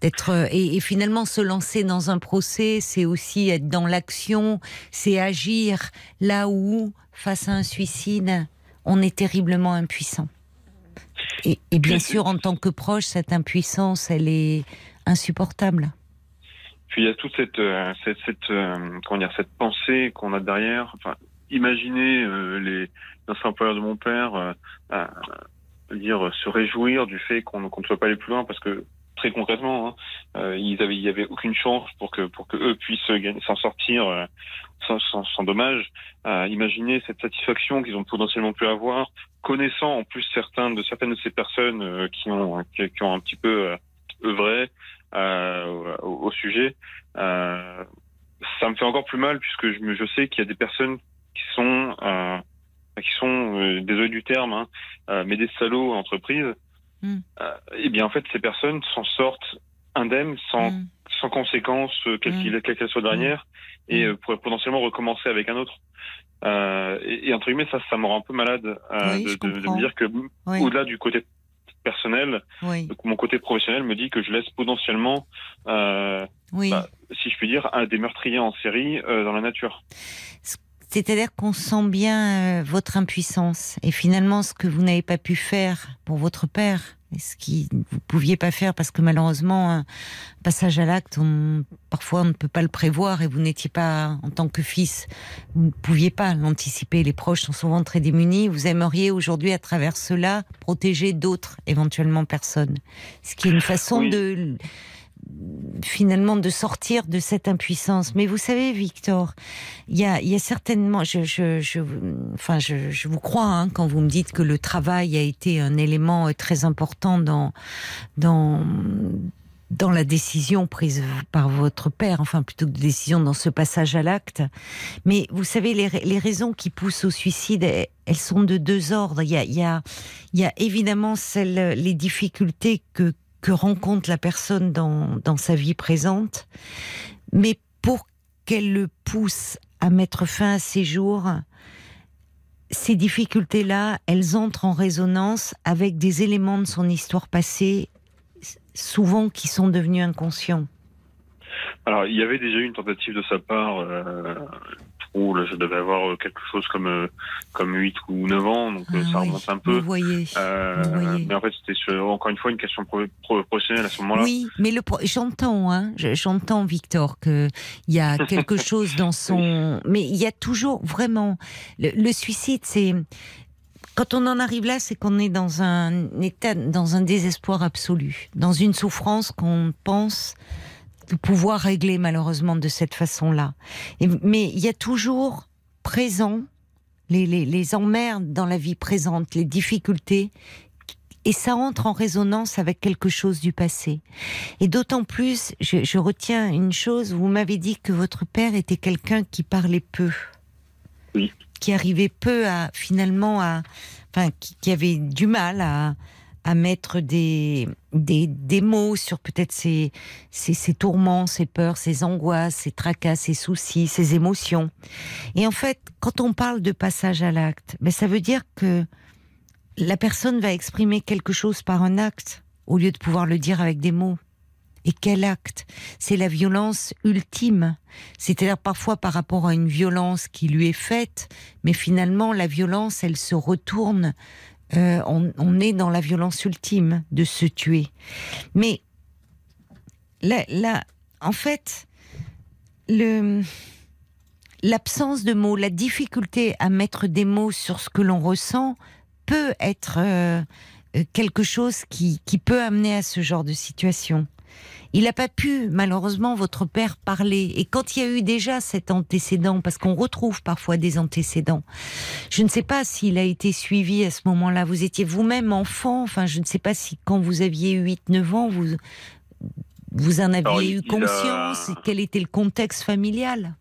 D'être, euh, et, et finalement, se lancer dans un procès, c'est aussi être dans l'action, c'est agir là où, face à un suicide, on est terriblement impuissant. Et, et bien Puis, sûr, en tant que proche, cette impuissance, elle est insupportable. Puis il y a toute cette euh, cette, cette euh, comment dire cette pensée qu'on a derrière. Enfin, imaginez euh, les anciens employeurs de mon père euh, dire se réjouir du fait qu'on ne soit pas aller plus loin parce que très concrètement, hein, euh, ils avaient, il y avait aucune chance pour que pour que eux puissent s'en sortir euh, sans, sans, sans dommage. Euh, imaginez cette satisfaction qu'ils ont potentiellement pu avoir, connaissant en plus certains de certaines de ces personnes euh, qui ont qui, qui ont un petit peu euh, œuvré euh, au, au sujet. Euh, ça me fait encore plus mal puisque je, me, je sais qu'il y a des personnes qui sont euh, qui sont euh, désolé du terme, hein, euh, mais des salauds en entreprise. Mm. Euh, et bien en fait ces personnes s'en sortent indemnes, sans Mm. sans conséquence, euh, quelle Mm. qu'il- quelle qu'elle soit dernière, et Mm. euh, pourrait potentiellement recommencer avec un autre. Euh, et, et entre guillemets, ça, ça me rend un peu malade euh, Oui, de, me dire que Oui, au-delà du côté personnel, oui, donc mon côté professionnel me dit que je laisse potentiellement, euh, bah, si je puis dire, un des meurtriers en série dans la nature. C'est-à-dire qu'on sent bien votre impuissance et finalement ce que vous n'avez pas pu faire pour votre père, et ce qui vous pouviez pas faire parce que malheureusement un passage à l'acte, on, parfois on ne peut pas le prévoir et vous n'étiez pas en tant que fils, vous ne pouviez pas l'anticiper. Les proches sont souvent très démunis. Vous aimeriez aujourd'hui à travers cela protéger d'autres éventuellement personnes, ce qui est une façon Oui. de finalement de sortir de cette impuissance. Mais vous savez, Victor, il y a, certainement, je, enfin, je, vous crois hein, quand vous me dites que le travail a été un élément très important dans, dans, la décision prise par votre père, enfin plutôt que de décision dans ce passage à l'acte. Mais vous savez, les, raisons qui poussent au suicide, elles, sont de deux ordres. Il y a, il y a évidemment celles, les difficultés que, que rencontre la personne dans, dans sa vie présente, mais pour qu'elle le pousse à mettre fin à ses jours, ces difficultés-là, elles entrent en résonance avec des éléments de son histoire passée, souvent qui sont devenus inconscients. Alors, il y avait déjà eu une tentative de sa part, euh, là, je devais avoir euh, quelque chose comme euh, comme 8 ou 9 ans, donc euh, Ah ça oui, remonte un peu. Vous voyez. Vous voyez. mais en fait, c'était encore une fois une question pro- pro- professionnelle à ce moment-là. Oui, mais le j'entends, hein, je- j'entends Victor que il y a quelque chose dans son, mais il y a toujours vraiment le, le suicide, c'est quand on en arrive là, c'est qu'on est dans un état, dans un désespoir absolu, dans une souffrance qu'on pense pouvoir régler malheureusement de cette façon-là. Mais il y a toujours présent les, les, les emmerdes dans la vie présente, les difficultés, et ça entre en résonance avec quelque chose du passé. Et d'autant plus, je, je retiens une chose, vous m'avez dit que votre père était quelqu'un qui parlait peu. Oui. Qui arrivait peu à, finalement, à, enfin, qui, qui avait du mal à, à mettre des, des, des mots sur peut-être ses, ses, ses tourments, ses peurs, ses angoisses, ses tracas, ses soucis, ses émotions. Et en fait, quand on parle de passage à l'acte, ben, ça veut dire que la personne va exprimer quelque chose par un acte au lieu de pouvoir le dire avec des mots. Et quel acte? C'est la violence ultime. C'est-à-dire parfois par rapport à une violence qui lui est faite, mais finalement la violence, elle se retourne. Euh, on, est dans la violence ultime de se tuer. Mais là, en fait, l'absence de mots, la difficulté à mettre des mots sur ce que l'on ressent peut être euh, quelque chose qui peut amener à ce genre de situation. Il n'a pas pu, malheureusement, votre père parler. Et quand il y a eu déjà cet antécédent, parce qu'on retrouve parfois des antécédents, je ne sais pas s'il a été suivi à ce moment-là. Vous étiez vous-même enfant, enfin, je ne sais pas si quand vous aviez 8-9 ans, vous, vous en aviez Alors, eu conscience a- quel était le contexte familial?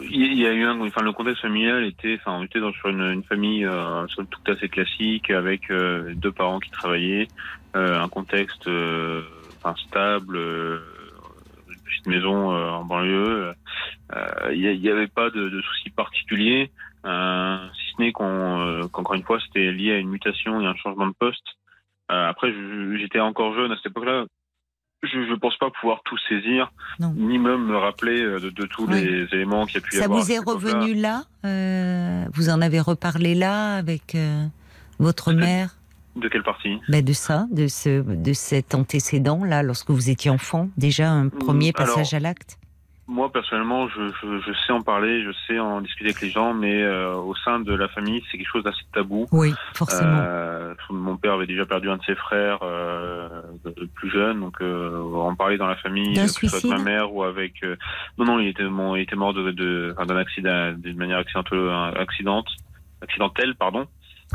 Il y a eu un, enfin le contexte familial était, enfin on était dans sur une, une famille euh, toute assez classique avec euh, deux parents qui travaillaient, euh, un contexte euh, enfin stable, euh, une petite maison euh, en banlieue. Il n'y avait pas de, de soucis particuliers, si ce n'est qu'on, qu'encore une fois c'était lié à une mutation et un changement de poste. Après j'étais encore jeune à cette époque-là. Je ne pense pas pouvoir tout saisir, Non. ni même me rappeler euh, de, de tous Oui. les éléments qu'il y a pu y Ça avoir. à vous est revenu là euh, Vous en avez reparlé là avec euh, votre mère? De quelle partie? Ben De ça, de, ce, de cet antécédent là, lorsque vous étiez enfant Déjà un premier alors, passage à l'acte? Moi, personnellement, je, je, je sais en parler, je sais en discuter avec les gens, mais euh, au sein de la famille, c'est quelque chose d'assez tabou. Oui, forcément. Euh, mon père avait déjà perdu un de ses frères euh, plus jeune, donc en parler dans la famille, que ce soit avec ma mère ou avec. Non, non, il était, mon, il était mort de, de, enfin, d'un accident, d'une manière accidentelle, accidente, accidentelle, pardon.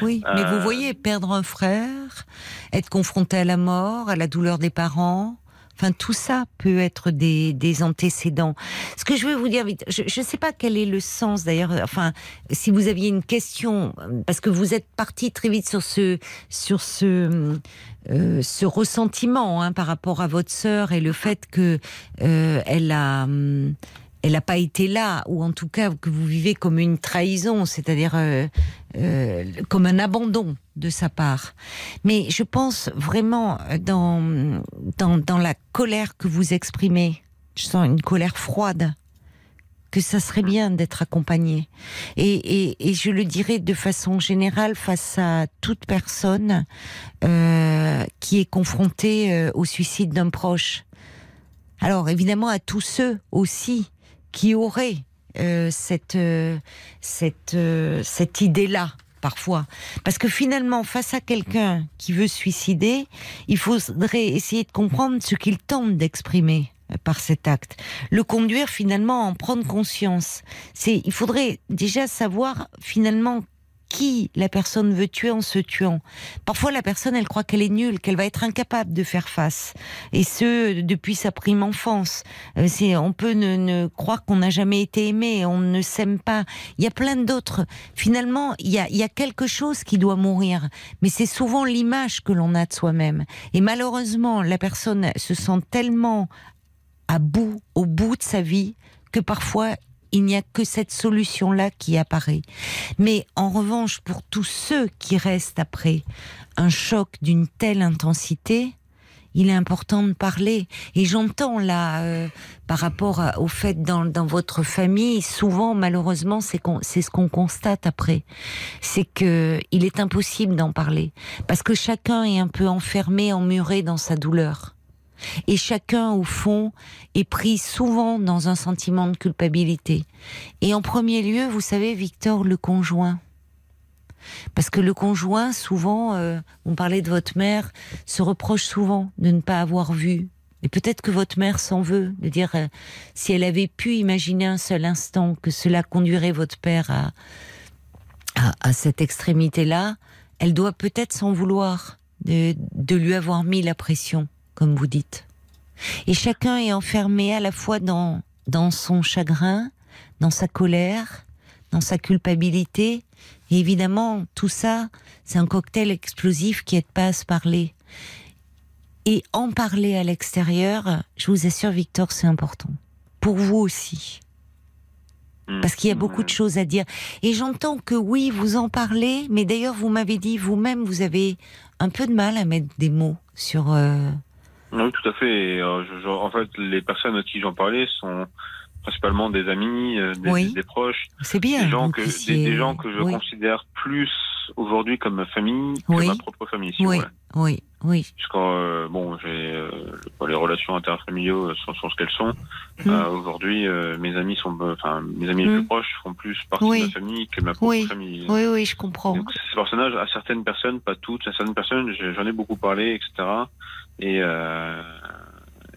oui, mais vous voyez, perdre un frère, être confronté à la mort, à la douleur des parents. Enfin, tout ça peut être des, des antécédents. Ce que je veux vous dire vite, je ne sais pas quel est le sens d'ailleurs. Enfin, si vous aviez une question, parce que vous êtes parti très vite sur ce sur ce euh, ce ressentiment hein, par rapport à votre sœur et le fait que euh, elle a hum, elle n'a pas été là, ou en tout cas que vous vivez comme une trahison, c'est-à-dire euh, euh, comme un abandon de sa part. Mais je pense vraiment dans, dans, la colère que vous exprimez, je sens une colère froide, que ça serait bien d'être accompagné. Et, et, je le dirais de façon générale face à toute personne euh, qui est confrontée au suicide d'un proche. Alors évidemment à tous ceux aussi qui auraient euh, cette euh, cette euh, cette idée-là parfois parce que finalement face à quelqu'un qui veut suicider, il faudrait essayer de comprendre ce qu'il tente d'exprimer euh, par cet acte, le conduire finalement à en prendre conscience. C'est il faudrait déjà savoir finalement qui la personne veut tuer en se tuant. Parfois, la personne, elle croit qu'elle est nulle, qu'elle va être incapable de faire face. Et ce, depuis sa prime enfance. Euh, c'est, on peut ne, croire qu'on n'a jamais été aimé, on ne s'aime pas. Il y a plein d'autres. Finalement, il y a quelque chose qui doit mourir. Mais c'est souvent l'image que l'on a de soi-même. Et malheureusement, la personne se sent tellement à bout, au bout de sa vie, que parfois il n'y a que cette solution-là qui apparaît. Mais en revanche, pour tous ceux qui restent après un choc d'une telle intensité, il est important de parler. Et j'entends là, euh, par rapport au fait dans, dans votre famille, souvent, malheureusement, c'est ce qu'on constate après. C'est que il est impossible d'en parler. Parce que chacun est un peu enfermé, emmuré dans sa douleur. Et chacun, au fond, est pris souvent dans un sentiment de culpabilité. Et en premier lieu, vous savez, Victor, le conjoint. Parce que le conjoint, souvent, euh, on parlait de votre mère, se reproche souvent de ne pas avoir vu. Et peut-être que votre mère s'en veut, de dire, euh, si elle avait pu imaginer un seul instant que cela conduirait votre père à, à, à cette extrémité-là, elle doit peut-être s'en vouloir de, de lui avoir mis la pression, comme vous dites. Et chacun est enfermé à la fois dans, dans son chagrin, dans sa colère, dans sa culpabilité. Et évidemment, tout ça, c'est un cocktail explosif qui aide pas à se parler. Et en parler à l'extérieur, je vous assure, Victor, c'est important. Pour vous aussi. Hmm. Parce qu'il y a beaucoup de choses à dire. Et j'entends que oui, vous en parlez, mais d'ailleurs, vous m'avez dit vous-même, vous avez un peu de mal à mettre des mots sur. euh, Oui, tout à fait. Et, euh, je- je- en fait, les personnes à qui j'en parlais sont principalement des amis, euh, des, Oui. des proches, C'est bien. des gens que des, des gens que je oui. considère plus aujourd'hui comme ma famille que Oui. ma propre famille. Si Oui, oui, oui. Puisqu'en, euh, bon, j'ai euh, les relations interfamiliaux sont, sont ce qu'elles sont. Mm. Euh, aujourd'hui, euh, mes amis sont, euh, enfin, mes amis les Mm. plus proches font plus partie Oui. de ma famille que ma propre Oui. famille. Oui, oui, je comprends. Donc, ces personnages, à certaines personnes, pas toutes, à certaines personnes, j'en ai beaucoup parlé, etc. Et, euh,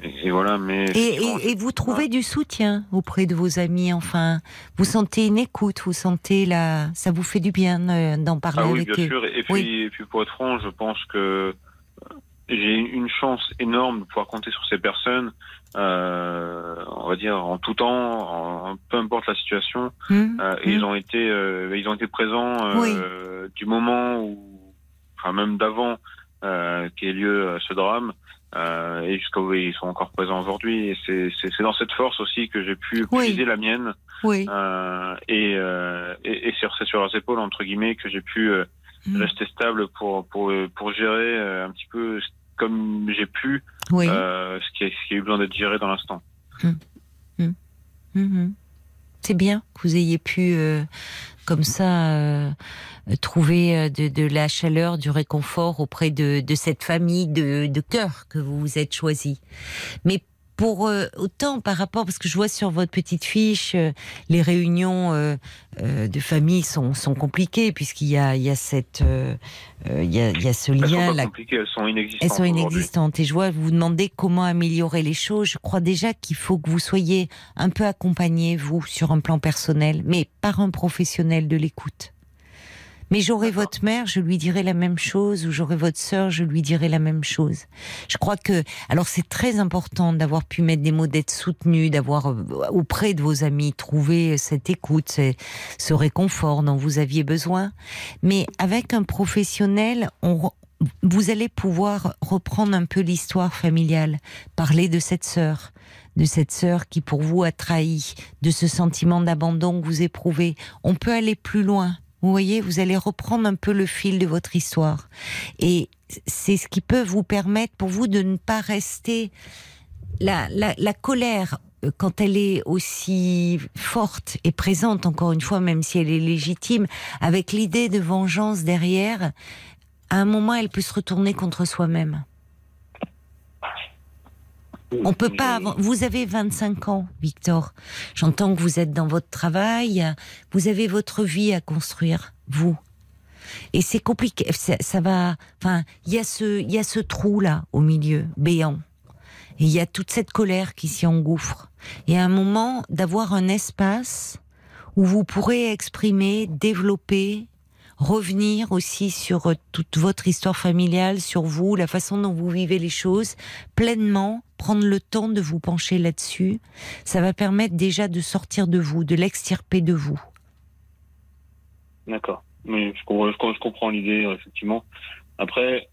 et, et voilà, mais. Et, vous trouvez du soutien auprès de vos amis, enfin, vous sentez une écoute, vous sentez la, ça vous fait du bien euh, d'en parler Ah oui, avec bien eux. sûr. Et puis, Oui. et puis, pour être franc, je pense que j'ai une chance énorme de pouvoir compter sur ces personnes, euh, on va dire en tout temps, en, peu importe la situation. Hum, Euh, et hum. ils ont été, euh, ils ont été présents euh, du moment où, enfin même d'avant euh, qu'ait lieu euh, ce drame. Euh, et jusqu'à où ils sont encore présents aujourd'hui. C'est dans cette force aussi que j'ai pu Oui. puiser la mienne. Oui. Euh, et, euh, et, et sur, sur leurs épaules, entre guillemets, que j'ai pu euh, Hum. rester stable pour, pour, pour gérer euh, un petit peu comme j'ai pu Oui. ce, qui a, ce qui a eu besoin d'être géré dans l'instant. Mhm. C'est bien que vous ayez pu, comme ça, euh, trouver euh, de, de la chaleur, du réconfort auprès de, de cette famille de, de cœur que vous vous êtes choisi. Mais pour euh, autant par rapport, parce que je vois sur votre petite fiche, euh, les réunions euh, de famille sont, sont compliquées puisqu'il y a, il y a cette, il y a, il y a ce Elles lien, compliquées, elles sont inexistantes. elles sont inexistantes. Et je vois, vous vous demandez comment améliorer les choses. Je crois déjà qu'il faut que vous soyez un peu accompagné, vous, sur un plan personnel, mais par un professionnel de l'écoute. Mais j'aurai votre mère, je lui dirai la même chose, ou j'aurai votre sœur, je lui dirai la même chose. Je crois que, alors c'est très important d'avoir pu mettre des mots, d'être soutenu, d'avoir euh, auprès de vos amis trouvé cette écoute, ce, ce réconfort dont vous aviez besoin. Mais avec un professionnel, on, vous allez pouvoir reprendre un peu l'histoire familiale, parler de cette sœur, de cette sœur qui pour vous a trahi, de ce sentiment d'abandon que vous éprouvez. On peut aller plus loin. Vous voyez, vous allez reprendre un peu le fil de votre histoire. Et c'est ce qui peut vous permettre pour vous de ne pas rester la, la, la colère euh, quand elle est aussi forte et présente, encore une fois, même si elle est légitime, avec l'idée de vengeance derrière, à un moment, elle peut se retourner contre soi-même. On peut pas. avoir- Vous avez 25 ans, Victor. J'entends que vous êtes dans votre travail. Vous avez votre vie à construire, vous. Et c'est compliqué. Ça, ça va. Enfin, il y a ce, il y a ce trou là au milieu, béant. Et il y a toute cette colère qui s'y engouffre. Et à un moment, d'avoir un espace où vous pourrez exprimer, développer, revenir aussi sur euh, toute votre histoire familiale, sur vous, la façon dont vous vivez les choses, pleinement, prendre le temps de vous pencher là-dessus. Ça va permettre déjà de sortir de vous, de l'extirper de vous. D'accord. Oui, je, comprends- l'idée, euh, effectivement. Après,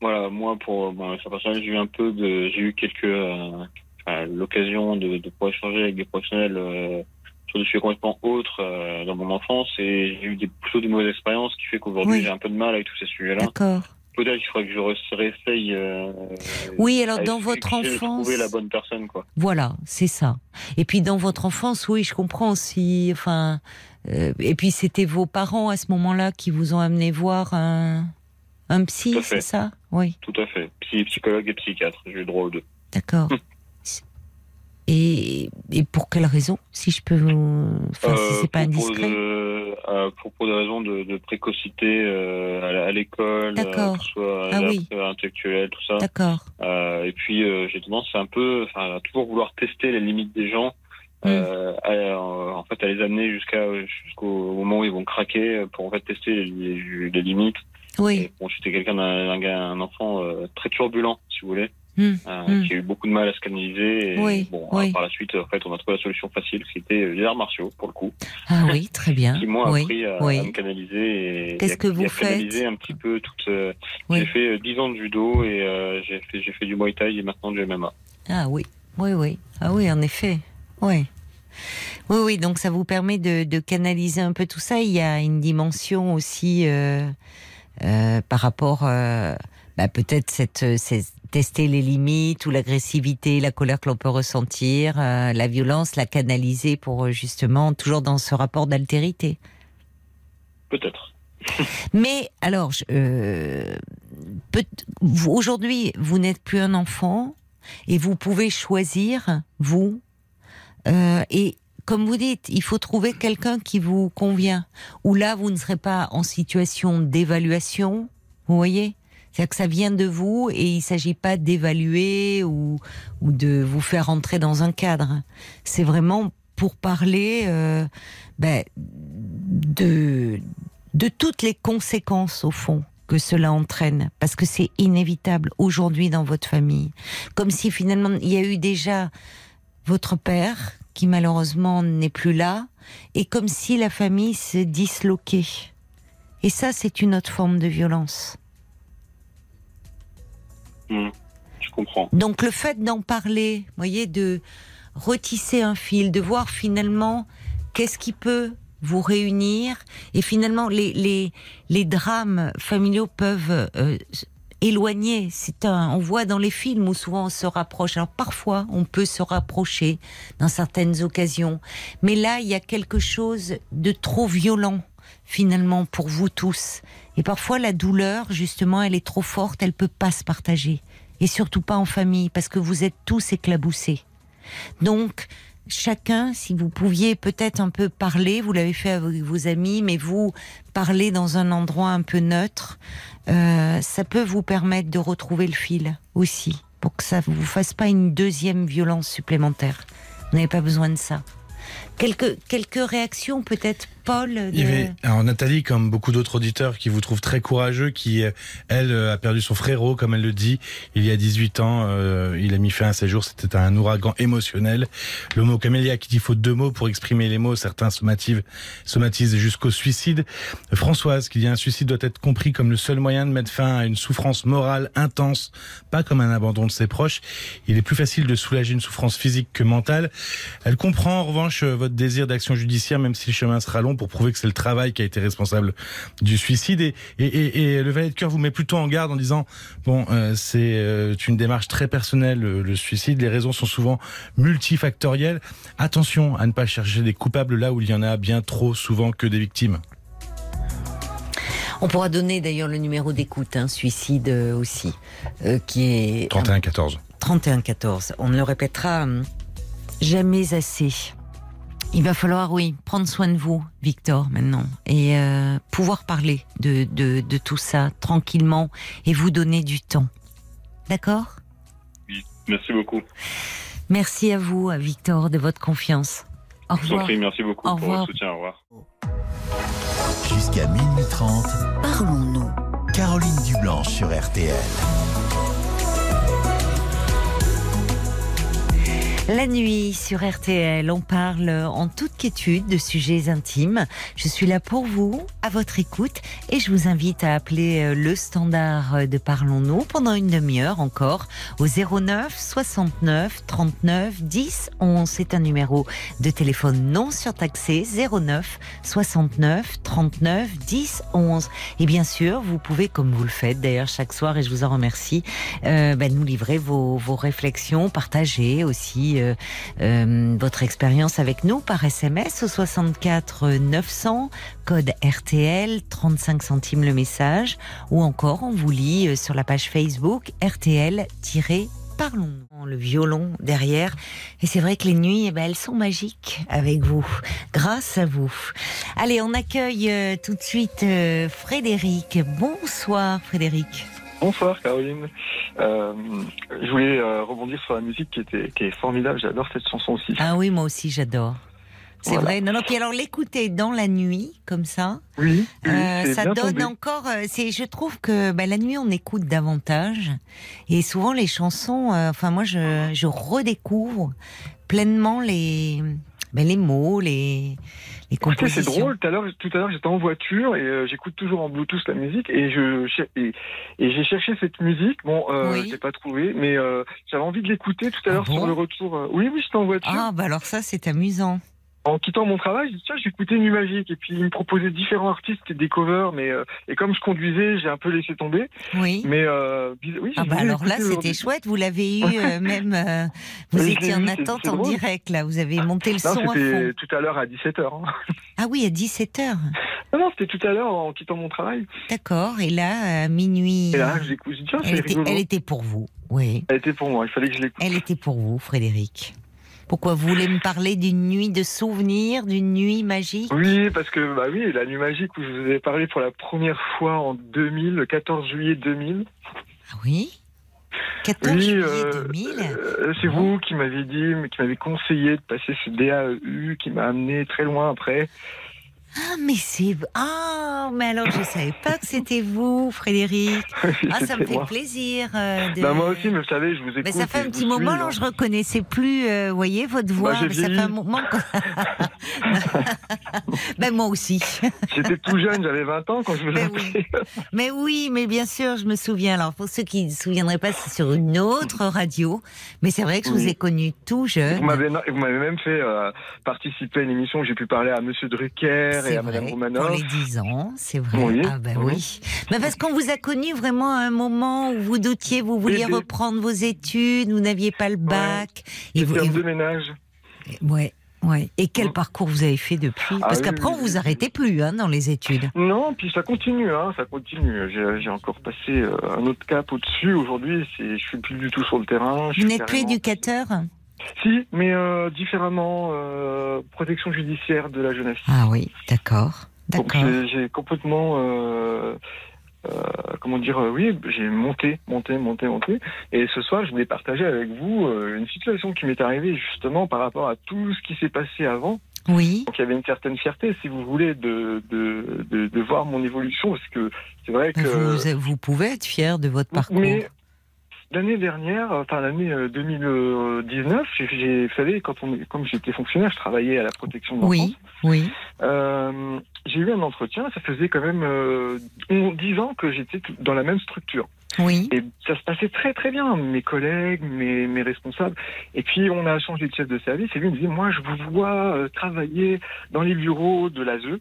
voilà, moi, pour bon, sur personnel, j'ai eu un peu j'ai eu quelques, euh, l'occasion de, de pouvoir échanger avec des professionnels euh, sur des sujets complètement autres euh, dans mon enfance et j'ai eu des, plutôt des mauvaises expériences qui fait qu'aujourd'hui Oui. j'ai un peu de mal avec tous ces sujets-là. D'accord. Peut-être qu'il faudrait que je réessaye. euh, Oui, alors dans votre enfance. trouver la bonne personne, quoi. Voilà, c'est ça. Et puis dans votre enfance, oui, je comprends aussi. Enfin, euh, et puis c'était vos parents à ce moment-là qui vous ont amené voir un, un psy, c'est ça? Oui, Tout à fait. Psy, psychologue et psychiatre, j'ai eu le droit aux deux. d'accord. Et, et pour quelle raison, si je peux vous... Enfin, si Euh, c'est pas indiscret. euh, euh, pour, pour des raisons de, de précocité euh, à à l'école, euh, que ce soit Ah oui. intellectuelle, tout ça. D'accord. Euh, et puis j'ai tendance un peu, à toujours vouloir tester les limites des gens, Mm. à, en fait, à les amener jusqu'à jusqu'au moment où ils vont craquer pour en fait tester les, limites. Oui. Et bon, j'étais quelqu'un d'un un, enfant très turbulent, si vous voulez, Mm. euh, Mm. qui a eu beaucoup de mal à se canaliser. Et Oui, bon, oui. par la suite, en fait, on a trouvé la solution facile, c'était euh, les arts martiaux, pour le coup Ah oui, très bien. qui m'ont oui, appris à, me canaliser Qu'est-ce que vous canaliser faites un petit peu toute. euh. J'ai fait euh, 10 ans de judo et euh, j'ai fait du muay thai et maintenant du MMA. Ah oui, oui, oui. Ah oui, en effet. Oui. Oui, oui, donc ça vous permet de, de canaliser un peu tout ça. Il y a une dimension aussi par rapport, bah, peut-être cette, cette- tester les limites ou l'agressivité, la colère que l'on peut ressentir, euh, la violence, la canaliser pour euh, justement toujours dans ce rapport d'altérité. Peut-être. Mais alors, euh, aujourd'hui, vous n'êtes plus un enfant et vous pouvez choisir, vous. euh, et comme vous dites, il faut trouver quelqu'un qui vous convient. Ou là, vous ne serez pas en situation d'évaluation. Vous voyez? C'est-à-dire que ça vient de vous et il s'agit pas d'évaluer ou, ou de vous faire entrer dans un cadre. C'est vraiment pour parler euh, ben, de, de toutes les conséquences, au fond, que cela entraîne. Parce que c'est inévitable aujourd'hui dans votre famille. Comme si finalement, il y a eu déjà votre père, qui malheureusement n'est plus là, et comme si la famille se disloquait. Et ça, c'est une autre forme de violence. Hmm, Je comprends. Donc le fait d'en parler, voyez, de retisser un fil, de voir finalement qu'est-ce qui peut vous réunir, et finalement les les, les drames familiaux peuvent euh, éloigner. C'est un, on voit dans les films où souvent on se rapproche. Alors parfois on peut se rapprocher dans certaines occasions, mais là il y a quelque chose de trop violent finalement pour vous tous. Et parfois la douleur, justement, elle est trop forte, elle peut pas se partager. Et surtout pas en famille, parce que vous êtes tous éclaboussés. Donc, chacun, si vous pouviez peut-être un peu parler, vous l'avez fait avec vos amis, mais vous parler dans un endroit un peu neutre, euh, ça peut vous permettre de retrouver le fil aussi, pour que ça ne vous fasse pas une deuxième violence supplémentaire. Vous n'avez pas besoin de ça. Quelques, quelques réactions peut-être, Paul alors Nathalie, comme beaucoup d'autres auditeurs, qui vous trouve très courageux, qui, elle, euh, a perdu son frérot, comme elle le dit, il y a 18 ans. euh, il a mis fin à ses jours. C'était un ouragan émotionnel. Le mot camélia qui dit faut deux mots pour exprimer les mots. Certains somatisent, somatisent jusqu'au suicide. Françoise, qui dit un suicide doit être compris comme le seul moyen de mettre fin à une souffrance morale intense, pas comme un abandon de ses proches. Il est plus facile de soulager une souffrance physique que mentale. Elle comprend en revanche euh, votre désir d'action judiciaire, même si le chemin sera long, pour prouver que c'est le travail qui a été responsable du suicide. Et, et, et, et le valet de cœur vous met plutôt en garde en disant bon, euh, c'est euh, une démarche très personnelle le, le suicide. Les raisons sont souvent multifactorielles. Attention à ne pas chercher des coupables là où il y en a bien trop souvent que des victimes. On pourra donner d'ailleurs le numéro d'écoute, hein, suicide euh, aussi, euh, qui est 31 14. 3114. On ne le répétera jamais assez. Il va falloir, oui, prendre soin de vous, Victor, maintenant, et euh, pouvoir parler de, de, de tout ça tranquillement et vous donner du temps. D'accord? Merci beaucoup. Merci à vous, à Victor, de votre confiance. Au Je vous en revoir. prie, merci beaucoup Au pour revoir. votre soutien. Au revoir. Jusqu'à minuit 30, Parlons-nous. Caroline Dublanche sur RTL. La nuit sur RTL, on parle en toute quiétude de sujets intimes. Je suis là pour vous, à votre écoute, et je vous invite à appeler euh, le standard de Parlons-nous pendant une demi-heure encore au 09 69 39 10 11. C'est un numéro de téléphone non surtaxé 09 69 39 10 11. Et bien sûr, vous pouvez, comme vous le faites d'ailleurs chaque soir, et je vous en remercie, euh, ben, nous livrer vos, vos réflexions, partager aussi euh, euh, votre expérience avec nous par SMS au 64 900, code RTL, 35 centimes le message, ou encore on vous lit euh, sur la page Facebook RTL- Parlons. Le violon derrière. Et c'est vrai que les nuits, eh ben, elles sont magiques avec vous. Grâce à vous. Allez, on accueille tout de suite Frédéric. Bonsoir Frédéric. Bonsoir Caroline. Euh, je voulais euh, rebondir sur la musique qui, était, qui est formidable. J'adore cette chanson aussi. Ah oui, moi aussi j'adore. C'est Voilà. vrai. Non, non. Puis alors l'écouter dans la nuit comme ça, Oui, oui, euh, ça donne tombé. encore. C'est, je trouve que bah, la nuit on écoute davantage et souvent les chansons. enfin moi je, je redécouvre pleinement les bah, les mots, les les Écoutez, c'est compositions. drôle. Tout à l'heure, tout à l'heure, j'étais en voiture et euh, j'écoute toujours en Bluetooth la musique et je et, et j'ai cherché cette musique. Bon, euh, Oui. je l'ai pas trouvée, mais euh, j'avais envie de l'écouter tout à Ah l'heure bon? sur le retour. euh, Oui, oui, j'étais en voiture. Ah bah alors ça c'est amusant. En quittant mon travail, je dis tiens, j'ai écouté Nuit Magique et puis il me proposait différents artistes et des covers, mais euh, et comme je conduisais, j'ai un peu laissé tomber. Oui. Mais euh, oui, Ah j'ai bah alors là c'était chouette. Vous l'avez eu euh, même. euh, vous Oui, étiez en attente en direct là. Vous avez monté le Non, son à c'était fond. tout à l'heure à 17h. Ah oui à 17 h Non, non, c'était tout à l'heure en quittant mon travail. D'accord. Et là à minuit. Et là, j'écoute, tiens, Elle était, elle était pour vous, oui. Elle était pour moi, il fallait que je l'écoute. Elle était pour vous, Frédéric. Pourquoi vous voulez me parler d'une nuit de souvenirs, d'une nuit magique? Oui, parce que, bah oui, la nuit magique où je vous ai parlé pour la première fois en 2000, le 14 juillet 2000. Ah oui? 14 Oui, juillet euh, 2000 euh, c'est vous qui m'avez dit, qui m'avez conseillé de passer ce DAEU qui m'a amené très loin après. Ah, mais c'est. Ah, mais alors je savais pas que c'était vous, Frédéric. Ah, ça me fait moi. plaisir. euh, de... Bah, moi aussi, mais vous savez, je vous écoute. Mais ça fait un petit moment, là, je reconnaissais plus, euh, vous voyez, votre voix. Bah, mais ça fait un moment ben, moi aussi. J'étais tout jeune, j'avais 20 ans quand je vous ai Ben oui. Mais oui, mais bien sûr, je me souviens. Alors, pour ceux qui ne se souviendraient pas, c'est sur une autre radio. Mais c'est vrai que je vous ai connu tout jeune. Vous m'avez, vous m'avez même fait euh, participer à une émission où j'ai pu parler à Monsieur Drucker et C'est à Madame pour les 10 ans, c'est vrai. Oui. Ah ben oui. Mais parce qu'on vous a connu vraiment à un moment où vous doutiez, vous vouliez reprendre vos études, vous n'aviez pas le bac. Et vous, J'étais et homme vous- de ménage. ouais, ouais. Et quel Mhm. parcours vous avez fait depuis Ah Parce qu'après, oui, on vous arrêtait plus hein, dans les études. Non, puis ça continue, hein, ça continue. J'ai, encore passé euh, un autre cap au-dessus. Aujourd'hui, je suis plus du tout sur le terrain. Vous n'êtes plus éducateur? Si, mais euh, différemment, euh, protection judiciaire de la jeunesse. Ah oui, d'accord. D'accord. j'ai, j'ai complètement, euh, euh, comment dire, euh, oui, j'ai monté, monté, monté, monté. Et ce soir, je voulais partager avec vous euh, une situation qui m'est arrivée justement par rapport à tout ce qui s'est passé avant. Oui. Donc il y avait une certaine fierté, si vous voulez, de, de, de, de voir mon évolution, parce que c'est vrai que... Vous, vous pouvez être fier de votre parcours. Mais l'année dernière, enfin l'année euh, 2019, j'ai, j'ai fallu, quand on, comme j'étais fonctionnaire, je travaillais à la protection de l'enfance. Oui, oui. Euh, j'ai eu un entretien, ça faisait quand même euh, on- 10 ans que j'étais dans la même structure. Oui. Et ça se passait très très bien, mes collègues, mes, mes responsables. Et puis on a changé de chef de service et lui me disait, moi je vous vois euh, travailler dans les bureaux de l'ASE.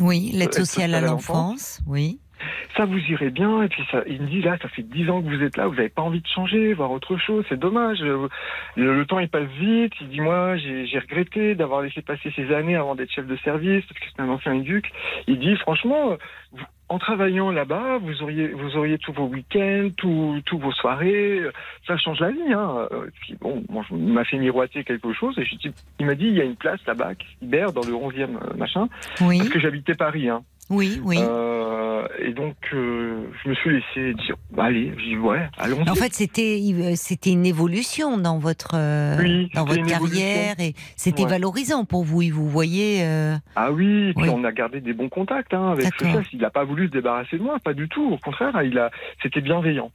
Oui, l'aide Aide sociale à l'enfance. Oui. Ça vous irait bien. Et puis ça, il me dit là, ça fait dix ans que vous êtes là, vous n'avez pas envie de changer, voir autre chose. C'est dommage. Le, le temps il passe vite. Il dit moi, j'ai regretté d'avoir laissé passer ces années avant d'être chef de service parce que c'est un ancien éduc. Il dit franchement, vous- en travaillant là-bas, vous auriez vous auriez tous vos week-ends, tous tous vos soirées. Ça change la vie. Hein. Euh, Puis bon, moi, je- il m'a fait miroiter quelque chose et je dis, il m'a dit il y a une place là-bas qui se libère dans le 11e euh, machin Oui. parce que j'habitais Paris. Hein. Oui, oui. Euh, et donc, euh, je me suis laissé dire, bah, allez, j'ai dit, ouais, allons-y. En fait, c'était euh, c'était une évolution dans votre Oui, dans votre carrière et c'était Ouais. valorisant pour vous. Et vous voyez. euh, Ah oui, et puis Oui. on a gardé des bons contacts hein, avec ce chef. Il n'a pas voulu se débarrasser de moi, pas du tout. Au contraire, il a, c'était bienveillant.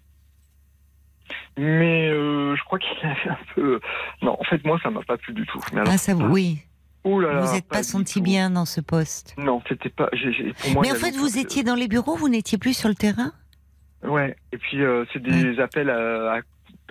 Mais je crois qu'il avait un peu. Non, en fait, moi, ça m'a pas plu du tout. Mais alors, ah, ça, oui. Là là, Vous n'êtes pas senti bien dans ce poste? Non, c'était pas. pour moi, Mais en fait, vous étiez dans les bureaux, vous n'étiez plus sur le terrain? Ouais. Et puis euh, c'est des appels à, à-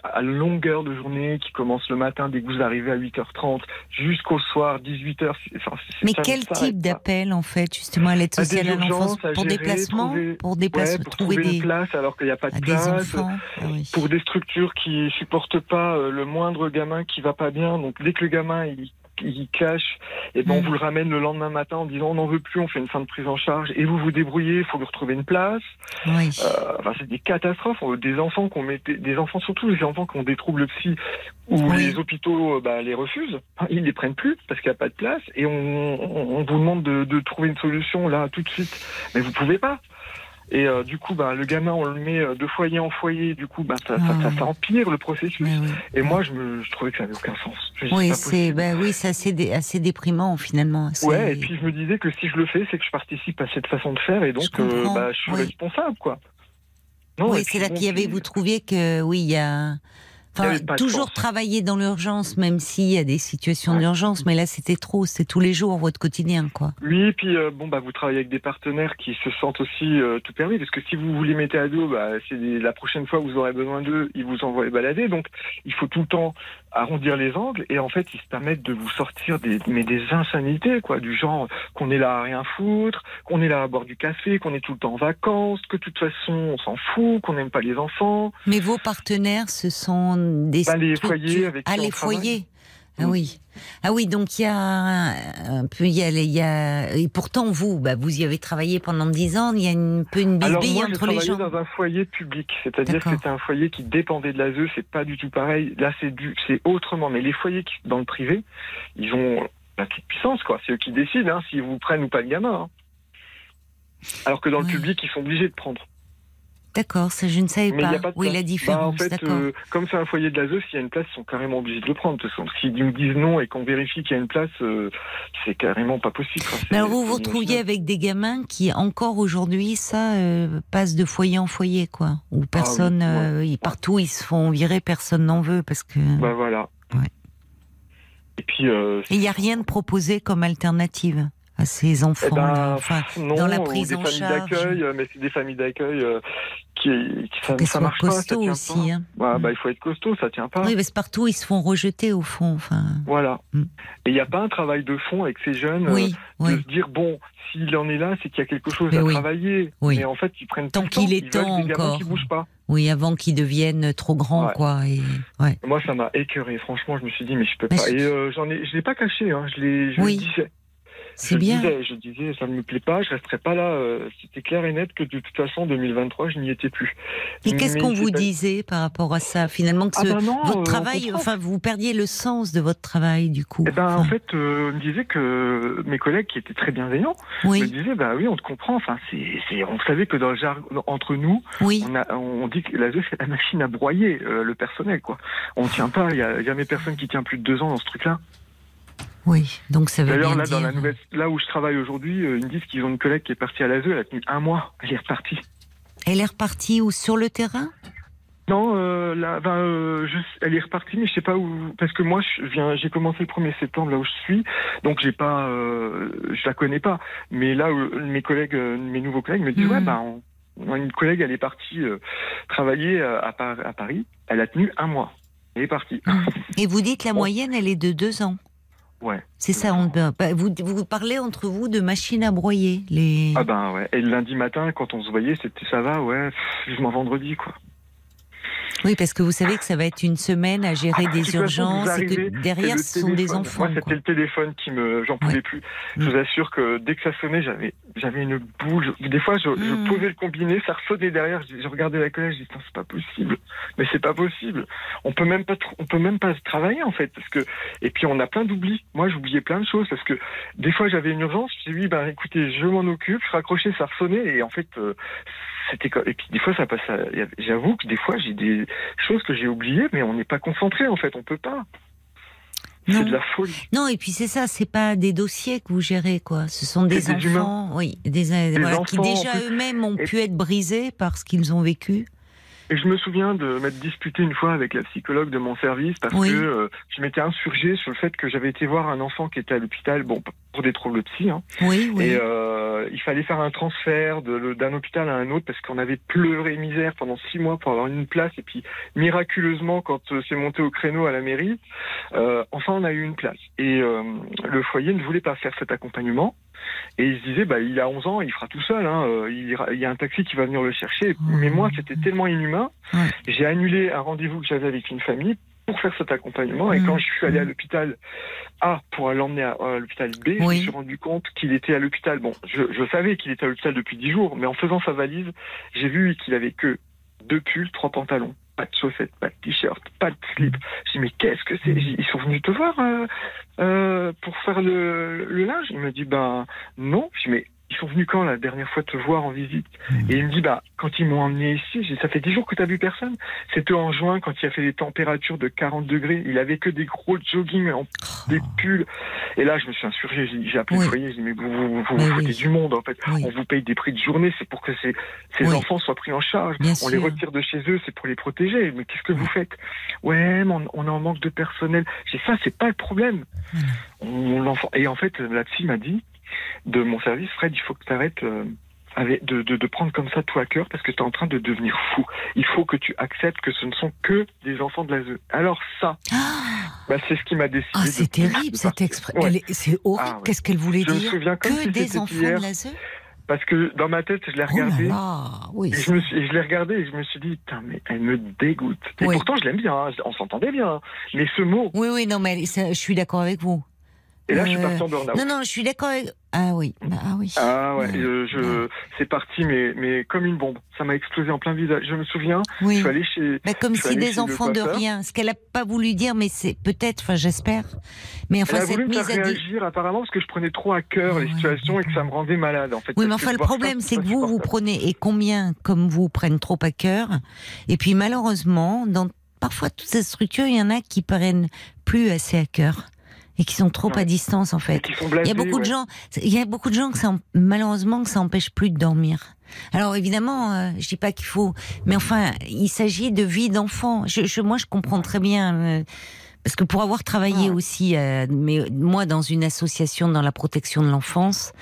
à longueur de journée qui commencent le matin dès que vous arrivez à 8h30 jusqu'au soir 18h. C'est- enfin, Mais quel type d'appel en fait, justement, à l'aide des sociale à l'enfance Pour déplacement trouver- Pour déplacer, Ouais, pour trouver trouver des une place alors qu'il n'y a pas de place. enfants? Ah oui. pour des structures qui supportent pas euh, le moindre gamin qui va pas bien. Donc dès que le gamin il, il cache, et ben on Mm. vous le ramène le lendemain matin en disant on n'en veut plus, on fait une fin de prise en charge et vous vous débrouillez, il faut lui retrouver une place. Oui. Euh, enfin, c'est des catastrophes. Euh, Des enfants qu'on met, des enfants surtout les enfants qui ont des troubles psy où Oui. les hôpitaux euh, bah, les refusent, ils les prennent plus parce qu'il n'y a pas de place et on, on, on vous demande de, de trouver une solution là tout de suite, mais vous pouvez pas. Et euh, du coup, bah, le gamin, on le met euh, de foyer en foyer. Du coup, bah, ça, Ah. ça, ça empire le processus. Oui. Et moi, je, me, je trouvais que ça n'avait aucun sens. Je dis, Oui, c'est bah oui, assez, dé- assez déprimant finalement. Ouais, et puis je me disais que si je le fais, c'est que je participe à cette façon de faire et donc Je euh, bah, je suis oui. responsable, quoi. Non, oui, c'est là bon, qu'il y avait. Vous trouviez que oui, il y a. Enfin, toujours force. travailler dans l'urgence, même s'il y a des situations d'urgence, mais là c'était trop, c'est tous les jours votre quotidien, quoi. Oui, puis euh, bon bah vous travaillez avec des partenaires qui se sentent aussi euh, tout permis parce que si vous vous les mettez à dos, bah c'est des- la prochaine fois vous aurez besoin d'eux, ils vous envoient balader. Donc il faut tout le temps arrondir les angles et en fait ils se permettent de vous sortir des mais des insanités quoi, du genre qu'on est là à rien foutre, qu'on est là à boire du café, qu'on est tout le temps en vacances, que de toute façon on s'en fout, qu'on n'aime pas les enfants. Mais vos partenaires, ce sont des les structures- foyers avec qui ah, les foyers. Ah Mm. oui, ah oui, donc il y a un, peu, il y a, les- il y a, et pourtant vous, bah, vous y avez travaillé pendant dix ans, il y a un peu une Alors bisbille moi, entre les gens. dans un foyer public, c'est-à-dire que c'était un foyer qui dépendait de l'ASE, c'est pas du tout pareil. Là, c'est du, c'est autrement. Mais les foyers qui, dans le privé, ils ont la toute puissance, quoi. C'est eux qui décident, hein, s'ils vous prennent ou pas le gamin. hein. Alors que dans le public, ils sont obligés de prendre. D'accord, ça je ne savais Mais il pas. n'y a pas oui, la Bah, différence, en fait, d'accord. euh, comme c'est un foyer de l'ASE, s'il y a une place, ils sont carrément obligés de le prendre. De toute façon, s'ils nous disent non et qu'on vérifie qu'il y a une place, euh, c'est carrément pas possible. Mais alors vous vous retrouviez avec des gamins qui encore aujourd'hui ça euh, passe de foyer en foyer quoi, où personne, Ah oui, ils- partout ils se font virer, personne n'en veut parce que Bah voilà. Ouais. Et puis, Et il n'y a rien de proposé comme alternative à ces Eh enfants ben, là. Enfin, non, dans la ou prise des en charge. d'accueil, euh, mais c'est des familles d'accueil euh, qui, qui ça, ça marche pas, ça tient aussi. pas. Hein. Ouais, bah, il faut être costaud, ça tient pas. Oui, parce que partout ils se font rejeter au fond. Enfin, Voilà. Mm. Et il n'y a pas un travail de fond avec ces jeunes oui, euh, oui. de se dire bon, s'il en est là, c'est qu'il y a quelque chose Mais à oui. travailler. Mais en fait, ils prennent Tant qu'il est ils temps encore. qui bougent pas. Oui, avant qu'ils deviennent trop grands Ouais. quoi. Et ouais. Moi, ça m'a écœuré. Franchement, je me suis dit mais je peux Mais pas. je- Et euh, j'en ai, je l'ai pas caché. Hein. Je l'ai, je le disais. C'est je bien. Disais, je disais, ça ne me plaît pas, je resterai pas là. euh, C'était clair et net que de toute façon, 2023, je n'y étais plus. Et qu'est-ce qu'on vous pas- disait par rapport à ça finalement que Ah ce- bah non, votre euh, travail, enfin vous perdiez le sens de votre travail du coup. Eh ben, Enfin, en fait, euh, on me disait que mes collègues qui étaient très bienveillants me oui, disaient, bah oui, on te comprend. Enfin, c'est, on savait que dans le jargon, entre nous, oui. on, a, on dit que la c'est la machine à broyer euh, le personnel, quoi. On tient pas, il y a jamais personne qui tient plus de deux ans dans ce truc-là. Oui, donc ça veut D'ailleurs, là, dans dire. la nouvelle, là où je travaille aujourd'hui, euh, ils me disent qu'ils ont une collègue qui est partie à la ZEU, elle a tenu un mois, elle est repartie. Elle est repartie où sur le terrain? Non, euh, là, ben, euh, je, elle est repartie, mais je sais pas où, parce que moi, je viens, j'ai commencé le 1er septembre là où je suis, donc j'ai pas, euh, je la connais pas. Mais là, où mes collègues, mes nouveaux collègues me disent, ouais, ben, on a une collègue, elle est partie travailler à, Par- à Paris, elle a tenu un mois, elle est partie. Et vous dites la Bon. moyenne, elle est de deux ans. Ouais. C'est ça, on, bah, vous, vous parlez entre vous de machines à broyer. Les... Ah ben ouais. Et le lundi matin, quand on se voyait, c'était ça va, ouais, vivement vendredi, quoi. Oui, parce que vous savez que ça va être une semaine à gérer Ah, de des urgences et que derrière, ce sont des enfants. Moi, c'était le téléphone qui me, j'en pouvais Ouais. plus. Je vous assure que dès que ça sonnait, j'avais, j'avais une boule. Des fois, je, Mm. je posais le combiné, ça ressonnait derrière. Je, je regardais la collège, je disais, c'est pas possible. Mais c'est pas possible. On peut même pas, on peut même pas travailler en fait, parce que. Et puis on a plein d'oublis. Moi, j'oubliais plein de choses parce que des fois, j'avais une urgence. Je dis oui, ben écoutez, je m'en occupe. Je raccrochais, ça ressonnait et en fait. C'était et puis des fois ça passe à- j'avoue que des fois j'ai des choses que j'ai oubliées mais on n'est pas concentré en fait. On peut pas. C'est de la folie. Non, et puis c'est ça, c'est pas des dossiers que vous gérez, quoi. Ce sont des enfants, oui, des, euh, voilà, qui enfants, déjà eux-mêmes ont Et- pu être brisés par ce qu'ils ont vécu. Et je me souviens de m'être disputé une fois avec la psychologue de mon service parce Oui. que euh, je m'étais insurgé sur le fait que j'avais été voir un enfant qui était à l'hôpital, bon, pour des troubles psy, hein, Oui, oui. et euh, il fallait faire un transfert d'un hôpital à un autre parce qu'on avait pleuré misère pendant six mois pour avoir une place et puis miraculeusement quand euh, c'est monté au créneau à la mairie, euh, enfin on a eu une place. Et euh, le foyer ne voulait pas faire cet accompagnement. Et il se disait, bah, il a 11 ans, il fera tout seul. Hein, euh, il, ira- il y a un taxi qui va venir le chercher. Mais moi, c'était tellement inhumain. J'ai annulé un rendez-vous que j'avais avec une famille pour faire cet accompagnement. Et quand je suis allé à l'hôpital A pour l'emmener à, à l'hôpital B, je me suis rendu compte qu'il était à l'hôpital. Bon, je, je savais qu'il était à l'hôpital depuis 10 jours, mais en faisant sa valise, j'ai vu qu'il avait que deux pulls, trois pantalons. Pas de chaussettes, pas de t-shirt, pas de slip. J'ai dit, mais qu'est-ce que c'est? Ils sont venus te voir euh, euh, pour faire le, le linge? Il me dit, ben non. Je dis, mais ils sont venus quand la dernière fois te voir en visite Et il me dit, bah, quand ils m'ont emmené ici, j'ai dit, ça fait 10 jours que tu as vu personne. C'était en juin quand il a fait des températures de 40 degrés. Il avait que des gros jogging, en, des pulls. Et là, je me suis insurgé. J'ai appelé Oui. le foyer. J'ai dit, mais vous vous, vous, vous foutez oui. du monde, en fait. Oui. On vous paye des prix de journée. C'est pour que ces, ces enfants soient pris en charge. Bien on les retire de chez eux. C'est pour les protéger. Mais qu'est-ce que vous faites? Ouais, mais on, on est en manque de personnel. J'ai ça, c'est pas le problème. On, l'enfant- et en fait, la psy m'a dit, de mon service, Fred, il faut que tu arrêtes avec, de, de, de prendre comme ça tout à cœur parce que tu es en train de devenir fou. Il faut que tu acceptes que ce ne sont que des enfants de l'ASE. Alors ça, bah, c'est ce qui m'a décidé. Ah, c'est terrible cette expression. Ouais. C'est horrible. Ah, ouais. Qu'est-ce qu'elle voulait Je me dire souviens Que si des enfants hier. de l'ASE Parce que dans ma tête, je l'ai Oh là regardé. là, oui. Et je, me suis, et je l'ai regardé et je me suis dit, putain, mais elle me dégoûte. Et Oui. pourtant, je l'aime bien, hein, on s'entendait bien. hein. Mais ce mot, Oui, oui, non, mais je suis d'accord avec vous. Et là, je suis Euh, parti en burn-out. Non, non, je suis d'accord avec. Ah oui, bah, ah oui. Ah ouais, euh, je, c'est parti, mais, mais comme une bombe. Ça m'a explosé en plein visage. Je me souviens, oui. je suis allé chez, Bah, comme si des enfants de rien. Ce qu'elle a pas voulu dire, mais c'est peut-être, enfin j'espère. Mais enfin Elle a cette voulu me mise à réagir apparemment parce que je prenais trop à cœur Ah les ouais, situations et que ça me rendait malade en fait. Oui, mais enfin, le problème, c'est que vous, vous prenez, et combien, comme vous, prennent trop à cœur. Et puis, malheureusement, dans parfois toutes ces structures, il y en a qui prennent plus assez à cœur. Et qui sont trop Ouais. à distance, en fait. Il y a beaucoup de gens, il y a beaucoup de gens que ça, en- malheureusement, que ça empêche plus de dormir. Alors évidemment, euh, je dis pas qu'il faut, mais enfin, il s'agit de vie d'enfant. Je, je- moi, je comprends très bien. euh, parce que pour avoir travaillé Ouais. aussi, euh, mais moi dans une association dans la protection de l'enfance,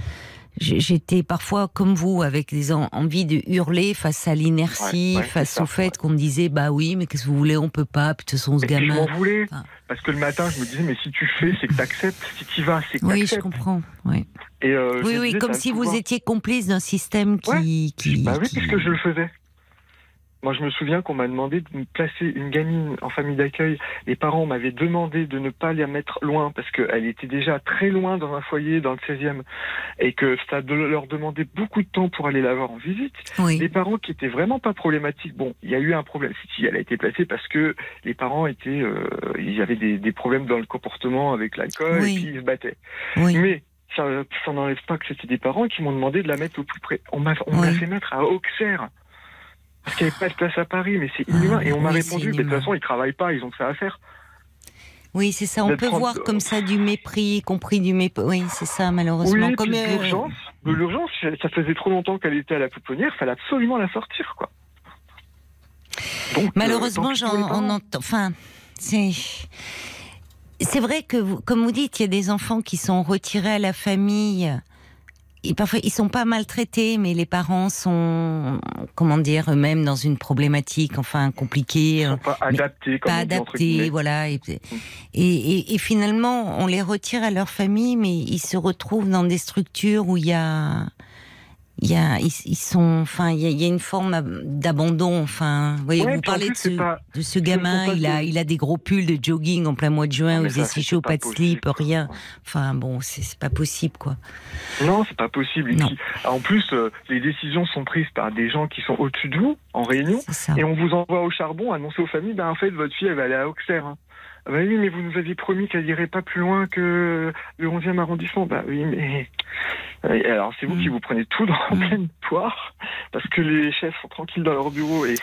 j'étais parfois comme vous avec des en- envies de hurler face à l'inertie, Ouais, ouais, face ça, au fait qu'on disait bah oui, mais qu'est-ce que vous voulez, on peut pas, puis de toute façon ce je gamin. m'en voulais Enfin. parce que le matin je me disais mais si tu fais c'est que t'acceptes, si tu vas c'est que Oui, je comprends. Oui, Et euh, oui, me oui disais, comme si vous étiez complice d'un système qui, Bah oui, qui- puisque je le faisais. Moi, je me souviens qu'on m'a demandé de me placer une gamine en famille d'accueil. Les parents m'avaient demandé de ne pas la mettre loin parce qu'elle était déjà très loin dans un foyer dans le 16e et que ça leur demandait beaucoup de temps pour aller la voir en visite. Oui. Les parents qui étaient vraiment pas problématiques, bon, il y a eu un problème. Si elle a été placée parce que les parents étaient, euh, il y avait des, des problèmes dans le comportement avec l'alcool Oui. et puis ils se battaient. Oui. Mais ça, ça n'enlève pas que c'était des parents qui m'ont demandé de la mettre au plus près. On m'a on Oui. m'a fait mettre à Auxerre. Parce qu'il n'y avait pas de place à Paris, mais c'est inhumain. Ah, et on m'a oui, répondu, mais de toute façon, ils travaillent pas, ils ont que ça à faire. Oui, c'est ça. On peut en- voir comme ça du mépris, y compris du mépris. Oui, c'est ça, malheureusement. comme euh, l'urgence, ça faisait trop longtemps qu'elle était à la pouponnière, fallait absolument la sortir, quoi. Donc, euh, malheureusement, j'en, entend. Enfin, c'est. C'est vrai que, vous- comme vous dites, il y a des enfants qui sont retirés à la famille. Et parfois, ils sont pas maltraités, mais les parents sont, comment dire, eux-mêmes dans une problématique, enfin, compliquée. Ils sont pas adaptés, comme pas adaptés, voilà. Et, et- et finalement, on les retire à leur famille, mais ils se retrouvent dans des structures où il y a il y a, ils, ils sont, enfin, il y, a, il y a une forme d'abandon. Enfin, vous voyez, Ouais, vous puis en parlez de ce, pas- de ce ce ne gamin. Il a, des- il a des gros pulls de jogging en plein mois de juin. Non, mais Vous êtes ça, si chaud, pas pas de slip, rien. Enfin, bon, c'est pas possible, quoi. Non, c'est pas possible. Non. en plus, euh, les décisions sont prises par des gens qui sont au-dessus de vous, en réunion, et on vous envoie au charbon, annoncer aux familles, ben en fait, votre fille, elle va aller à Auxerre. Hein. Ah bah oui, mais vous nous aviez promis qu'elle irait pas plus loin que le 11e arrondissement. Bah oui, mais... Et alors, c'est vous Mm. qui vous prenez tout dans la Mm. pleine poire, parce que les chefs sont tranquilles dans leur bureau, et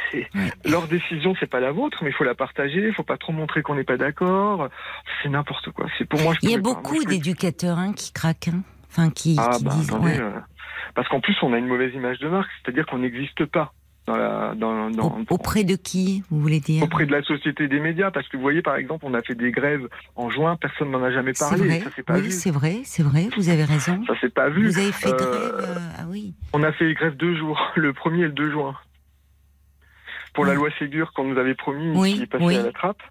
leur décision, c'est pas la vôtre, mais il faut la partager, il faut pas trop montrer qu'on n'est pas d'accord. C'est n'importe quoi. C'est pour moi, je Il y a beaucoup d'éducateurs hein, qui craquent, hein. enfin, qui, ah qui bah disent. attendez, ouais. euh, parce qu'en plus on a une mauvaise image de marque, c'est-à-dire qu'on n'existe pas dans la, dans, dans- Au- auprès de qui, vous voulez dire auprès de la société des médias, parce que vous voyez par exemple on a fait des grèves en juin, personne n'en a jamais C'est parlé, vrai. s'est pas Oui, c'est vrai, c'est vrai. Vous avez raison. ça s'est pas vu. Vous avez fait Euh, grève. euh, ah oui. On a fait grève deux jours, le 1er et le 2 juin, pour la loi Ségur qu'on nous avait promis, Oui, qui est passée à la trappe.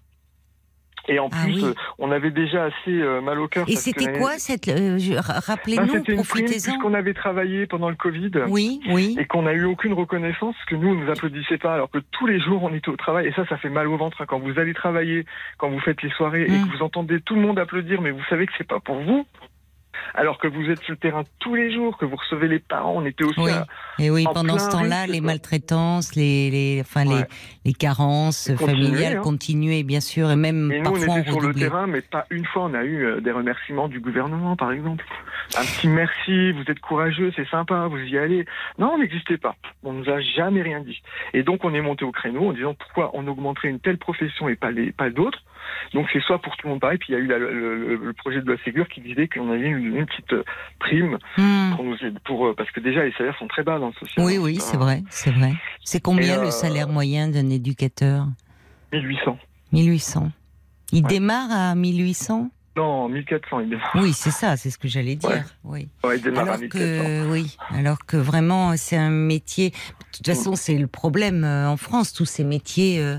Et en Ah plus, oui. euh, on avait déjà assez euh, mal au cœur. Et c'était quoi cette euh, Rappelez-nous, prime profitez-en. puisqu'on avait travaillé pendant le Covid. Oui, oui. et qu'on n'a eu aucune reconnaissance, que nous, on nous applaudissait pas, alors que tous les jours, on était au travail, et ça, ça fait mal au ventre. hein. Quand vous allez travailler, quand vous faites les soirées, et Mm. que vous entendez tout le monde applaudir, mais vous savez que c'est pas pour vous, alors que vous êtes sur le terrain tous les jours, que vous recevez les parents, on était aussi Oui. à- Et oui, en pendant ce temps-là, les maltraitances, les, les, enfin, les, Ouais. les carences continuer, familiales hein. continuaient, bien sûr, et même Et nous, parfois on on était sur le terrain, mais pas une fois, on a eu euh, des remerciements du gouvernement, par exemple. Un petit merci, vous êtes courageux, c'est sympa, vous y allez. Non, on n'existait pas. On nous a jamais rien dit. Et donc, on est monté au créneau en disant pourquoi on augmenterait une telle profession et pas, les, pas d'autres. Donc, c'est soit pour tout le monde pareil, puis il y a eu la- le, le- le projet de loi Ségur qui disait qu'on avait une, une petite euh, prime Hmm. pour nous aider, pour, euh, parce que déjà, les salaires sont très bas dans le social. Oui, hein, oui, c'est vrai, c'est vrai. C'est combien Et, le euh, salaire moyen d'un éducateur? 1800. 1800. Il Ouais. démarre à 1800 Non, 1400, il démarre. Oui, c'est ça, c'est ce que j'allais dire. Ouais. Oui. Ouais, il démarre à Alors 1400. que oui, alors que vraiment c'est un métier. De toute façon, c'est le problème euh, en France, tous ces métiers euh,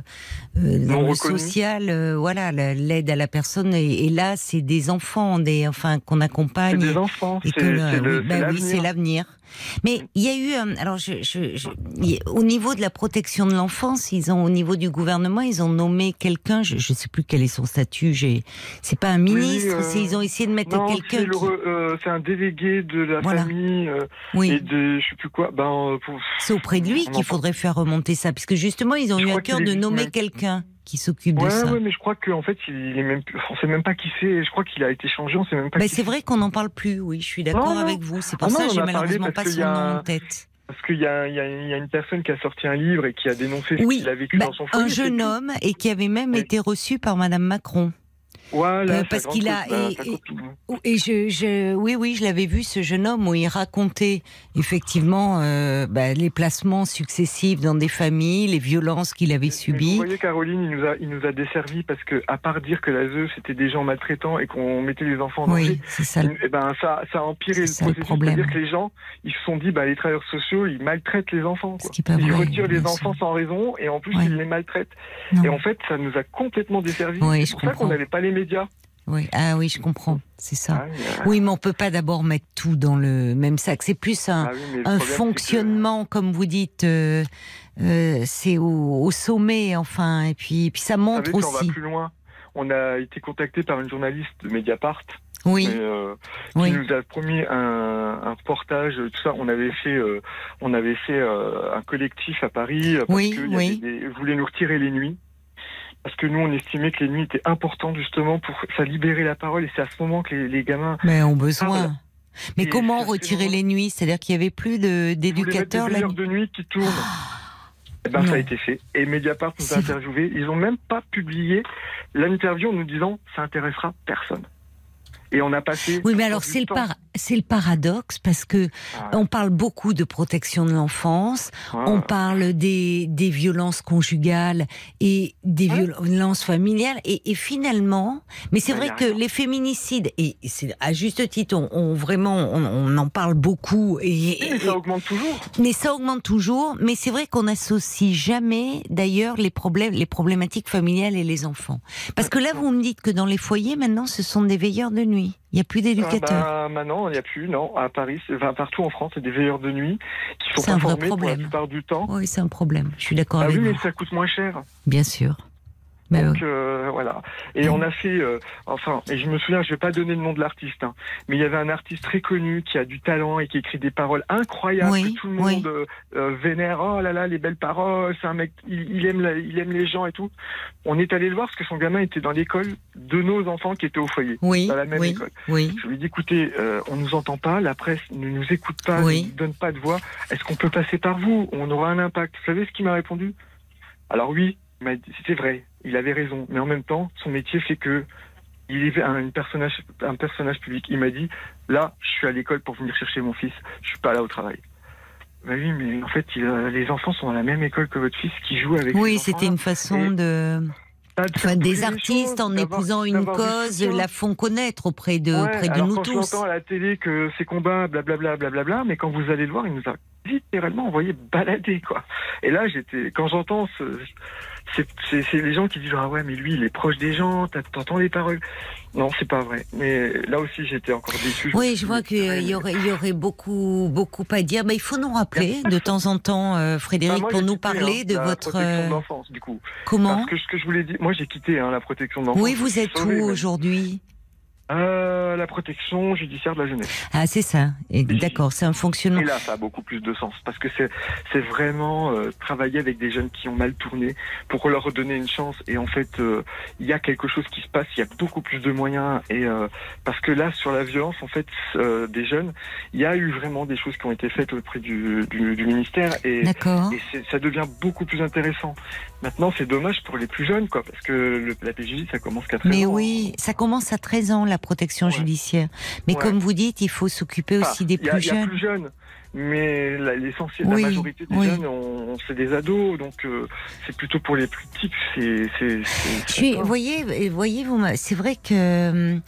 euh, dans le social, euh, voilà, la- l'aide à la personne. Et, et là, c'est des enfants, des enfin qu'on C'est accompagne. des enfants, c'est oui, bah oui, c'est l'avenir. Mais il y a eu, euh, alors je, je, je- au niveau de la protection de l'enfance, ils ont au niveau du gouvernement, ils ont nommé quelqu'un, je, je sais plus quel est son statut. J'ai, c'est pas un ministre, euh, c'est ils ont essayé de mettre c'est quelqu'un. qui- euh, c'est un délégué de la Voilà. famille euh, Oui. et de je sais plus quoi. Ben, euh, pour- C'est auprès de lui qu'il faudrait faire remonter ça, puisque justement, ils ont eu à cœur de nommer quelqu'un qui s'occupe Ouais, de ça. ouais, mais je crois qu'en fait, il est même, on sait même pas qui c'est. Je crois qu'il a été changé, on sait même pas. Qui c'est vrai qu'on n'en parle plus, oui, je suis d'accord avec vous. C'est pour Ah ça que j'ai malheureusement pas son nom en tête. Parce qu'il y a, y, y une personne qui a sorti un livre et qui a dénoncé ce Oui, qu'il a vécu bah, dans son foyer. un jeune homme et qui avait même Oui. été reçu par Madame Macron. Voilà, Euh, parce qu'il a- et- et-. Et je, je, oui, oui, je l'avais vu ce jeune homme où il racontait effectivement euh, bah, les placements successifs dans des familles, les violences qu'il avait Mais Vous subies. voyez, Caroline, il nous a, il nous a desservi parce que, à part dire que la ZEU, c'était des gens maltraitants et qu'on mettait les enfants en danger, Oui, c'est ça. le- Eh ben, ça, ça a empiré le ça le problème. C'est-à-dire que les gens, ils se sont dit, bah, les travailleurs sociaux, ils maltraitent les enfants. Ce Quoi. Ils vrai, retirent les enfants sans raison et en plus, Ouais. ils les maltraitent. Non. Et en fait, ça nous a complètement desservi. Oui, c'est pour ça qu'on n'avait pas les médias. Oui. Ah oui, je comprends. C'est ça. Ah, oui, euh, Oui, mais on peut pas d'abord mettre tout dans le même sac. C'est plus un, ah oui, un que- fonctionnement, comme vous dites, euh, euh, c'est au, au sommet, enfin, et puis, puis ça Vous montre savez, si on aussi. va plus loin, on a été contacté par une journaliste de Mediapart Oui, mais, euh, oui. qui nous a promis un, un reportage, tout ça. On avait fait, on avait fait un collectif à Paris parce Oui, que y avait des- voulait nous retirer les nuits. Parce que nous, on estimait que les nuits étaient importantes justement pour ça libérer la parole et c'est à ce moment que les, les gamins Mais ont Ah, besoin. Mais Et comment retirer les nuits? C'est-à-dire qu'il y avait plus d'éducateurs nuit. de nuit qui tournent. Eh ben, Non. ça a été fait. Et Mediapart nous a interviewés. Ils ont même pas publié l'interview en nous disant ça intéressera personne. Et on a passé. Oui, mais alors c'est le, par- c'est le paradoxe parce que Ah, on parle beaucoup de protection de l'enfance, ouais. on parle des, des violences conjugales et des Ouais. violences familiales et, et finalement, mais c'est vrai que les féminicides et c'est à juste titre, on, on- vraiment on, on en parle beaucoup et, Oui, mais et- ça augmente toujours. mais ça augmente toujours. Mais c'est vrai qu'on n'associe jamais, d'ailleurs, les problèmes, les problématiques familiales et les enfants. Parce que là, vous me dites que dans les foyers, maintenant, ce sont des veilleurs de nuit. Il n'y a plus Ah d'éducateurs. bah, maintenant, il n'y a plus, non. À Paris, enfin, partout en France, c'est des veilleurs de nuit qui sont pas formés pour la plupart du temps. Oui, c'est un problème. Je suis d'accord Ah avec oui, mais vous. ça coûte moins cher. Bien sûr. Mais Donc oui. euh, voilà. Et on a fait, euh, enfin, et je me souviens, je vais pas donner le nom de l'artiste, hein, mais il y avait un artiste très connu qui a du talent et qui écrit des paroles incroyables Oui, que tout le monde euh, euh, vénère. Oh là là, les belles paroles, c'est un mec, il, il aime, la- il aime les gens et tout. On est allé le voir parce que son gamin était dans l'école de nos enfants qui étaient au foyer, Oui, dans la même école. oui. Je lui ai dit, écoutez, euh, on nous entend pas, la presse ne nous écoute pas, ne nous donne pas de voix. Est-ce qu'on peut passer par vous? On aura un impact. Vous savez ce qu'il m'a répondu? Alors oui, m'a dit- c'était vrai, il avait raison. Mais en même temps, son métier fait que il est un, personnage, un personnage public. Il m'a dit, là, je suis à l'école pour venir chercher mon fils, je suis pas là au travail. Bah oui, mais en fait, il a- les enfants sont à la même école que votre fils qui joue avec. Oui, c'était une façon de. Enfin, des artistes, choses, en épousant une cause, la font connaître auprès de, Ouais, auprès de alors nous quand tous. j'entends à la télé que ces combats, blablabla, blablabla, mais quand vous allez le voir, il nous a littéralement envoyé balader, quoi. Et là, j'étais, quand j'entends ce, c'est, les gens qui disent, ah ouais, mais lui, il est proche des gens, t'entends les paroles. Non, c'est pas vrai. Mais là aussi, j'étais encore déçu. Oui, je vois qu'il purée, y aurait, il y aurait beaucoup, beaucoup à dire. Mais il faut nous rappeler de temps en temps, euh, Bah, Frédéric, moi, pour nous quitté, parler hein, de la votre. protection euh, de l'enfance, du coup. Comment Parce que ce que je voulais dire, moi, j'ai quitté hein, la protection de l'enfance. Oui, vous êtes sauvé, où aujourd'hui? Euh, la protection judiciaire de la jeunesse. Ah, c'est ça. Et. D'accord, c'est un fonctionnement. Et là, ça a beaucoup plus de sens parce que c'est c'est vraiment euh, travailler avec des jeunes qui ont mal tourné pour leur redonner une chance. Et en fait, euh, il y a quelque chose qui se passe. Il y a beaucoup plus de moyens. Et euh, parce que là, sur la violence, en fait, euh, des jeunes, il y a eu vraiment des choses qui ont été faites auprès du, du, du ministère et, D'accord. et c'est- ça devient beaucoup plus intéressant. Maintenant, c'est dommage pour les plus jeunes, quoi, parce que le, la PJJ, ça commence qu'à 13 Mais ans. oui, ça commence à 13 ans, la protection Ouais. judiciaire. Mais Ouais. comme vous dites, il faut s'occuper Enfin, aussi des il y a- plus y a jeunes. plus jeunes. Mais la- l'essentiel, Oui, la majorité des oui. jeunes, on, c'est des ados, donc euh, c'est plutôt pour les plus petits c'est. c'est- voyez, voyez, vous, c'est vrai que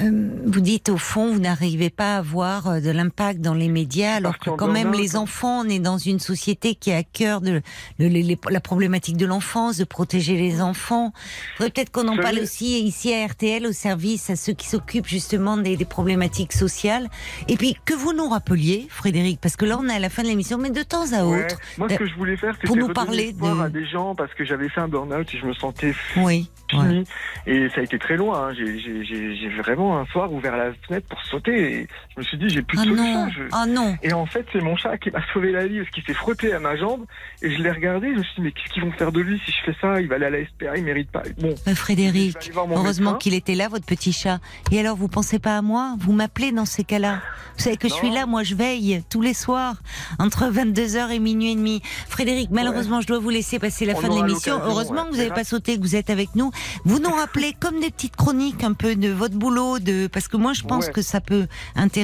euh, vous dites au fond, vous n'arrivez pas à avoir euh, de l'impact dans les médias, alors que quand même les enfants, on est dans une société qui a à cœur de la problématique de l'enfance, de protéger les enfants. Peut-être qu'on en parle aussi ici à RTL, au service à ceux qui s'occupent justement des, des problématiques sociales. Et puis que vous nous rappeliez, Frédéric, parce que là on est à la fin de l'émission, mais de temps à Ouais. autre. Moi, ce que je voulais faire, c'était pour nous parler de- à des gens parce que j'avais fait un burn-out et je me sentais Oui. ouais. fini. Et ça a été très loin. hein. J'ai- J'ai un soir ouvert la fenêtre pour sauter je me suis dit, j'ai plus de Ah solution. non, Je- ah non. Et en fait, c'est mon chat qui m'a sauvé la vie parce qu'il s'est frotté à ma jambe et je l'ai regardé. Je me suis dit, mais qu'est-ce qu'ils vont faire de lui si je fais ça? Il va aller à la SPA, il mérite pas. Bon, Euh, Frédéric, heureusement qu'il était là, votre petit chat. Et alors, vous pensez pas à moi? Vous m'appelez dans ces cas-là Vous savez que je suis là, moi je veille tous les soirs, entre 22h et minuit et demi. Frédéric, malheureusement, je dois vous laisser passer la On fin de l'émission. Heureusement ouais. que vous n'avez pas sauté, que vous êtes avec nous. Vous nous rappelez comme des petites chroniques un peu de votre boulot, de parce que moi je pense Ouais. que ça peut intéresser,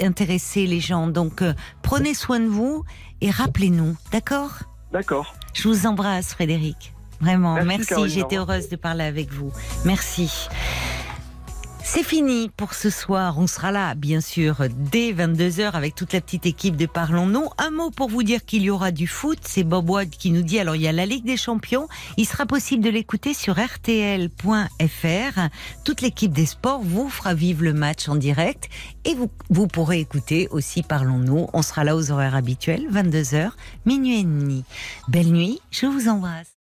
intéresser les gens. Donc, euh, prenez soin de vous et rappelez-nous, d'accord? D'accord. je vous embrasse, Frédéric. Vraiment, Merci, J'étais heureuse de parler avec vous. Merci. C'est fini pour ce soir. On sera là, bien sûr, dès 22h avec toute la petite équipe de Parlons-nous. Un mot pour vous dire qu'il y aura du foot. C'est Bob Wade qui nous dit, alors il y a la Ligue des Champions. Il sera possible de l'écouter sur rtl.fr. Toute l'équipe des sports vous fera vivre le match en direct. Et vous, vous pourrez écouter aussi Parlons-nous. On sera là aux horaires habituels, 22h, minuit et demi. Belle nuit, je vous embrasse.